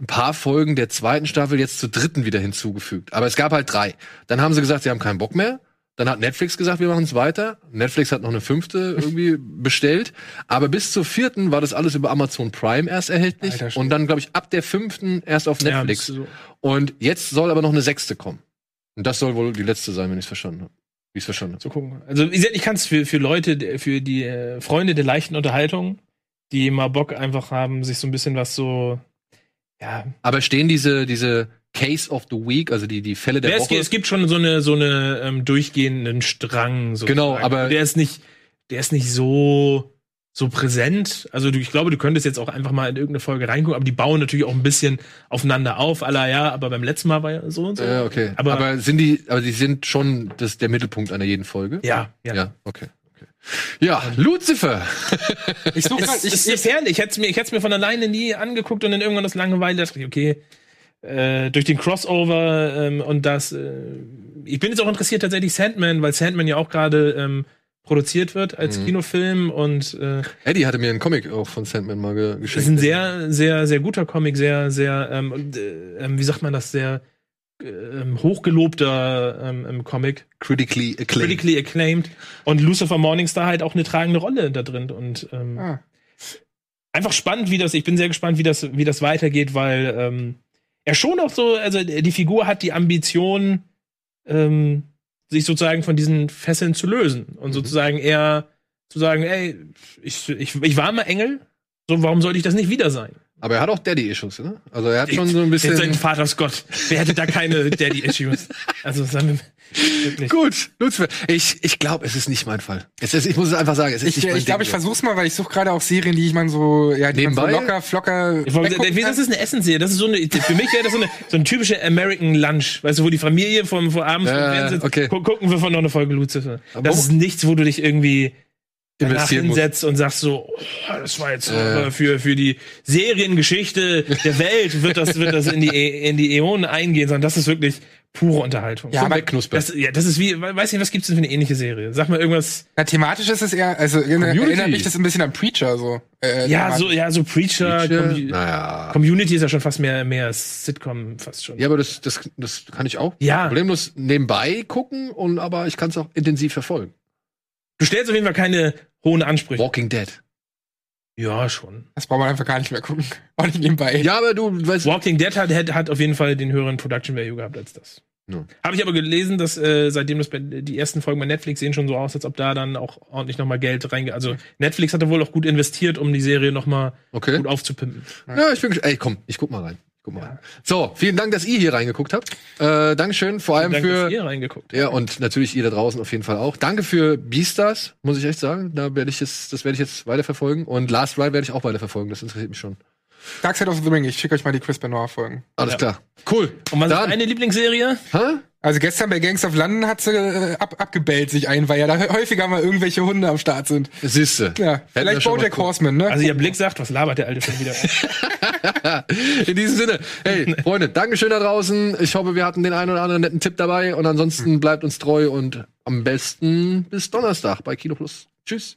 ein paar Folgen der zweiten Staffel jetzt zur dritten wieder hinzugefügt. Aber es gab halt drei. Dann haben sie gesagt, sie haben keinen Bock mehr. Dann hat Netflix gesagt, wir machen es weiter. Netflix hat noch eine fünfte irgendwie [LAUGHS] bestellt. Aber bis zur vierten war das alles über Amazon Prime erst erhältlich. Alter und dann, glaube ich, ab der fünften erst auf Ja, Netflix. du so. und jetzt soll aber noch eine sechste kommen. Und das soll wohl die letzte sein, wenn ich es verstanden habe. Wie ich es verstanden habe. zu gucken. Also wie gesagt, ich kann es für, für Leute, für die äh, Freunde der leichten Unterhaltung, die mal Bock einfach haben, sich so ein bisschen was so, ja, Aber stehen diese, diese Case of the Week, also die, die Fälle der Ja, es, Woche? gibt- es gibt schon so eine so eine ähm, durchgehenden Strang. Sozusagen. Genau, aber- der ist nicht, der ist nicht so so präsent. Also du, ich glaube, du könntest jetzt auch einfach mal in irgendeine Folge reingucken, aber die bauen natürlich auch ein bisschen aufeinander auf. Aller ja, aber beim letzten Mal war ja so und so. Ja, okay. Aber, Aber, sind die, aber die sind schon das, der Mittelpunkt einer jeden Folge? ja, ja. Ja, okay. okay. Ja, Lucifer. ich suche [LAUGHS] ich, ist ich, gefährlich. Ich hätte es mir, ich hätt's mir von alleine nie angeguckt und dann irgendwann das Langeweile dachte ich, okay, äh, durch den Crossover ähm, und das, äh, ich bin jetzt auch interessiert tatsächlich Sandman, weil Sandman ja auch gerade ähm, produziert wird als Mhm. Kinofilm und äh, Eddie hatte mir einen Comic auch von Sandman mal ge es geschenkt. ist ein sehr, sehr, sehr guter Comic, sehr, sehr, ähm, äh, ähm, wie sagt man das, sehr äh, ähm, hochgelobter ähm, ähm, Comic, critically acclaimed. critically acclaimed und Lucifer Morningstar halt auch eine tragende Rolle da drin und ähm, ah, einfach spannend, wie das, ich bin sehr gespannt, wie das, wie das weitergeht, weil ähm, er schon auch so, also die Figur hat die Ambition, ähm, sich sozusagen von diesen Fesseln zu lösen und Mhm. sozusagen eher zu sagen, ey, ich, ich, ich war mal Engel, so warum sollte ich das nicht wieder sein? Aber er hat auch Daddy-Issues, ne? Also er hat schon so ein Jetzt sein bisschen. Vater Gott. Wer hätte da keine [LAUGHS] Daddy-Issues? Also sagen wir wirklich. Gut, Lucifer. Ich, ich glaube, es ist nicht mein Fall. Es ist, ich muss es einfach sagen, es ist ich, nicht mein ich glaube, ich versuch's mal, weil ich suche gerade auch Serien, die ich man so, ja, die man so Nebenbei? locker, flocker. Ich Das ist eine Essensserie. Das ist so eine, für mich wäre das so eine, so ein typischer American Lunch. Weißt du, wo die Familie vom, vom abends Ja, vom Fernsehen okay. gu gucken wir von noch eine Folge Lucifer. Aber Das ist nichts, wo du dich irgendwie danach Investieren muss. hinsetzt und sagst so, oh, das war jetzt Äh. aber für, für die Seriengeschichte der Welt wird das, wird das in die, in die Äonen eingehen, sondern das ist wirklich pure Unterhaltung. Ja, aber das, ja, das ist wie, weiß nicht, was gibt's denn für eine ähnliche Serie? Sag mal irgendwas. Na, thematisch ist es eher, also erinnert Community. mich das ein bisschen an Preacher, so. Äh, Ja, thematisch. so, ja, so Preacher, Feature? Commu Naja. Community ist ja schon fast mehr, mehr Sitcom fast schon. Ja, aber das, das, das kann ich auch Ja. problemlos nebenbei gucken und aber ich kann es auch intensiv verfolgen. Du stellst auf jeden Fall keine hohen Ansprüche. Walking Dead. Ja, schon. Das braucht man einfach gar nicht mehr gucken. [LAUGHS] Auch nicht nebenbei. Ja, aber du weißt. Walking Dead hat, hat, hat auf jeden Fall den höheren Production Value gehabt als das. Ja. Habe ich aber gelesen, dass äh, seitdem das bei, die ersten Folgen bei Netflix sehen schon so aus, als ob da dann auch ordentlich nochmal Geld reingeht. Also Netflix hatte wohl auch gut investiert, um die Serie nochmal Okay. gut aufzupimpen. Ja, ich bin Ey, komm, ich guck mal rein. Guck mal Ja. So, vielen Dank, dass ihr hier reingeguckt habt. Äh, Dankeschön, vor allem Danke, für. dass ihr reingeguckt. Ja, und natürlich ihr da draußen auf jeden Fall auch. Danke für Beastars, muss ich echt sagen. Da werde ich jetzt, das werde ich jetzt weiterverfolgen. Und Last Ride werde ich auch weiterverfolgen. Das interessiert mich schon. Dark Side of the Ring, ich schicke euch mal die Chris Benoit Folgen. Alles Ja. klar. Cool. Und was Dann- ist deine Lieblingsserie? Hä? Also gestern bei Gangs of London hat sie äh, ab, abgebellt sich ein, weil ja da häufiger mal irgendwelche Hunde am Start sind. Siehste. Ja, vielleicht Bojack. Horseman, ne? Also ihr Blick sagt, was labert der Alte schon wieder? [LAUGHS] In diesem Sinne, hey, Freunde, Dankeschön da draußen. Ich hoffe, wir hatten den einen oder anderen netten Tipp dabei. Und ansonsten bleibt uns treu und am besten bis Donnerstag bei Kino Plus. Tschüss.